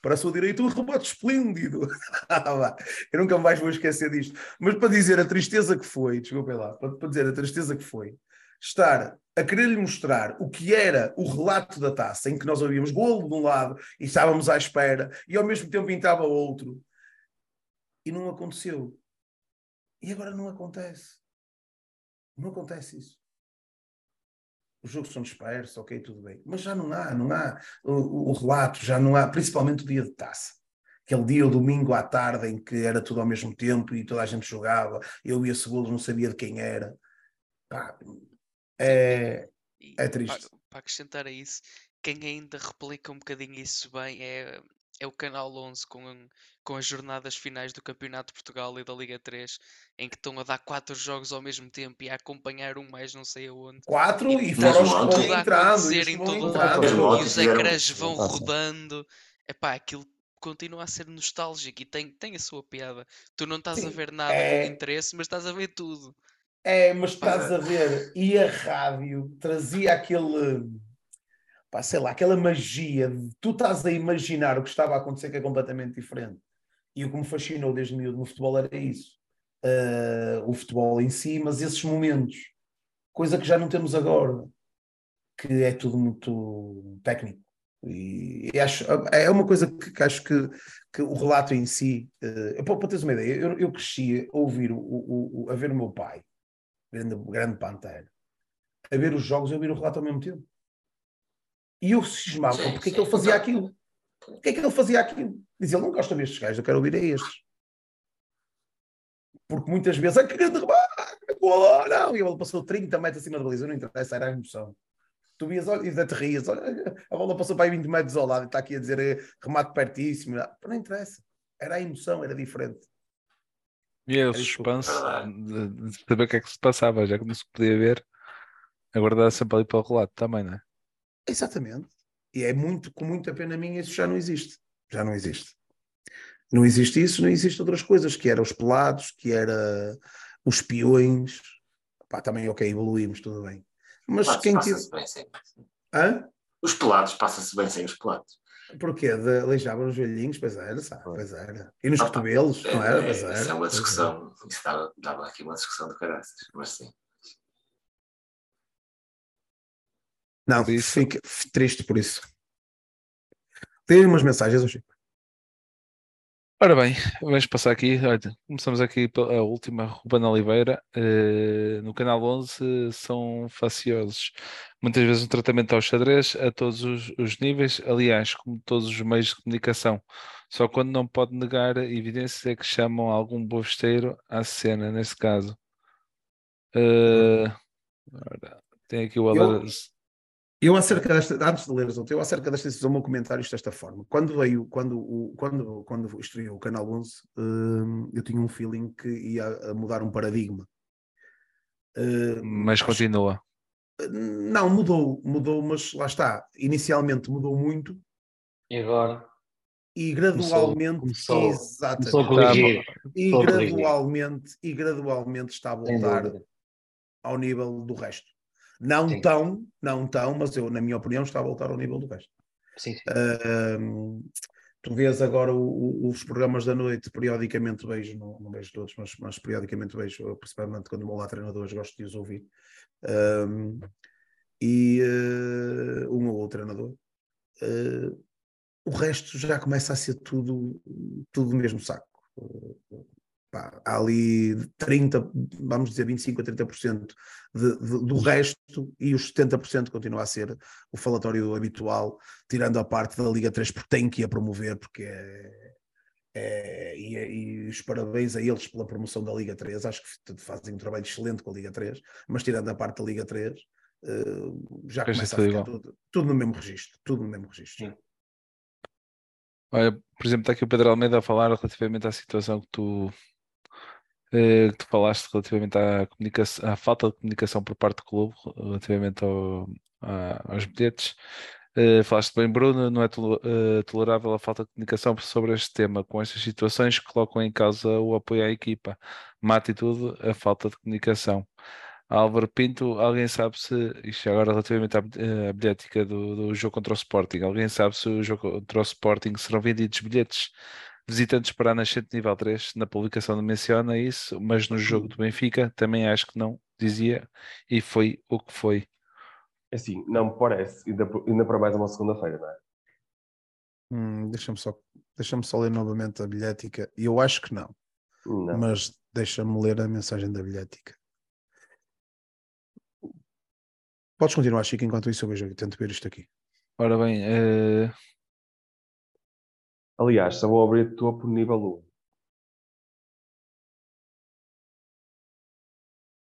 para a sua direita, um remate esplêndido. Ah, eu nunca mais vou esquecer disto. Mas para dizer a tristeza que foi, desculpem lá, para, dizer a tristeza que foi, estar a querer-lhe mostrar o que era o relato da taça, em que nós ouvíamos golo de um lado e estávamos à espera, e ao mesmo tempo entrava outro, e não aconteceu. E agora não acontece. Não acontece isso. Os jogos são dispersos, ok, tudo bem. Mas já não há, não há o, o relato, já não há, principalmente o dia de taça. Aquele dia, o domingo à tarde, em que era tudo ao mesmo tempo e toda a gente jogava, eu ia segundo, não sabia de quem era. Pá, é, é triste. Para, para acrescentar a isso, quem ainda replica um bocadinho isso bem é é o Canal 11 com, com as jornadas finais do Campeonato de Portugal e da Liga 3, em que estão a dar quatro jogos ao mesmo tempo e a acompanhar um mais não sei aonde. Quatro e, e fora os que vão entrando. Em todo, e os ecrãs vão rodando. Epá, aquilo continua a ser nostálgico e tem, tem a sua piada. Tu não estás Sim, a ver nada é... com interesse, mas estás a ver tudo. É, mas estás a ver. E a rádio trazia aquele pá, sei lá, aquela magia de tu estás a imaginar o que estava a acontecer que é completamente diferente. E o que me fascinou desde miúdo no futebol era isso. Uh, o futebol em si, mas esses momentos. Coisa que já não temos agora. Que é tudo muito técnico. E, acho, é uma coisa que, que acho que, que, o relato em si. Uh, para teres uma ideia, eu, eu cresci a ouvir, o, o, o, a ver o meu pai, grande, grande Pantera, a ver os jogos e ouvir o relato ao mesmo tempo. E eu cismava, sim, porque é que ele fazia aquilo? Porquê é que ele fazia aquilo? Dizia, ele não gosta destes gajos, eu quero ouvir a estes. Porque muitas vezes, ah, queria derrubar, não, e a bola passou 30 metros acima da baliza, não interessa, era a emoção. Tu vias, olha, e ainda te rias, olha, a bola passou para aí 20 metros ao lado e está aqui a dizer eh, remate pertíssimo. Não interessa, era a emoção, era diferente. E é o suspense de, de, saber o que é que se passava, já que não se podia ver, aguardar sempre ali para o relato também, não é? Exatamente. E é muito, com muita pena minha, isso já não existe. Já não existe. Não existe isso, não existe outras coisas, que era os pelados, que era os peões. Pá, também, ok, evoluímos, tudo bem. Mas pelados quem tive... bem sem. Hã? Os pelados passa-se bem sem os pelados. Porquê? De, aleijavam os velhinhos, pois era, sabe? Pois era. E nos ah, cotovelos, é, não era? Pois era. Isso é uma discussão, isso dava, dava aqui uma discussão de caraças, mas sim. Não, fico triste por isso. Tem umas mensagens, Chico. Ora bem, vamos passar aqui. Olha, começamos aqui a última, Ruben Oliveira. Uh, no canal 11 são faciosos. Muitas vezes um tratamento ao xadrez a todos os, os, níveis, aliás, como todos os meios de comunicação. Só quando não pode negar evidências é que chamam algum bovesteiro à cena, nesse caso. Uh, ora, tem aqui o Alas. Eu acerca desta, antes de ler as eu acerca desta decisão, meu comentário desta forma. Quando veio, quando, o, quando, quando estreou o Canal 11, hum, eu tinha um feeling que ia mudar um paradigma. Uh, mas continua. Não, mudou, mudou, mas lá está. Inicialmente mudou muito. E agora? E gradualmente, começou, exatamente, começou a corrigir. E, gradualmente, e gradualmente está a voltar ao nível do resto. Não sim. tão, não tão, mas eu, na minha opinião, está a voltar ao nível do resto. Sim. Uh, tu vês agora o, o, os programas da noite, periodicamente vejo, não, não vejo todos, mas, mas periodicamente vejo, principalmente quando vou lá treinadores, gosto de os ouvir. Um, e uh, um ou outro treinador. Uh, o resto já começa a ser tudo, tudo do mesmo saco. Pá, há ali 30, vamos dizer 25 a 30% de, de, do resto e os 70% continua a ser o falatório habitual, tirando a parte da Liga 3 porque tem que a promover, porque é, é, e, e, os parabéns a eles pela promoção da Liga 3, acho que fazem um trabalho excelente com a Liga 3, mas tirando a parte da Liga 3, uh, eh, já começa a ficar tudo, tudo, no mesmo registro, tudo no mesmo registro. Sim. Olha, por exemplo, está aqui o Pedro Almeida a falar relativamente à situação que tu que tu falaste relativamente à, à falta de comunicação por parte do clube relativamente ao, a, aos bilhetes. Uh, falaste bem, Bruno, não é uh, tolerável a falta de comunicação sobre este tema, com estas situações que colocam em causa o apoio à equipa. Má atitude, a falta de comunicação. Álvaro Pinto, alguém sabe se, isto é agora relativamente à à bilhética do, do jogo contra o Sporting, alguém sabe se o jogo contra o Sporting serão vendidos bilhetes visitantes para a Nascente nível 3? Na publicação não menciona isso, mas no jogo do Benfica também acho que não, dizia, e foi o que foi. É Assim, não me parece. Ainda, ainda para mais uma segunda-feira, não é? Hum, deixa-me só, deixa só ler novamente a bilhética. E eu acho que não, Não. mas deixa-me ler a mensagem da bilhética. Podes continuar, Chico, enquanto isso eu vejo, eu tento ver isto aqui. Ora bem, eh, Aliás, só vou abrir topo nível 1.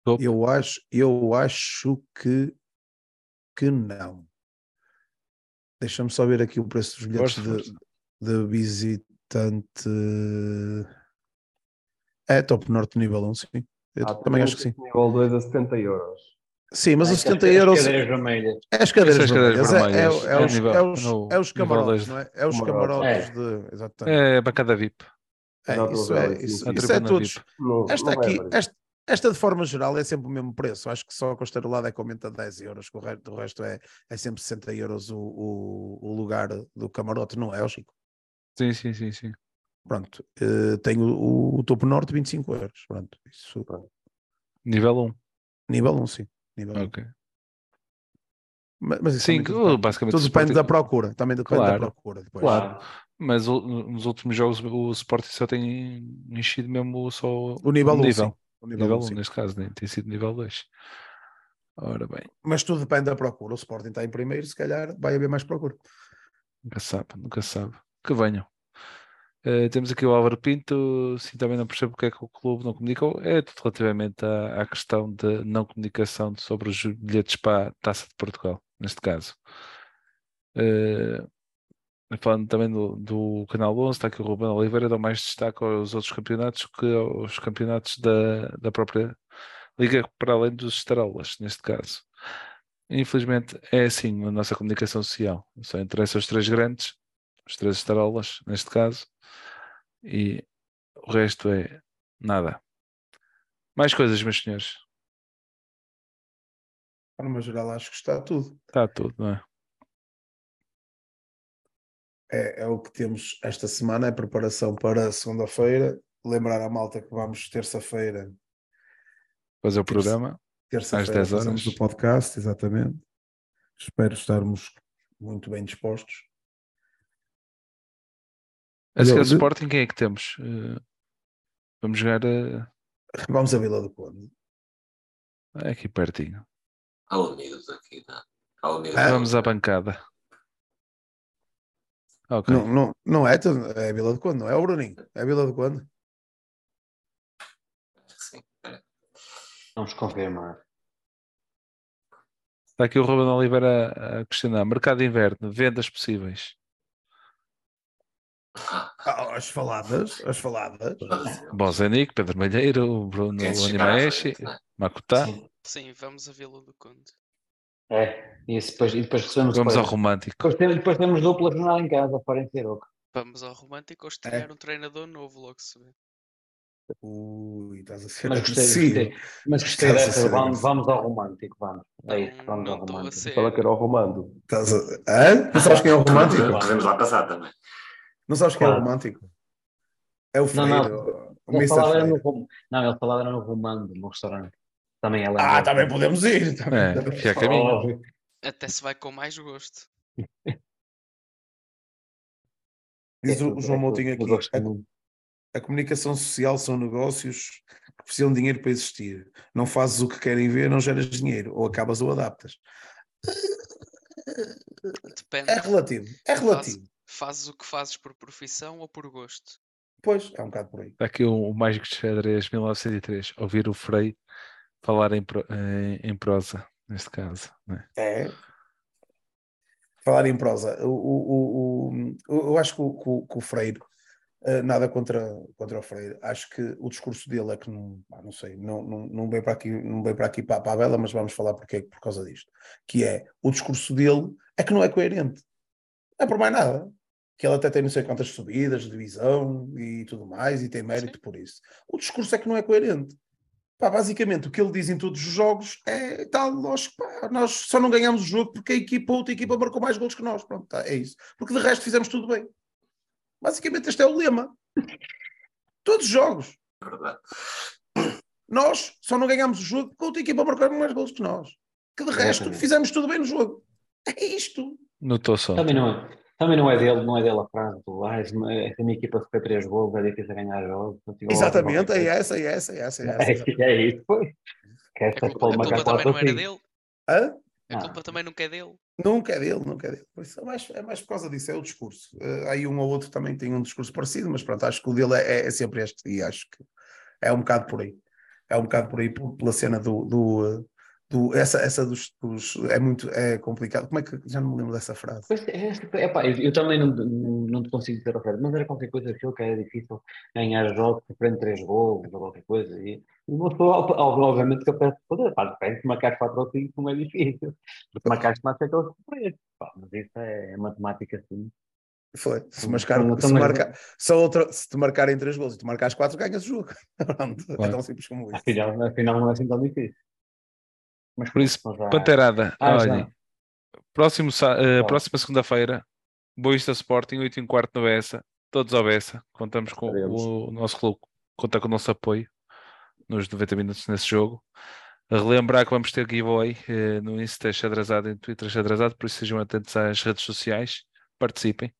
topo. Eu acho, eu acho que, que não. Deixa-me só ver aqui o preço dos bilhetes de, de visitante. É top norte nível 1, sim. Eu Ah, também acho que sim. Nível 2 a 70 euros. Sim, mas os 70 as euros. cadeiras vermelhas. É as cadeiras vermelhas, é- é, é é os, é é camarotes, não é? É os Camarotes. É. de. Exatamente. é bancada VIP. É, isso é, isso. A isso é todos. Esta aqui, esta, esta de forma geral é sempre o mesmo preço. Acho que só a costeira lado é que aumenta 10 euros, que o resto, o resto é, é sempre 60 euros o, o, o lugar do camarote, não é, ó, Chico? Sim, sim, sim, sim. Pronto, eh, tenho o, o topo norte 25 euros. Pronto, isso. Nível 1. Nível 1, sim. Nível 1. Ok. Mas, mas isso Sim, tudo depende- basicamente tudo depende Sporting- da procura. Também depende Claro. da procura depois. Claro. Mas o- nos últimos jogos o Sporting só tem enchido mesmo só O nível um 1, nível. sim. O nível, Nível 1, 1 sim. neste caso, nem tem sido nível 2. Ora bem, Mas tudo depende da procura. O Sporting está em primeiro, se calhar vai haver mais procura. nunca sabe, nunca sabe. Que venham. Eh, temos aqui o Álvaro Pinto, sim, também não percebo porque é que o clube não comunicou. É tudo relativamente à, à questão de não comunicação sobre os bilhetes para a Taça de Portugal, neste caso. Eh, falando também do, do Canal 11, está aqui o Ruben Oliveira, dá mais destaque aos outros campeonatos que aos campeonatos da, da própria Liga, para além dos estrelas, neste caso. Infelizmente é assim a nossa comunicação social. Só interessa os três grandes, os três estrelas, neste caso, e o resto é nada. Mais coisas, meus senhores. De forma geral, acho que está tudo. Está tudo, não é? É, é o que temos esta semana, é preparação para segunda-feira. Lembrar à malta que vamos terça-feira, Fazer o programa. terça-feira 10 fazemos horas. o podcast, exatamente. Espero estarmos muito bem dispostos. A seguir ao de- Sporting, quem é que temos? Eh, vamos jogar eh, Vamos a Vila do Conde. aqui pertinho. Ao Unidos aqui, não. Ao Unidos. Ah, Vamos à bancada. Ok. Não, não, não é, é a Vila do Conde, não é o Bruninho, é a Vila do Conde. Sim. É. Vamos confirmar. Está aqui o Ruben Oliveira a questionar. Mercado de inverno, vendas possíveis. Ah, as faladas, as faladas. Bozenic, Pedro Malheiro, Bruno Animaeshi, é? Makutá. Sim. Sim, vamos a Vila do Conde. É, e depois, e depois recebemos Vamos ao depois, romântico. depois, temos, depois temos dupla jornada em casa, fora em Siroco. Vamos ao Romântico ou estrear um treinador novo, logo se vê. Ui, estás a ser Mas gostei, gostei. Mas gostei dessa. ser Vamos, vamos ao romântico, vamos. É isso, Não- vamos ao não romântico. Fala que era o Romando. Estás a... Hã? Sabes quem é o romântico? Podemos lá passar também. Não sabes quem é o Claro. romântico? É o Não, Freire, não. o- o Ele Mr. falava era no, Freire. Rom- não, ele falava era no Romando, no restaurante. Também é Ah, também podemos ir. Também É, ir. caminho. Até se vai com mais gosto. Diz É o, o João é Moutinho aqui. A, a comunicação social são negócios que precisam de dinheiro para existir. Não fazes o que querem ver, não geras dinheiro. Ou acabas ou adaptas. Depende. É relativo. É relativo. Fazes o que fazes por profissão ou por gosto? Pois, é um bocado por aí. Está aqui o, o Mágico de Xadrez 1903. Ouvir o Frei falar em, pro- em, em prosa, neste caso. né? É. Falar em prosa, o, o, o, o- eu acho que o, que o- que o Freire, eh, nada contra, contra o Freire, acho que o discurso dele é que não, não sei, não, não, não veio para aqui, não veio para aqui para, para a vela, mas vamos falar porque, por causa disto. Que é, o discurso dele é que não é coerente. Não é por mais nada. Que ele até tem não sei quantas subidas de divisão e tudo mais, e tem mérito por isso. O discurso é que não é coerente. Pá, basicamente, o que ele diz em todos os jogos é tal, nós, pá, nós só não ganhamos o jogo porque a equipa, outra equipa marcou mais gols que nós. Pronto, tá, é isso. Porque de resto fizemos tudo bem. Basicamente, este é o lema. Todos os jogos. É verdade. Nós só não ganhamos o jogo porque a outra equipa marcou mais gols que nós. Que de resto fizemos tudo bem no jogo. É isto. Notou só. Também não, é- também não é dele, não é dele a frase do ah, se a minha equipa foi três gols, é difícil ganhar jogos. Igual Exatamente, é essa, é essa, é essa. É essa. É, é isso, foi. Que A culpa, a culpa também não era assim. dele. Hã? A Ah. culpa também nunca é dele. Nunca é dele, nunca é dele. Por isso é mais, é mais por causa disso, é o discurso. Eh, aí um ou outro também tem um discurso parecido, mas pronto, acho que o dele é, é sempre este, e acho que é um bocado por aí. É um bocado por aí, por- pela cena do. do, eh, do- essa essa dos, dos- É muito é complicado. Como é que. Já não me lembro dessa frase. Pois é, esta- epá, eu, eu também não, não, não te consigo dizer a verdade, mas era qualquer coisa aquilo que era difícil ganhar jogos de frente três gols ou qualquer coisa. E e uma pessoa, ob- ob- obviamente, que eu peço poder, pá, depende se marcar 4 ou 5 não é difícil. Porque marcaste mais é aquele surpresa. Pá, mas isso é matemática assim. Foi. Se, marcar, se, marca, se, outra, se te marcarem três gols e tu marcares quatro, ganhas o jogo. Pronto, é tão simples como isso. Afinal, afinal não é assim tão difícil. Mas Por isso, pronto, já- Panterada, Ah, olhem. Próximo, Tá. próxima segunda-feira, Boista Sporting, 8 e quarto no Bessa. Todos ao Bessa. Contamos com Estaremos. o nosso clube, conta com o nosso apoio nos 90 minutos nesse jogo. Relembrar que vamos ter giveaway eh, no Insta xadrezado e no Twitter xadrezado, por isso sejam atentos às redes sociais, participem.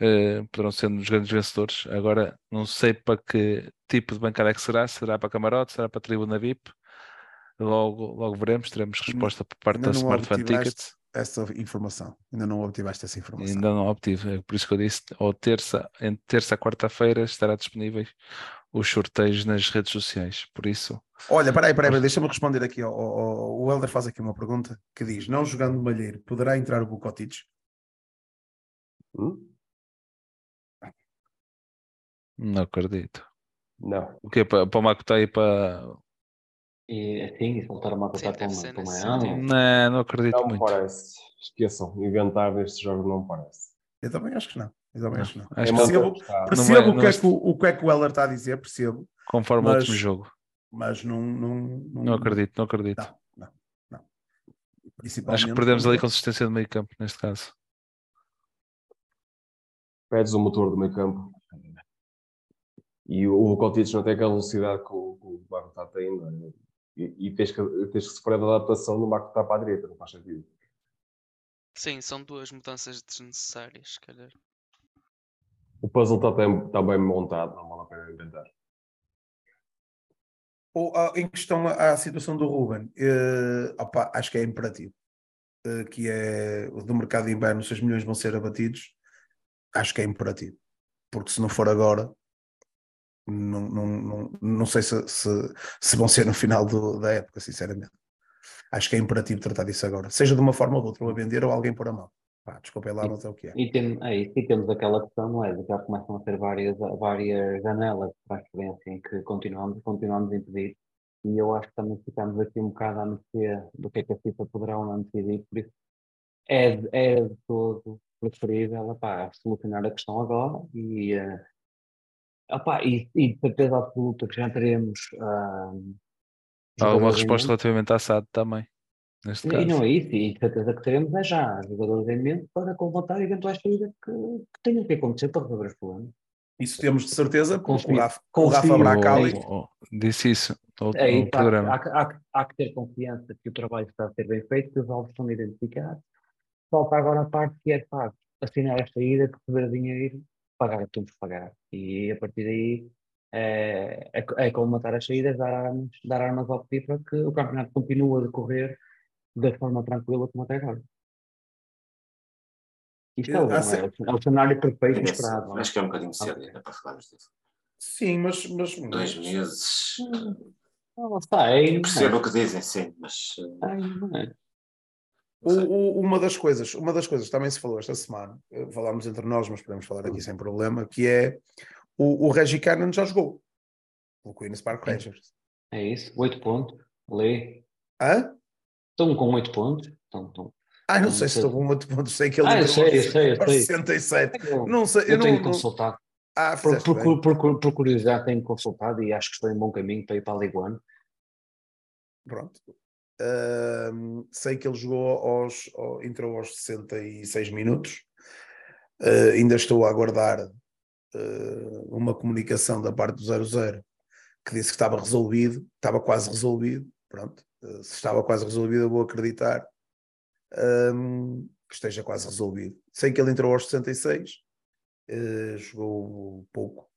Eh, poderão ser um dos grandes vencedores. Agora, não sei para que tipo de bancada é que será, será para camarote, será para tribuna VIP. Logo, logo veremos, teremos resposta por parte Ainda da Smart Fan Tickets. essa informação. Ainda não obtiveste essa informação. Ainda não obtive, é por isso que eu disse, ou terça, entre terça a quarta-feira estará disponíveis os sorteios nas redes sociais. Por isso, Olha, peraí, peraí, peraí, deixa-me responder aqui. ao- ao- ao- o Helder faz aqui uma pergunta que diz: não jogando Malheiro, poderá entrar o Bucotides? Hum? não acredito. Não. O quê? Para, para o Makuta e para. E assim, e uma Sim, coisa para sentido. Não, não acredito Não me muito. parece. Esqueçam. Inventar nestes jogos não me parece. Eu também acho que não. Eu também Não, acho que não. acho É que percebo- o que está. Não Percebo vai- o, não que é vai- que o, o que é que o Heller está a dizer, percebo, Conforme o Mas- último jogo. mas não. Não, não, Não acredito, não acredito. Não, não, não. Acho que perdemos ali porque- consistência do meio campo, neste caso. Pedes o motor do meio campo. E o Vukotic não tem aquela velocidade que o, o Marco está não é? E, e tens, que, tens que separar da adaptação do Marco está para a direita, não faz sentido. Sim, são duas mudanças desnecessárias, se calhar. O puzzle está bem, está bem montado, não vale a pena inventar. Ou, ah, em questão à situação do Ruben, eh, opá, acho que é imperativo. eh, que é o do mercado inverno, 6 milhões vão ser abatidos. Acho que é imperativo. Porque se não for agora, não, não, não, não sei se, se, se vão ser no final do- da época, sinceramente. Acho que é imperativo tratar disso agora. Seja de uma forma ou de outra, ou a vender ou alguém pôr a mão. Pá, desculpem lá, mas é o que é. E, tem, é isso, e temos aquela questão, não é? Já começam a ter várias, várias janelas de transferência em que continuamos, continuamos a impedir. E eu acho que também ficamos aqui um bocado à mercê do que é que a FIFA poderá ou não decidir. Por isso, é, de- é de todo preferível epá, solucionar a questão agora e, eh, epá, e, e de certeza absoluta que já teremos. ah, Há alguma resposta mente. relativamente à SAD também, neste E caso. não é isso, e de certeza que teremos é já jogadores em mente para combatar eventuais saídas que, que tenham que acontecer para resolver os problemas. Isso temos de certeza, com o Rafa, com o Rafa Bracali. Oh, oh, disse isso no, É no isso, há, programa. há, há, há que ter confiança que o trabalho está a ser bem feito, que os alvos estão identificados. Falta agora a parte que é de facto assinar a saída, receber dinheiro, pagar o que temos que pagar. E a partir daí é, é, é colmatar as saídas, dar armas, dar armas ao PT para que o campeonato continue a decorrer da forma tranquila como até agora. Isto é, se- é, o- é o cenário perfeito Ainda esperado. Acho que é um bocadinho cedo ainda para falarmos disso. Sim, mas. mas Dois meses. Não sei, Eu percebo o que dizem, sim, mas eh, é. O- o- uma das coisas, uma das coisas que também se falou esta semana, eh, falámos entre nós, mas podemos falar aqui sem problema, que é o, o Reggie Cannon já jogou. O Queen's Park Rangers. É isso, 8 pontos. Lê. Hã? Estão com 8 pontos. Estão, estão. Ah, não Não sei se sei. estou com outro ponto, sei que ele Ah, eu sei, eu sei, eu aos sei. 67. Eu, Não sei, eu, eu tenho não, que não- consultar. Ah, Por, por, por, por, por curiosidade, tenho consultado e acho que estou em bom caminho para ir para a Ligue 1. Pronto. Sei que ele jogou aos, ao, entrou aos 66 minutos. Uh, ainda estou a aguardar uh, uma comunicação da parte do 00 que disse que estava resolvido, estava quase resolvido. Pronto, uh, se estava quase resolvido, eu vou acreditar um, que esteja quase resolvido. Sei que ele entrou aos 66, jogou pouco.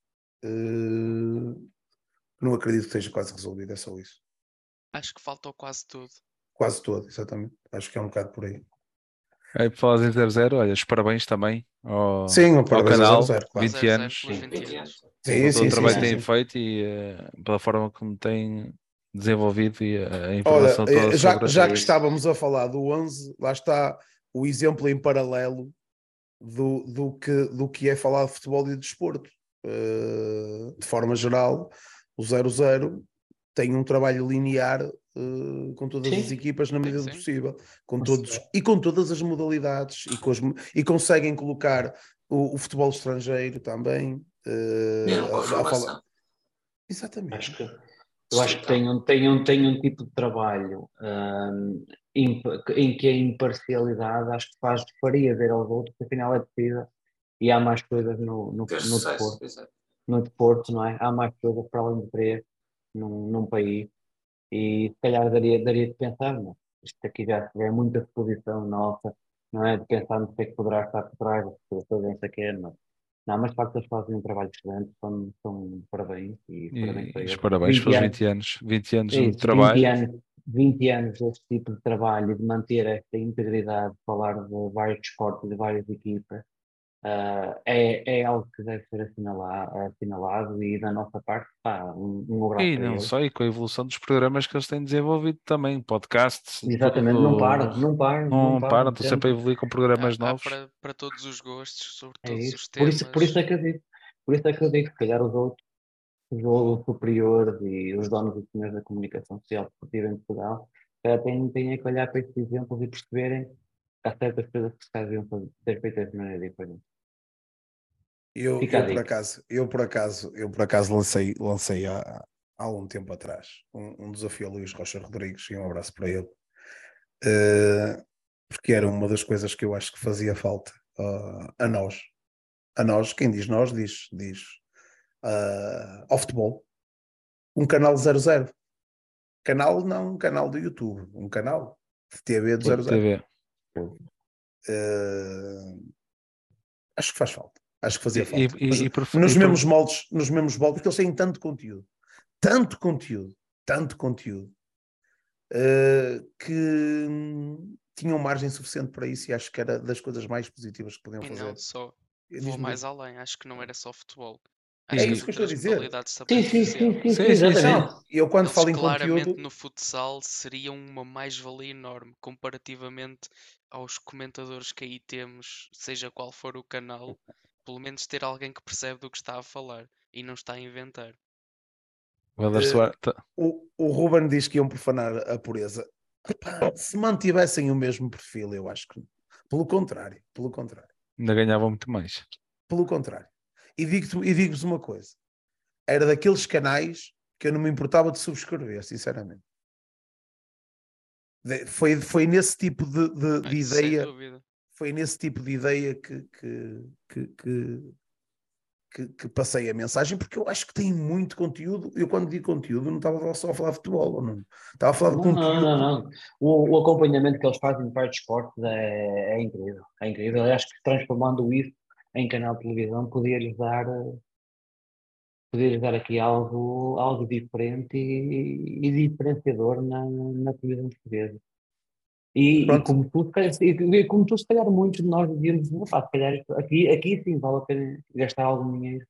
não acredito que esteja quase resolvido, é só isso. Acho que faltou quase tudo. Quase todo, exatamente. Acho que é um bocado por aí. Aí, por falar em 00, olha, os parabéns também ao, sim, ao canal, 00, claro. 20 anos. 20 anos. Sim, sim, o trabalho sim, que têm sim. feito e uh, pela forma como têm desenvolvido e a informação Olha, toda já, sobre já que estávamos a falar do 11, lá está o exemplo em paralelo do, do, que, do que é falar de futebol e de desporto. Uh, de forma geral, o 00 tem um trabalho linear uh, com todas Sim. as equipas na medida do sim. possível, com todos e com todas as modalidades e, com as- e conseguem colocar o, o futebol estrangeiro também. uh, a a- falar-. Exatamente. Acho que, eu acho que tem um, tem, um, tem um tipo de trabalho hum, imp- em que a imparcialidade acho que faz, faria ver aos outros que afinal é possível e há mais coisas no, no, Ter no sucesso. desporto, no desporto, não é? Há mais coisas para além de três num, num país e se calhar daria, daria de pensar, não? Isto aqui já é muita exposição nossa, não é? De pensar no que é que poderá estar por trás, das pessoas não sei o quê, não. Mas de facto eles fazem um trabalho excelente, são, são parabéns e, E, parabéns para eles. parabéns 20 pelos anos. 20 anos. 20 anos É de trabalho. 20 anos, 20 anos deste tipo de trabalho de manter esta integridade, de falar de vários esportes, de várias equipas, ah, é, é algo que deve ser assinalado, assinalado e da nossa parte, pá, um, um abraço E não só, e com a evolução dos programas que eles têm desenvolvido também, podcasts. Exatamente, tudo- não param, não param, Não, não param, param. estão sempre a evoluir com programas Há, há novos. para, para todos os gostos, sobre É todos isso. os Por temas. isso, por isso é que eu digo, por isso é que eu digo, se calhar os outros, os outros superiores e os donos e senhores da comunicação social desportiva em Portugal, têm, têm que olhar para estes exemplos e perceberem que há certas coisas que se fazer- ser feitas de maneira diferente. Eu, eu por acaso, eu por acaso, eu por acaso lancei, lancei há, há algum tempo atrás um, um desafio a Luís Rocha Rodrigues e um abraço para ele, Eh, porque era uma das coisas que eu acho que fazia falta ah, a nós, a nós, quem diz nós diz, diz ah, ao futebol, um canal 00. Canal não um canal do YouTube, um canal de TV de 00. TV. Eh, acho que faz falta. Acho que fazia falta. e- Mas e nos e por- mesmos moldes, nos mesmos moldes, porque eles têm tanto conteúdo, tanto conteúdo, tanto conteúdo, eh, que hum, tinham margem suficiente para isso e acho que era das coisas mais positivas que podiam fazer. não só. Vou mais além. Acho que não era só futebol. É Acho que isso que eu estou a dizer. Sim, sim, sim, sim, sim, exatamente. Eu quando Eles falo em claramente conteúdo, no futsal seriam uma mais-valia enorme comparativamente aos comentadores que aí temos, seja qual for o canal, pelo menos ter alguém que percebe do que está a falar e não está a inventar. O Eh, tá- o, o Ruben diz que iam profanar a pureza. Epá, se mantivessem o mesmo perfil, eu acho que. Pelo contrário, pelo contrário. ainda ganhavam muito mais. Pelo contrário. E digo-te- digo-vos uma coisa: era daqueles canais que eu não me importava de subscrever, sinceramente. De- Foi, foi nesse tipo de, de- de Sem ideia, dúvida. Foi nesse tipo de ideia que, que, que, que, que- que passei a mensagem, porque eu acho que tem muito conteúdo. Eu, quando digo conteúdo, não estava só a falar de futebol, não. Estava a falar de Não, conteúdo. não, não, não. O, o acompanhamento que eles fazem de vários esportes é, é incrível. É incrível. Eu acho que transformando isso em canal de televisão podia-lhes dar, podia-lhes dar aqui algo, algo diferente e, e diferenciador na, na televisão portuguesa. E, e como tu, se calhar- e- como tu, se calhar, muitos de nós dizíamos, "Epá, se calhar aqui, aqui sim vale a pena gastar algum dinheiro,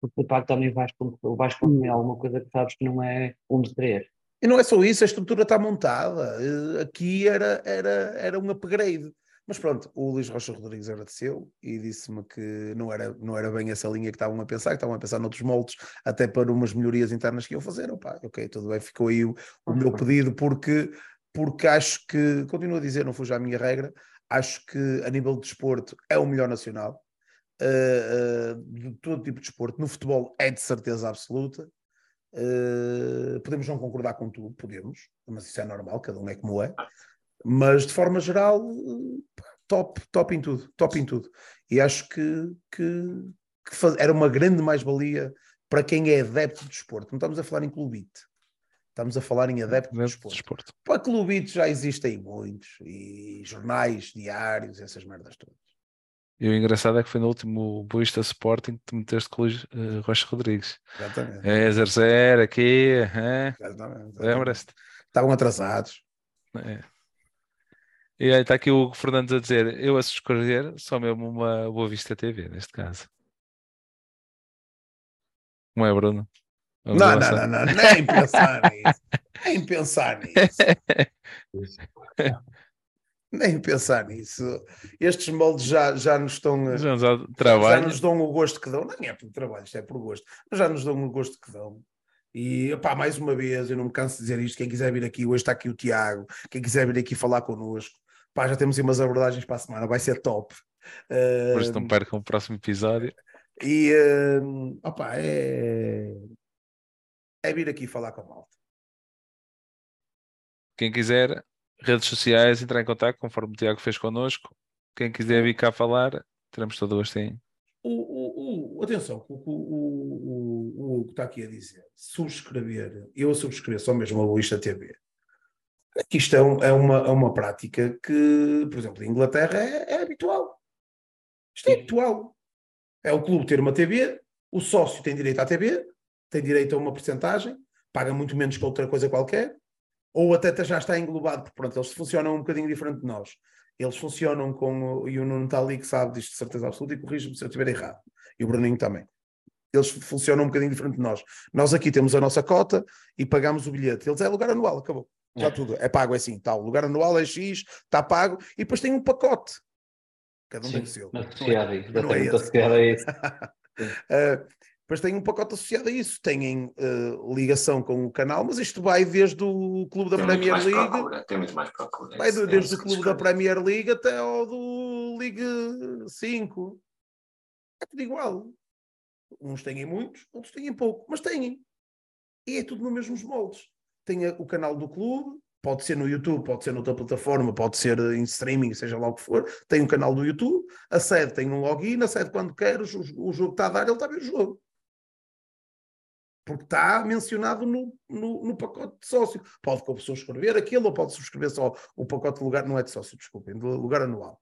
porque de facto também vais, vais consumir alguma coisa que sabes que não é um dos três. E não é só isso, a estrutura está montada. Eh, Aqui era, era, era um upgrade. Mas pronto, o Luís Rocha Rodrigues agradeceu e disse-me que não era, não era bem essa linha que estavam a pensar, que estavam a pensar noutros moldes, até para umas melhorias internas que iam fazer. Opa, ok, tudo bem, ficou aí o, o meu pedido, porque, porque acho que, continuo a dizer, não fuja a minha regra, acho que a nível de desporto é o melhor nacional, eh, eh, de todo tipo de desporto. No futebol é de certeza absoluta. Uh, podemos não concordar com tudo, podemos, mas isso é normal, cada um é como é. Mas de forma geral, top, top em tudo, top em tudo. E acho que, que, que faz, era uma grande mais-valia para quem é adepto de desporto. Não estamos a falar em clubite, estamos a falar em adepto de desporto. desporto. Para clubite já existem muitos, e jornais, diários, essas merdas todas. E o engraçado é que foi no último Boista Sporting que tu meteste com o uh, Rocha Rodrigues. Exatamente. É, 0 aqui, é. lembras-te? Estavam atrasados. É. E aí está aqui o Fernandes a dizer: eu a escolher só mesmo uma Boa Vista TV, neste caso. Como é, Bruno? Não, não, não, não, nem pensar nisso. Nem pensar nisso. Nem pensar nisso. Estes moldes já, já nos estão. Já nos, já nos dão o gosto que dão. Não é por trabalho, isto é por gosto. Mas já nos dão o gosto que dão. E pá, mais uma vez, eu não me canso de dizer isto. Quem quiser vir aqui, hoje está aqui o Tiago. Quem quiser vir aqui falar connosco, pá, já temos aí umas abordagens para a semana, vai ser top. Depois uh, não percam o próximo episódio. E uh, opa, é, é vir aqui falar com a malta. Quem quiser, redes sociais, entrar em contato, conforme o Tiago fez connosco. Quem quiser vir cá falar, teremos todo o gosto em. O, o, o, atenção, o, o, o, que está aqui a dizer, subscrever, eu subscrever só mesmo a Boista TV. Aqui isto é, é, uma, é uma prática que, por exemplo, em Inglaterra é, é habitual. Isto é habitual. É o clube ter uma TV, o sócio tem direito à TV, tem direito a uma porcentagem, paga muito menos que outra coisa qualquer, ou até já está englobado, porque pronto, eles funcionam um bocadinho diferente de nós. Eles funcionam com, e o Nuno está ali que sabe disto de certeza absoluta e corrige-me se eu estiver errado. E o Bruninho também. Eles funcionam um bocadinho diferente de nós. Nós aqui temos a nossa cota e pagamos o bilhete. Eles é lugar anual, acabou. Já é. tudo. É pago é assim, tal. O lugar anual é X, está pago e depois tem um pacote. Cada um Sim, tem o seu. Não é, não é, não é esse. uh, Depois tem um pacote associado a isso, têm uh, ligação com o canal, mas isto vai desde o clube da tem Premier League. Procura, tem muito mais procura. Vai do, desde o clube da Premier League até ao do League 5. É tudo igual. Uns têm muitos, outros têm pouco, mas têm. E é tudo nos mesmos moldes. Tem o canal do clube, pode ser no YouTube, pode ser noutra plataforma, pode ser em streaming, seja lá o que for. Tem um canal do YouTube, a sede tem um login, a sede quando quer, o, o jogo está a dar, ele está a ver o jogo porque está mencionado no, no, no, pacote de sócio. Pode com a pessoa escrever aquilo ou pode subscrever só o pacote de lugar, não é de sócio, desculpem, de lugar anual.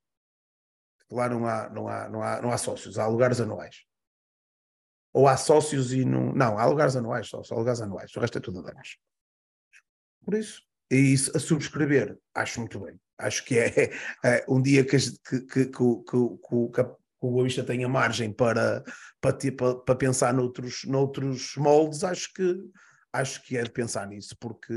Lá não há, não há, não há, não há sócios, há lugares anuais. Ou há sócios e não. Não, há lugares anuais só, só lugares anuais, o resto é tudo danos. Por isso, e isso a subscrever, acho muito bem. Acho que é, é um dia que, que, que, que, que, que o Boa Vista tenha margem para, para, para, para pensar noutros, noutros moldes, acho que, acho que é de pensar nisso, porque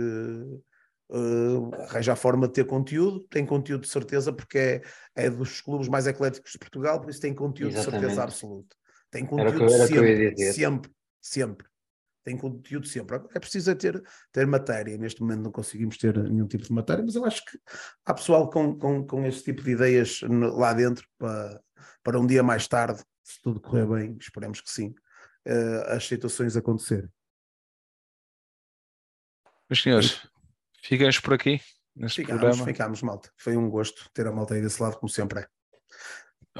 uh, arranja a forma de ter conteúdo, tem conteúdo de certeza, porque é, é dos clubes mais ecléticos de Portugal, por isso tem conteúdo Exatamente. de certeza absoluta. Tem conteúdo que, sempre, sempre, sempre. Tem conteúdo sempre. É preciso é ter, ter matéria. Neste momento não conseguimos ter nenhum tipo de matéria, mas eu acho que há pessoal com, com, com esse tipo de ideias lá dentro para, para um dia mais tarde, se tudo correr bem, esperemos que sim, uh, as situações acontecerem. Meus senhores, ficamos por aqui neste ficamos, programa. Ficamos, malta. Foi um gosto ter a malta aí desse lado, como sempre é.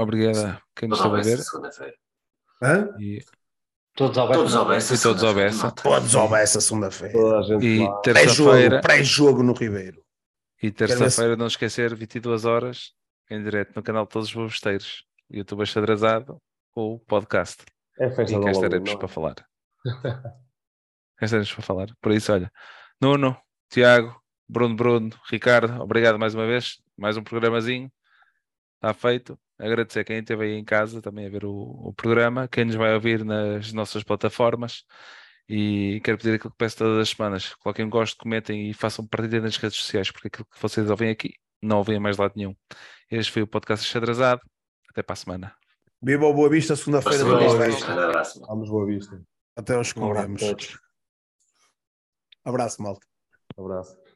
Obrigado a quem nos estava a ver. Hã? E... Todos ao Todos ao Bessa. Todos ao Bessa. Todos ao Bessa, segunda-feira. E terça-feira. Pré-jogo no Ribeiro. E terça-feira, não esquecer, 22 horas, em direto no canal de Todos os Bobesteiros. YouTube Xadrezado ou podcast. É festa e cá estaremos para falar. cá estaremos para falar. Por isso, olha, Nuno, Tiago, Bruno, Bruno, Ricardo, obrigado mais uma vez. Mais um programazinho. Está feito. Agradecer quem esteve aí em casa também a ver o, o programa, quem nos vai ouvir nas nossas plataformas. E quero pedir aquilo que peço todas as semanas: coloquem um gosto, comentem e façam partilha nas redes sociais, porque aquilo que vocês ouvem aqui não ouvem mais lado nenhum. Este foi o podcast Xadrezado. Até para a semana. Viva o Boa Vista, segunda-feira. Vamos, Boa Vista. Até aos que Um abraço, malta. Abraço.